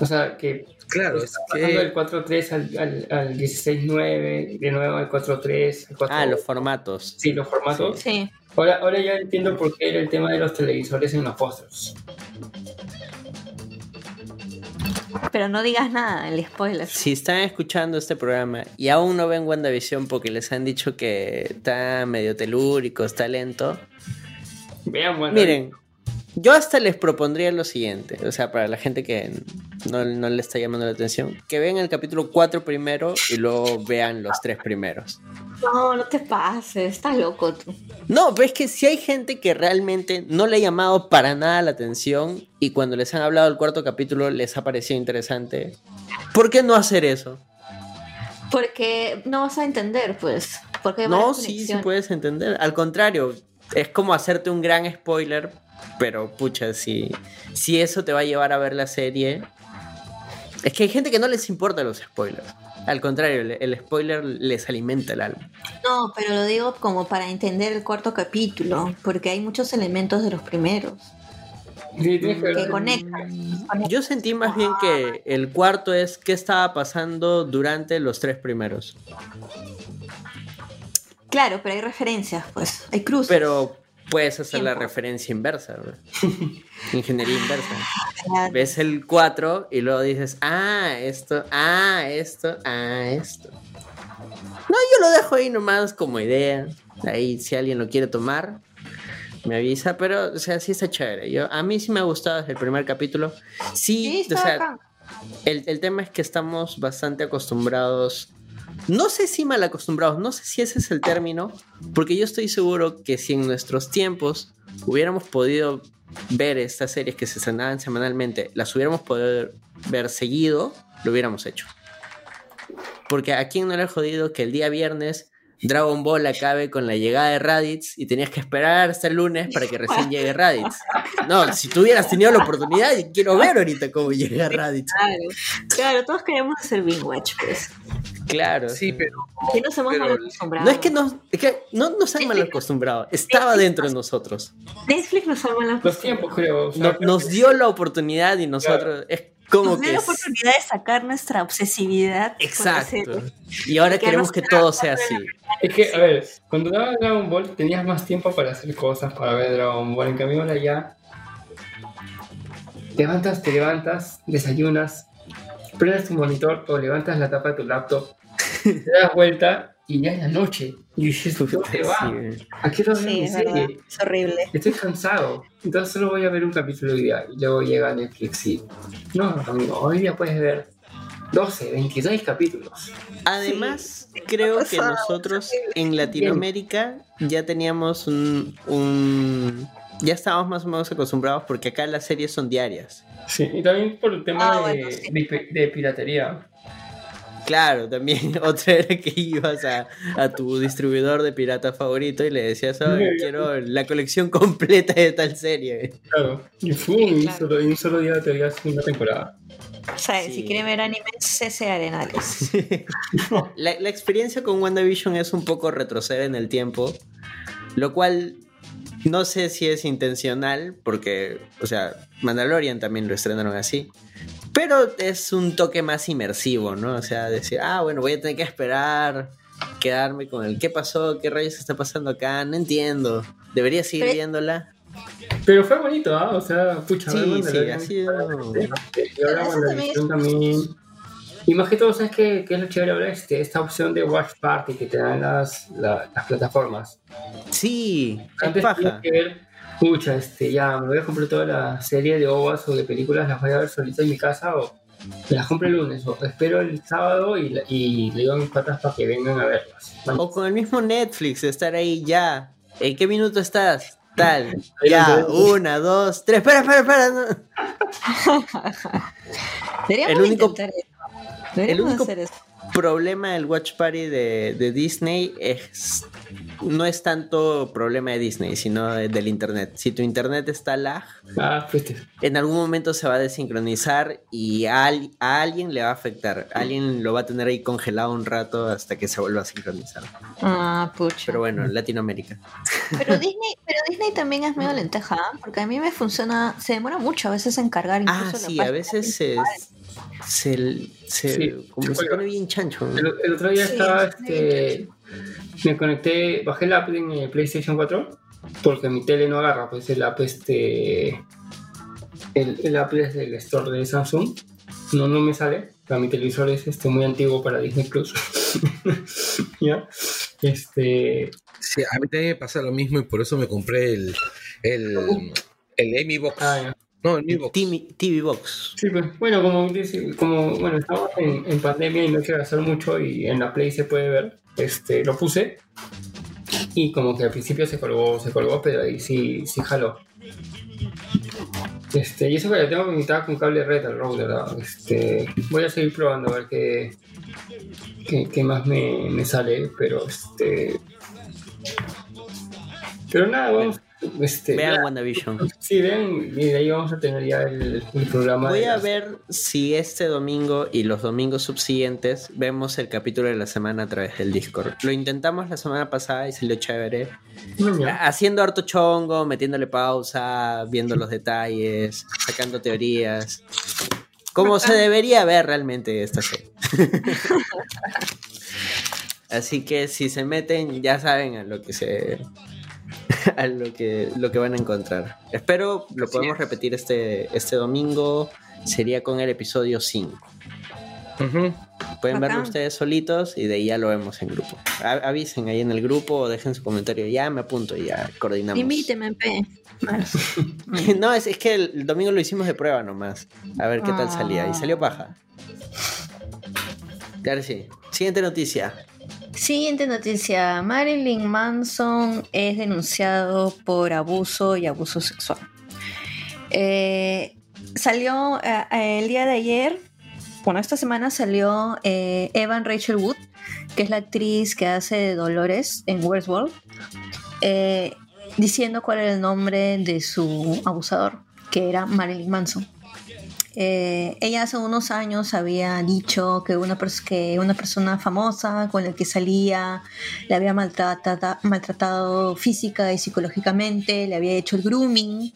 O sea, que Claro, es que del 4.3 al, al, al 16.9, de nuevo al 4.3, al 4... Ah, los formatos. Sí, los formatos. Sí. Ahora, ahora ya entiendo por qué era el tema de los televisores en los pósters. Pero no digas nada, el spoiler. Si están escuchando este programa y aún no ven WandaVision porque les han dicho que está medio telúrico, está lento, Vean, bueno, miren, yo hasta les propondría lo siguiente, o sea, para la gente que no, no le está llamando la atención, que vean el capítulo 4 primero y luego vean los tres primeros. No, no te pases, estás loco tú. No, pero es que si hay gente que realmente no le ha llamado para nada la atención y cuando les han hablado del cuarto capítulo les ha parecido interesante, ¿por qué no hacer eso? Porque no vas a entender, pues. Porque No, sí, sí puedes entender. Al contrario, es como hacerte un gran spoiler, pero pucha, si, si eso te va a llevar a ver la serie... Es que hay gente que no les importa los spoilers. Al contrario, el, el spoiler les alimenta el alma. No, pero lo digo como para entender el cuarto capítulo, porque hay muchos elementos de los primeros. Sí, que que ver. conecta. Yo sentí más bien que el cuarto es qué estaba pasando durante los tres primeros. Claro, pero hay referencias, pues. Hay cruces. Pero puedes hacer la referencia inversa, ¿verdad? <laughs> Ingeniería inversa. Claro. Ves el 4 y luego dices, ah, esto, ah, esto, ah, esto. No, yo lo dejo ahí nomás como idea. Ahí si alguien lo quiere tomar, me avisa, pero o sea, sí está chévere. Yo, a mí sí me ha gustado desde el primer capítulo. Sí, Sí, o sea, el, el tema es que estamos bastante acostumbrados. No sé si mal acostumbrados, no sé si ese es el término, porque yo estoy seguro que si en nuestros tiempos hubiéramos podido ver estas series que se estrenaban semanalmente, las hubiéramos podido ver seguido, lo hubiéramos hecho. Porque a quién no le ha jodido que el día viernes Dragon Ball acabe con la llegada de Raditz y tenías que esperar hasta el lunes para que recién llegue Raditz. No, si tú hubieras tenido la oportunidad, quiero ver ahorita cómo llega Raditz. Claro, claro, todos queremos hacer Bing Watch, pues. Claro. Sí, pero Que no somos Pero- mal acostumbrados. No es que nos, es que no nos han mal acostumbrado, estaba dentro de nosotros. Netflix nos ha mal Los acostumbrado. tiempos, creo. o sea, No- nos dio la oportunidad y nosotros es como Nos dio que la es- oportunidad de sacar nuestra obsesividad. exacto. Y ahora Que queremos que todo sea así. Es que, a ver, cuando daba Dragon Ball tenías más tiempo para hacer cosas, para ver Dragon Ball. En cambio, ahora ya. Levantas, te levantas, desayunas, prendes tu monitor o levantas la tapa de tu laptop, te das vuelta y ya es la noche. Y dices, ¿dónde va? ¿A qué hora Sí, mi es? Es horrible. Estoy cansado. Entonces solo voy a ver un capítulo. Y luego llega Netflix y. No, amigo, hoy día puedes ver 12, 26 capítulos. Además, creo que nosotros en Latinoamérica ya teníamos un, un- ya estábamos más o menos acostumbrados porque acá las series son diarias. Sí, y también por el tema Ah, de, bueno, sí. de pi- de piratería. Claro, también <laughs> otra era que ibas a, a tu distribuidor de pirata favorito y le decías, "Oh, quiero la colección completa de tal serie. Claro. Y fue Sí, y claro. solo, en un solo día te veías una temporada. O sea, Sí. si quieren ver anime, CC Arenales. <laughs> La, la experiencia con WandaVision es un poco retroceder en el tiempo, lo cual no sé si es intencional, porque, o sea, Mandalorian también lo estrenaron así, pero es un toque más inmersivo, ¿no? O sea, decir, ah, bueno, voy a tener que esperar, quedarme con el qué pasó, qué rayos está pasando acá, no entiendo, debería seguir viéndola. Pero fue bonito, ¿ah? O sea, pucha, Sí, sí, Mandalorian, ha sido- Y ahora Eso WandaVision también. Y más que todo, ¿sabes qué, qué es lo chévere ahora? Este, esta opción de Watch Party que te dan las, la- las plataformas. Sí, es Antes tenías paja. que ver, pucha, este, ya me voy a comprar toda la serie de OVAs o de películas, las voy a ver solito en mi casa o me las compro el lunes o espero el sábado y, la- y le digo a mis patas para que vengan a verlas. O con el mismo Netflix, estar ahí ya. ¿En qué minuto estás? Tal. Ya, una, dos, tres. Espera, espera, espera. no. <laughs> Deberíamos El único- intentar eso. Deberíamos único- hacer eso. Problema del Watch Party de, de Disney es. No es tanto problema de Disney, sino de- del internet. Si tu internet está lag, Ah, en algún momento se va a desincronizar y a, al- a alguien le va a afectar. Alguien lo va a tener ahí congelado un rato hasta que se vuelva a sincronizar. Ah, pucha. Pero bueno, en Latinoamérica. Pero Disney, pero Disney también es medio lenteja, ¿ah? porque a mí me funciona, se demora mucho a veces en cargar incluso Ah, sí, a veces se, se, se- Sí, como se se cuelga. pone bien chancho. ¿no? El, el otro día Sí, estaba, sí. este, me conecté, bajé la app en el PlayStation 4 porque mi tele no agarra, pues el app este, el, el app es del store de Samsung, no, no me sale, para mi televisor es este, muy antiguo para Disney Plus, <laughs> ¿ya? Este, Sí, a mí también me pasa lo mismo y por eso me compré el, el, el Amy Box. ah, ya. No, el Mi Box. TV, TV Box. Sí, pues, bueno, como, dice- como bueno, estamos en, en pandemia y no quiero gastar mucho y en la Play se puede ver, este, lo puse y como que al principio se colgó, se colgó, pero ahí sí, sí jaló. Este, y eso que la tengo conectada con cable red al router, ¿verdad? este, voy a seguir probando a ver qué, qué, qué más me, me sale, pero este... Pero nada, vamos... Este, Vean ya- WandaVision. Sí, ven, y de ahí vamos a tener ya el, el programa. Voy a las- ver si este domingo y los domingos subsiguientes vemos el capítulo de la semana a través del Discord. Lo intentamos la semana pasada y salió chévere. haciendo harto chongo, metiéndole pausa, viendo los detalles, sacando teorías. Como se debería ver realmente esta serie. <laughs> Así que si se meten, ya saben a lo que se. <laughs> a lo que, lo que van a encontrar. Espero lo podemos repetir este, este domingo. Sería con el episodio 5. Pueden verlo ustedes solitos y de ahí ya lo vemos en grupo. avisen ahí en el grupo o dejen su comentario. Ya me apunto y ya coordinamos. Invíteme, P. <laughs> no, es, es, que el domingo lo hicimos de prueba nomás. A ver qué tal salía. Y salió paja. Claro, sí. Siguiente noticia. Siguiente noticia. Marilyn Manson es denunciado por abuso y abuso sexual. Eh, salió eh, el día de ayer bueno, esta semana salió eh, Evan Rachel Wood, que es la actriz que hace de Dolores en Westworld, eh, diciendo cuál era el nombre de su abusador, que era Marilyn Manson. Eh, ella hace unos años había dicho que una, que una persona famosa con la que salía le había maltratado, maltratado física y psicológicamente, le había hecho el grooming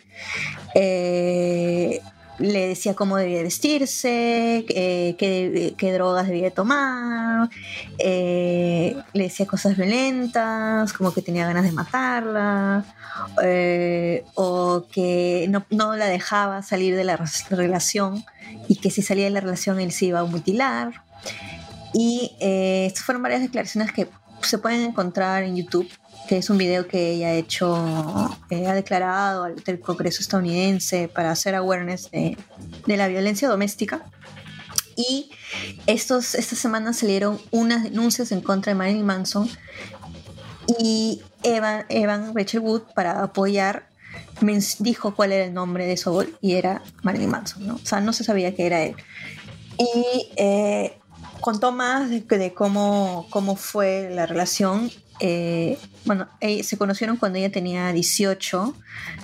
le decía cómo debía vestirse, eh, qué, drogas debía tomar, eh, le decía cosas violentas, como que tenía ganas de matarla, eh, o que no, la dejaba salir de la relación y que si salía de la relación él se iba a mutilar. Y estas fueron varias declaraciones que se pueden encontrar en YouTube que es un video que ella ha hecho, eh, ha declarado ante el Congreso estadounidense para hacer awareness de, la violencia doméstica. Y estos, esta semana salieron unas denuncias en contra de Marilyn Manson y Evan, Evan Rachel Wood para apoyar dijo cuál era el nombre de Soul y era Marilyn Manson, ¿no? O sea, no se sabía que era él. Y eh, contó más de, de, cómo, cómo fue la relación eh, bueno, eh, se conocieron cuando ella tenía 18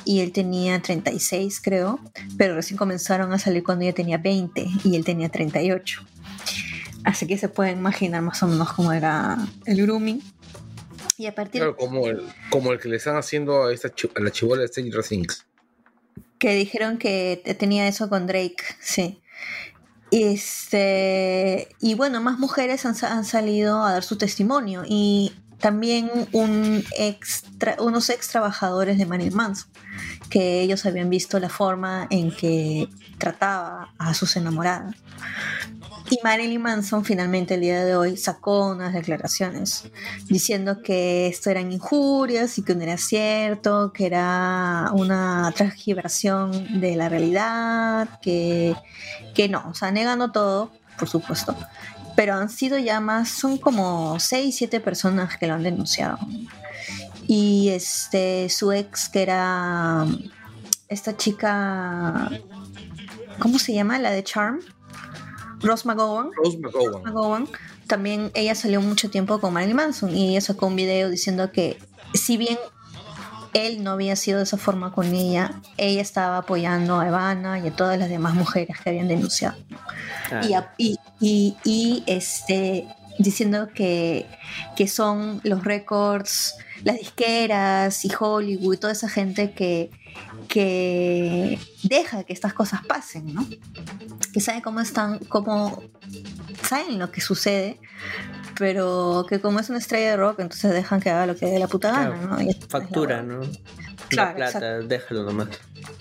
y él tenía 36, creo, pero recién comenzaron a salir cuando ella tenía 20 y él tenía 38. Así que se pueden imaginar más o menos cómo era el grooming. Y a partir claro, como el, como el que le están haciendo a, esta a la chivola de Stranger Things. Que dijeron que tenía eso con Drake, sí. Este, y bueno, más mujeres han, han, salido a dar su testimonio. Y también unos ex trabajadores de Marilyn Manson, que ellos habían visto la forma en que trataba a sus enamoradas. Y Marilyn Manson finalmente el día de hoy sacó unas declaraciones diciendo que esto eran injurias y que no era cierto, que era una transgibración de la realidad, que, que no, o sea, negando todo, por supuesto, pero han sido ya más, son como 6, 7 personas que lo han denunciado. Y este, su ex, que era esta chica, ¿cómo se llama? La de Charm. Rose McGowan. Rose McGowan. También ella salió mucho tiempo con Marilyn Manson y ella sacó un video diciendo que si bien él no había sido de esa forma con ella, ella estaba apoyando a Ivana y a todas las demás mujeres que habían denunciado. Y, y, este, diciendo que, que son los récords, las disqueras y Hollywood y toda esa gente que, que deja que estas cosas pasen, ¿no? Que saben cómo están, cómo saben lo que sucede, pero que como es una estrella de rock, entonces dejan que haga lo que dé la puta gana, ¿no? factura, ¿no? la plata, déjalo nomás.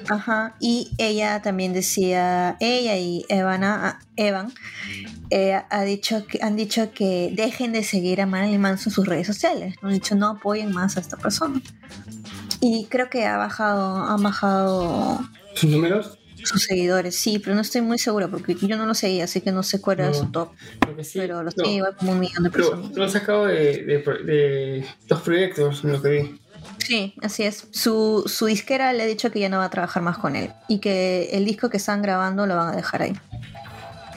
Ajá, y ella también decía, ella y Evana, Evan eh, ha dicho que, han dicho que dejen de seguir a Marilyn Manson en sus redes sociales. Han dicho no apoyen más a esta persona. Y creo que ha bajado, han bajado sus números sus seguidores, sí, pero no estoy muy segura porque yo no lo seguía, así que no sé cuál era su top. pero lo no, igual como un millón de personas. Lo, lo sacado de, de, dos proyectos, lo que vi. Sí, así es. Su, su disquera le ha dicho que ya no va a trabajar más con él y que el disco que están grabando lo van a dejar ahí.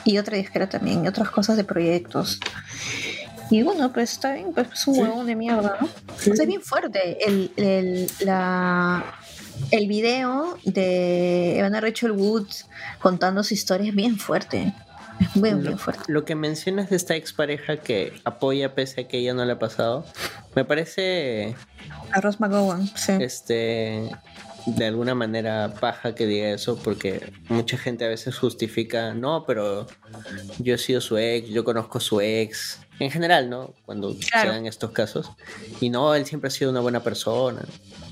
Y otra disquera también, y otras cosas de proyectos. Y bueno, pues está bien, pues es un huevón de mierda, ¿no? es bien fuerte. El, el, la, el video de Evan Rachel Woods contando su historia es bien fuerte. Es muy, muy Lo, fuerte. lo que mencionas de esta expareja que apoya pese a que ella no le ha pasado, me parece A Ross McGowan, sí. este de alguna manera paja que diga eso porque mucha gente a veces justifica, no, pero yo he sido su ex, yo conozco a su ex, en general, ¿no? Cuando Claro. se dan estos casos. Y no, él siempre ha sido una buena persona.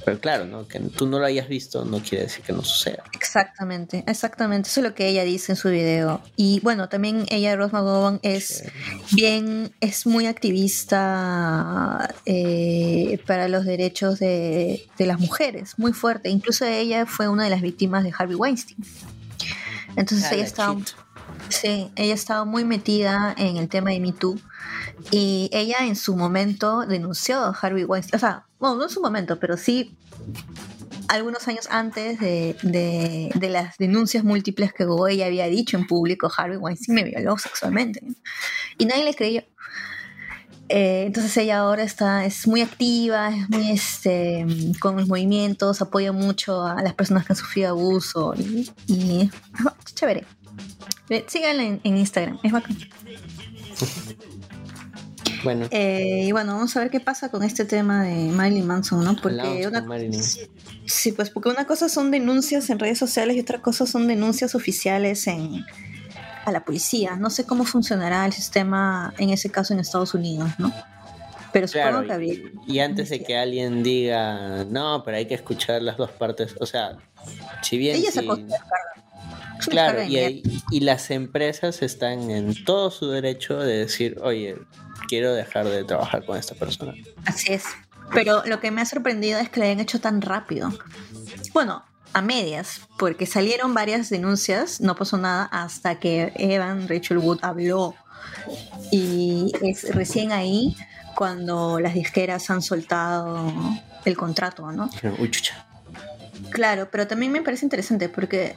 Pero claro, ¿no? Que tú no lo hayas visto no quiere decir que no suceda. Exactamente, exactamente. Eso es lo que ella dice en su video. Y bueno, también ella, Rose McGowan, es bien, es muy activista eh, para los derechos de, de las mujeres, muy fuerte. Incluso ella fue una de las víctimas de Harvey Weinstein. Entonces Ah, ella la estaba, sí, ella estaba muy metida en el tema de Me Too. Y ella en su momento denunció a Harvey Weinstein. O sea, bueno, no en su momento, pero sí algunos años antes de, de- de las denuncias múltiples que ella había dicho en público, Harvey Weinstein me violó sexualmente. Y nadie le creyó. Eh, entonces ella ahora está, es muy activa, es muy este, con los movimientos, apoya mucho a las personas que han sufrido abuso y, y es chévere. Síganla en, en Instagram, es bacán. <laughs> Bueno, Eh, y bueno, vamos a ver qué pasa con este tema de Marilyn Manson, ¿no? Porque una. Sí, pues porque una cosa son denuncias en redes sociales y otra cosa son denuncias oficiales en a la policía. No sé cómo funcionará el sistema en ese caso en Estados Unidos, ¿no? Pero supongo Claro, que habría. y, y antes de que alguien diga, no, pero hay que escuchar las dos partes, o sea, si bien... Ella sacó Claro, y las empresas están en todo su derecho de decir, oye, quiero dejar de trabajar con esta persona. Así es. Pero lo que me ha sorprendido es que lo hayan hecho tan rápido. Bueno, a medias, porque salieron varias denuncias, no pasó nada hasta que Evan Rachel Wood habló. Y es recién ahí cuando las disqueras han soltado el contrato, ¿no? Uy, chucha. Claro, pero también me parece interesante porque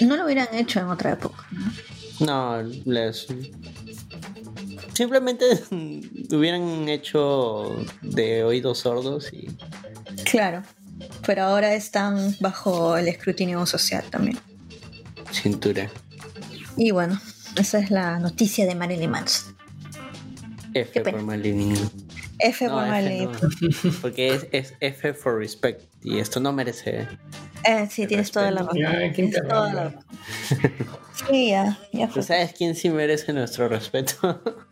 no lo hubieran hecho en otra época. ¿no? No, les... Simplemente <laughs> hubieran hecho de oídos sordos y... Claro, pero ahora están bajo el escrutinio social también. cintura. Y bueno, esa es la noticia de Marilyn Manson. F por Marilyn. F No, por Marilyn. no, porque es, es F for respect y esto no merece... Eh, sí, tienes toda la razón. Ya, ¿quién Tienes toda la. Sí, ya, ya ¿Tú fue. sabes quién sí merece nuestro respeto? <laughs>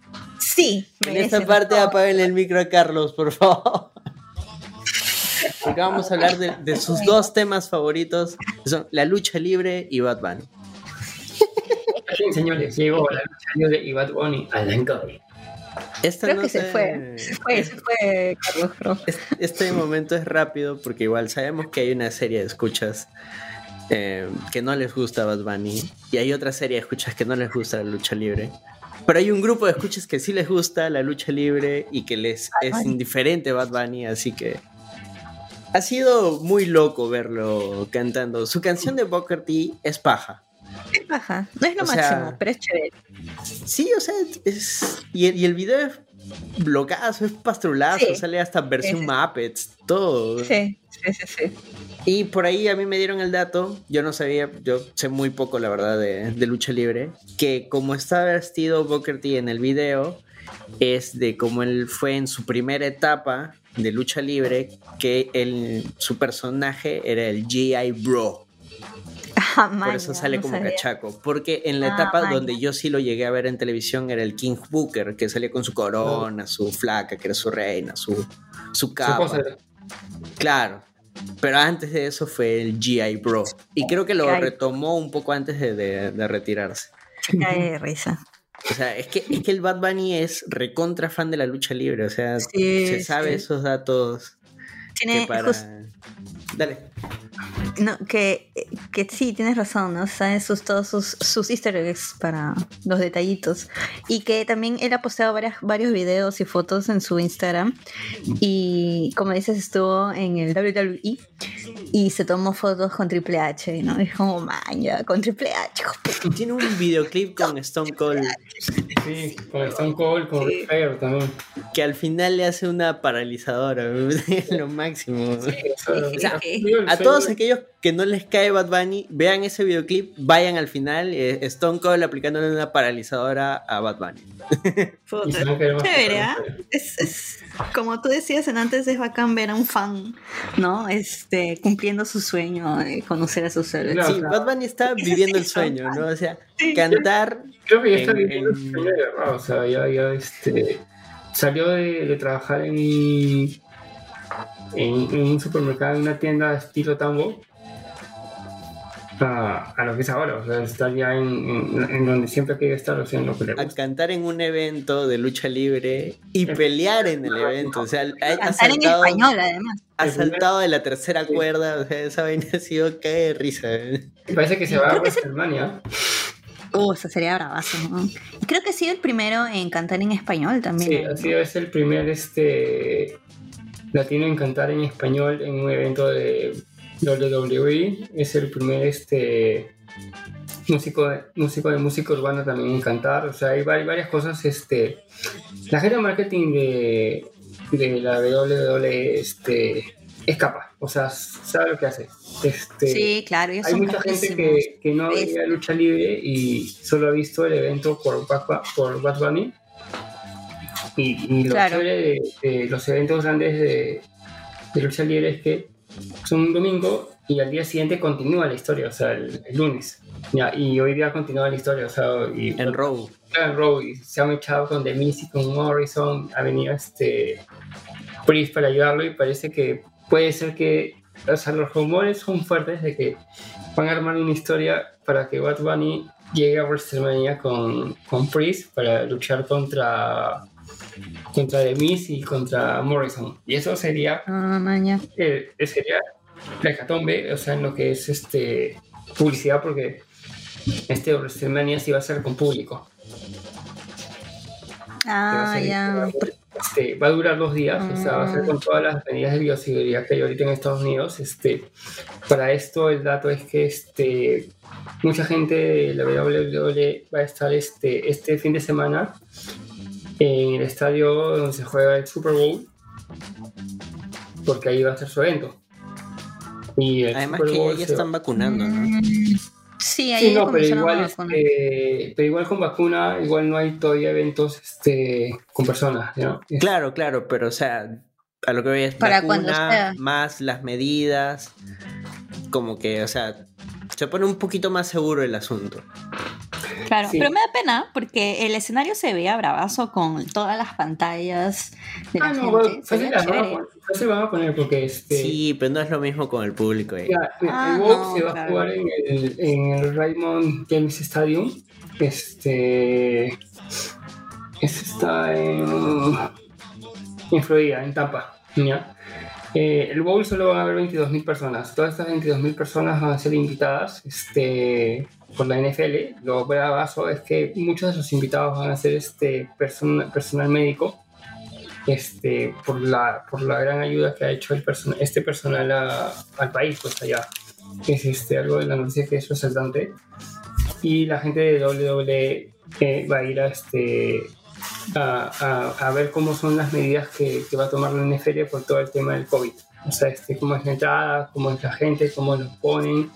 Sí, En esta parte apaguen el micro a Carlos, por favor. Porque vamos a hablar de, de sus dos temas favoritos, que son la lucha libre y. Bien, señores, llegó la lucha libre y Bad Bunny a. Esta Creo no que se fue. Se fue, se fue, Carlos. Este momento es rápido porque igual sabemos que hay una serie de escuchas eh, que no les gusta Bad Bunny y hay otra serie de escuchas que no les gusta la lucha libre. Pero hay un grupo de escuchas que sí les gusta la lucha libre y que les es indiferente Bad Bunny, así que ha sido muy loco verlo cantando. Su canción de Booker T es paja. Es baja. No es lo O sea, máximo, pero es chévere. Sí, o sea, es. Y el, y el video es blocazo, es pastrulazo, Sí. sale hasta versión Sí, sí. Muppets, todo. Sí, sí, sí, sí. Y por ahí a mí me dieron el dato, yo no sabía, yo sé muy poco la verdad de, de lucha libre, que como está vestido Booker T en el video, es de como él fue en su primera etapa de lucha libre, que él, su personaje era el G.I. Bro. Ah, Por eso sale no como sabía. cachaco. Porque en la Ah, etapa maña. donde yo sí lo llegué a ver en televisión era el King Booker, que salía con su corona, su flaca, que era su reina, su, su Su capa. Claro. Pero antes de eso fue el GI Bro. Y creo que lo retomó un poco antes de, de- de retirarse. Cae de risa. O sea, es que, es que el Bad Bunny es recontra fan de la lucha libre. O sea, Sí, se sabe sí. esos datos Tiene para. Dale. No, que, que sí, tienes razón, ¿no? Saben sus, todos sus, sus easter eggs para los detallitos. Y que también él ha posteado varias, varios videos y fotos en su Instagram. Y como dices, estuvo en el WWE. Y se tomó fotos con Triple H, ¿no? Es como, maña, con Triple H. Y tiene un videoclip con Stone Cold Sí, con Stone Cold, con Ric Flair también. que al final le hace una paralizadora, es <laughs> lo máximo. Sea, O sea, A todos aquellos que no les cae Bad Bunny, vean ese videoclip, vayan al final, eh, Stone Cold aplicándole una paralizadora a Bad Bunny. <laughs> Chévere, ¿ah? Es, es- como tú decías en antes, es bacán ver a un fan, ¿no? Este, cumpliendo su sueño de conocer a sus héroes. Claro. Sí, Bad Bunny está viviendo el sueño, ¿no? O sea, cantar Creo que ya está en- viviendo en- su sueño o sea, ya, ya este, salió de, de trabajar en, en, en un supermercado, en una tienda estilo tambo, a, a lo que es ahora, o sea, estar ya en, en, en donde siempre quiere estar, o sea, en lo que le a gusta. cantar en un evento de lucha libre y pelear en el evento. O sea, ha, ha Cantar en saltado, español, además. ha saltado de la tercera cuerda. O sea, esa vaina ha sido cae de risa. ¿eh? Parece que se va a que. WrestleMania. Uh, eso sería bravazo, Creo que ha sido el primero en cantar en español también. Sí, ¿no? ha sido es el primer este latino en cantar en español en un evento de WWE. Es el primer este músico de, músico de música urbana también en cantar. O sea, hay vari- varias cosas. Este, la gente de marketing de, de la WWE este, escapa. O sea, sabe lo que hace. Este, Sí, claro, hay mucha gente que, que no Es- veía lucha libre y solo ha visto el evento por por Bad Bunny. Y, y lo Claro. de los eventos grandes de, de lucha libre es que son un domingo y al día siguiente continúa la historia, o sea, el, el lunes. Ya, y hoy día continúa la historia, o sea, y, En Raw. en Raw, y se han echado con The y con Morrison, ha venido este Priest para ayudarlo y parece que puede ser que, o sea, los rumores son fuertes de que van a armar una historia para que Bad Bunny llegue a WrestleMania con, con Priest para luchar contra contra The Miz y contra Morrison. Y eso sería Ah, maña. eh, sería la hecatombe, o sea, en lo que es este publicidad, porque este WrestleMania sí va a ser con público. Ah, ya. Este, va a durar dos días, o sea, va a ser Ah. con todas las medidas de bioseguridad que hay ahorita en Estados Unidos. Este, para esto, el dato es que este, mucha gente de la WWE va a estar este, este fin de semana en el estadio donde se juega el Super Bowl, porque ahí va a ser su evento. Y el Además Super que Bowl ya, ya se- están vacunando, ¿no? Sí, ahí Sí, no, pero igual, este, pero igual con vacuna, igual no hay todavía eventos este, con personas, ¿no? Claro, claro, pero o sea, a lo que voy es Para vacuna, cuando sea. más las medidas, como que, o sea, se pone un poquito más seguro el asunto. Claro, Sí. pero me da pena porque el escenario se veía bravazo con todas las pantallas de la Ah, no, gente. bueno, se fácil las van a poner, fácil van a poner porque este, Sí, pero no es lo mismo con el público. eh. ya, Ah, el WoW no, se va a jugar en el, en el Raymond James Stadium. Este, ese está en, en Florida, en Tampa. ¿ya? Eh, el Bowl solo van a haber 22.000 personas. Todas estas 22.000 personas van a ser invitadas este, por la NFL. Lo bravazo es que muchos de sus invitados van a ser este, person- personal médico este, por, la, por la gran ayuda que ha hecho el person- este personal a- al país, pues allá. Es este, algo de la noticia que es resaltante. Y la gente de WWE eh, va a ir a, este, a, a- a ver cómo son las medidas que, que va a tomar la NFL por todo el tema del COVID. O sea, este, cómo es la entrada, cómo es la gente, cómo los ponen.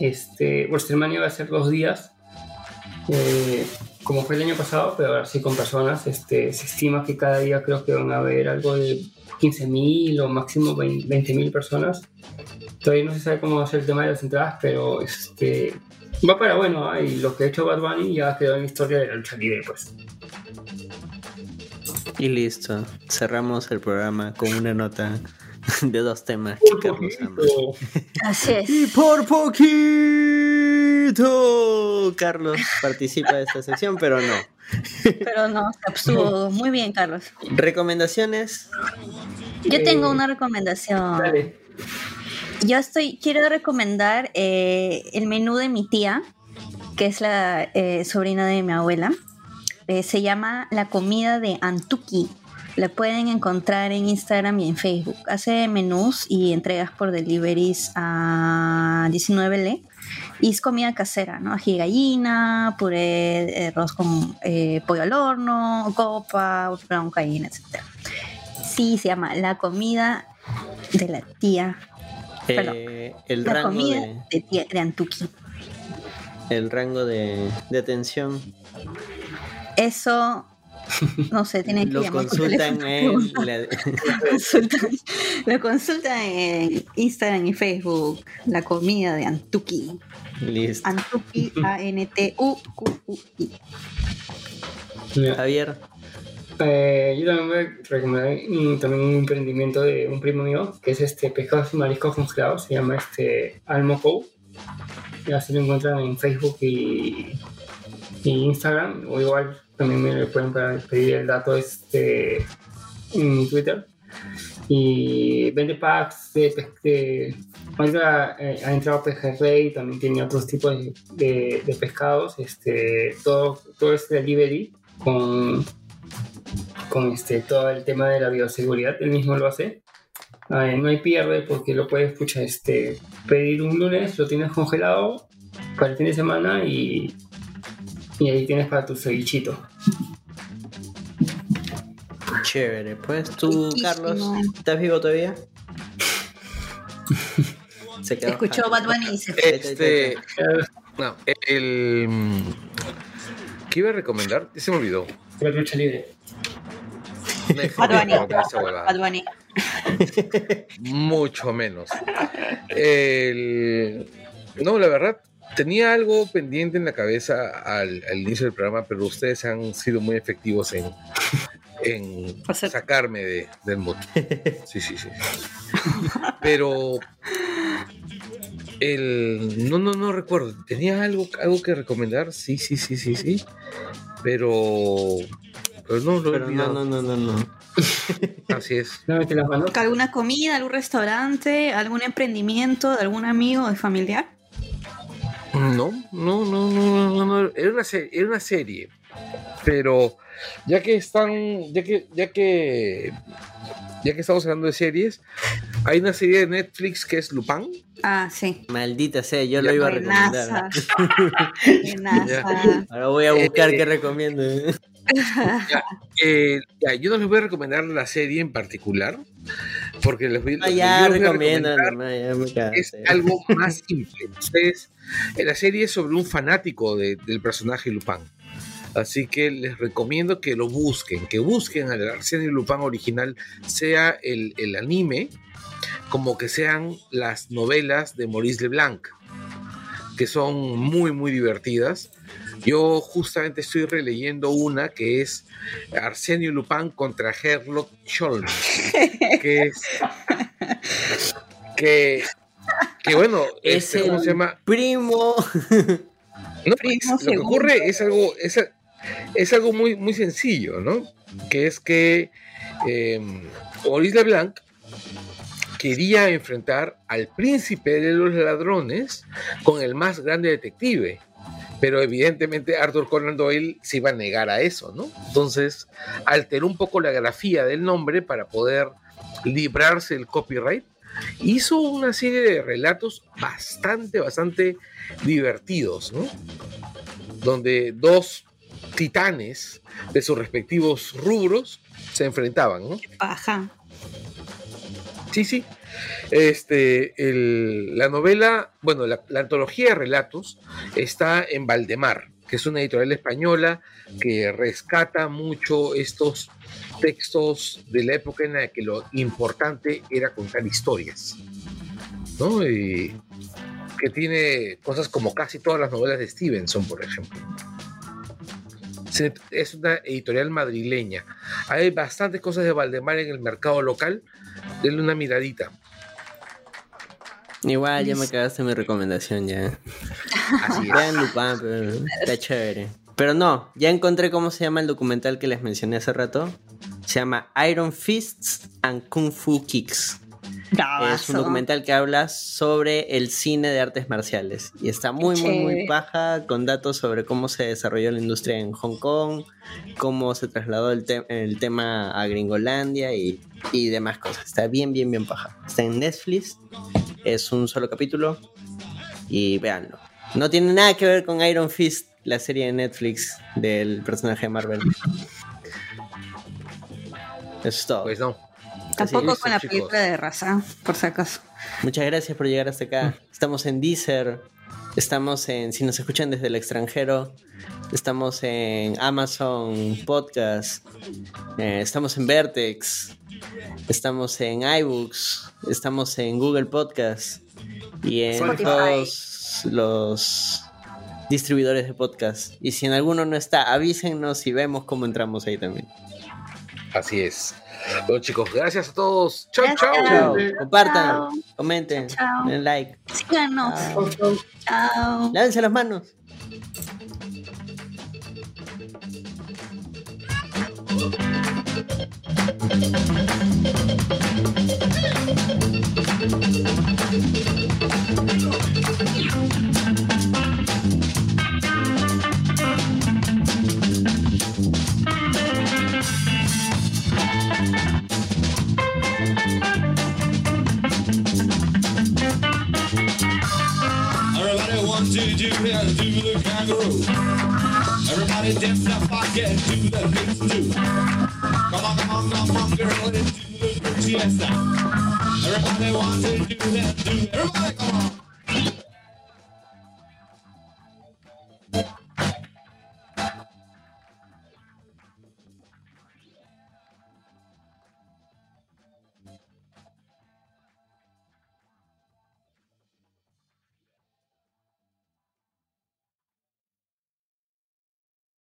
Este, WrestleMania va a ser dos días, eh, como fue el año pasado, pero ahora sí con personas. Este, se estima que cada día creo que van a haber algo de 15.000 o máximo 20.000 personas. Todavía no se sabe cómo va a ser el tema de las entradas, pero este, va para bueno. ¿ah? Y lo que ha hecho Bad Bunny ya quedó en la historia de la lucha libre, pues. Y listo. Cerramos el programa con una nota <laughs> de dos temas que Carlos ama. Así <laughs> es. Y por poquito Carlos participa de esta sección, pero no. Pero no, se abstuvo. <laughs> Muy bien, Carlos. Recomendaciones. Yo Eh, tengo una recomendación. Dale. Yo estoy, quiero recomendar eh, el menú de mi tía, que es la eh, sobrina de mi abuela. Eh, se llama La comida de Antuki. La pueden encontrar en Instagram y en Facebook. Hace menús y entregas por deliveries a 19L. Y es comida casera, ¿no? Ají de gallina, puré arroz con eh, pollo al horno, copa, brown gallina, etc. Sí, se llama La comida de la tía. Perdón, Eh, el la rango comida de, de, tía, de Antuki. el rango de, de atención Eso, no sé, tienen que lo llamar consultan en la- <laughs> Lo consultan, lo consultan en Instagram y Facebook. La comida de Antuki. listo. Antuki, A-N-T-U-Q-U-I. <laughs> Javier, Eh, yo también voy a recomendar un- también un emprendimiento de un primo mío, que es este pescados y mariscos congelados, se llama este Almoco. Ya se lo encuentran en Facebook y, y Instagram, o igual también me pueden pedir el dato este en Twitter. Y vende packs de ahorita, eh, ha entrado Pejerrey, también tiene otros tipos de, de- de pescados, este, todo, todo es delivery con con este, todo el tema de la bioseguridad, él mismo lo hace. Eh, no hay pierde porque lo puedes escuchar, este, pedir un lunes, lo tienes congelado para el fin de semana y, y ahí tienes para tu cevichito. chévere. Pues tú, Riquísimo. Carlos, ¿estás vivo todavía? Se quedó. Escuchó Bad Bunny y se fue. Este. No, el. ¿Qué iba a recomendar? Se me olvidó. La lucha libre. Bunny. Bad Bunny. Mucho menos. El- No, la verdad, tenía algo pendiente en la cabeza al, al inicio del programa, pero ustedes han sido muy efectivos en, sacarme de, del mood. <laughs> Sí, sí, sí. Pero el no, no, no recuerdo. Tenía algo, algo que recomendar. Sí, sí, sí, sí, sí. Pero, pero no lo he Pero no, olvidado. no, no, no, no. <laughs> Así es. ¿Alguna comida, algún restaurante, algún emprendimiento de algún amigo o familiar? No, no, no, no, no, no, no, Era una serie, era una serie. Pero ya que están, ya que, ya que, ya que estamos hablando de series, hay una serie de Netflix que es Lupin. Ah, sí. Maldita sea, yo Ya, lo iba a recomendar. <laughs> Ahora voy a buscar Eh, qué recomiendo. <laughs> Eh, ya, yo no les voy a recomendar la serie en particular, porque les voy, Ah, ya, yo les voy a recomienda. recomendar nomás, ya es algo más simple. Eh, la serie es sobre un fanático de- del personaje Lupin. Así que les recomiendo que lo busquen, que busquen al Arsenio Lupin original, sea el, el anime, como que sean las novelas de Maurice Leblanc, que son muy, muy divertidas. Yo justamente estoy releyendo una que es Arsenio Lupin contra Sherlock Holmes, <laughs> que es que, que bueno, Es este, ¿cómo el se llama? Primo. No, Primo es- lo que ocurre es algo, es, es algo muy, muy sencillo, ¿no? Que es que eh, Maurice Leblanc quería enfrentar al príncipe de los ladrones con el más grande detective. Pero evidentemente Arthur Conan Doyle se iba a negar a eso, ¿no? Entonces alteró un poco la grafía del nombre para poder librarse del copyright. Hizo una serie de relatos bastante, bastante divertidos, ¿no? Donde dos titanes de sus respectivos rubros se enfrentaban, ¿no? Paja. Sí, sí. Este, la novela, bueno, la, antología de relatos está en Valdemar, que es una editorial española que rescata mucho estos textos de la época en la que lo importante era contar historias, ¿no? Y que tiene cosas como casi todas las novelas de Stevenson, por ejemplo. Es una editorial madrileña. Hay bastantes cosas de Valdemar en el mercado local. Denle una miradita. Igual ya me cagaste mi recomendación ya. Así. Vean Lupin, pero está chévere. Pero no, ya encontré cómo se llama el documental que les mencioné hace rato. Se llama Iron Fists and Kung Fu Kicks. Es un documental que habla sobre el cine de artes marciales. Y está muy, muy, muy paja con datos sobre cómo se desarrolló la industria en Hong Kong, cómo se trasladó el, te- el tema a Gringolandia y, y demás cosas. Está bien, bien, bien paja. Está en Netflix. Es un solo capítulo. Y véanlo. No tiene nada que ver con Iron Fist, la serie de Netflix del personaje de Marvel. Eso es todo. Pues no. Tampoco con la chicos. película de raza, por si acaso. Muchas gracias por llegar hasta acá. Estamos en Deezer, estamos en, si nos escuchan desde el extranjero, estamos en Amazon Podcast, eh, estamos en Vertex, estamos en iBooks, estamos en Google Podcast y en Spotify. todos los distribuidores de podcast. Y si en alguno no está, avísennos y vemos cómo entramos ahí también. Así es. Bueno, chicos, gracias a todos. Chao, chao. Compartan, comenten, Chao. den like, Síganos. Chao. Chau, chau. Lávense las manos. Everybody wants to do the kangaroo. Everybody dip the pocket, do the hips too. Come on, come on, come on, girl, and do the good siesta. Everybody wants to do that, do. Everybody, come on.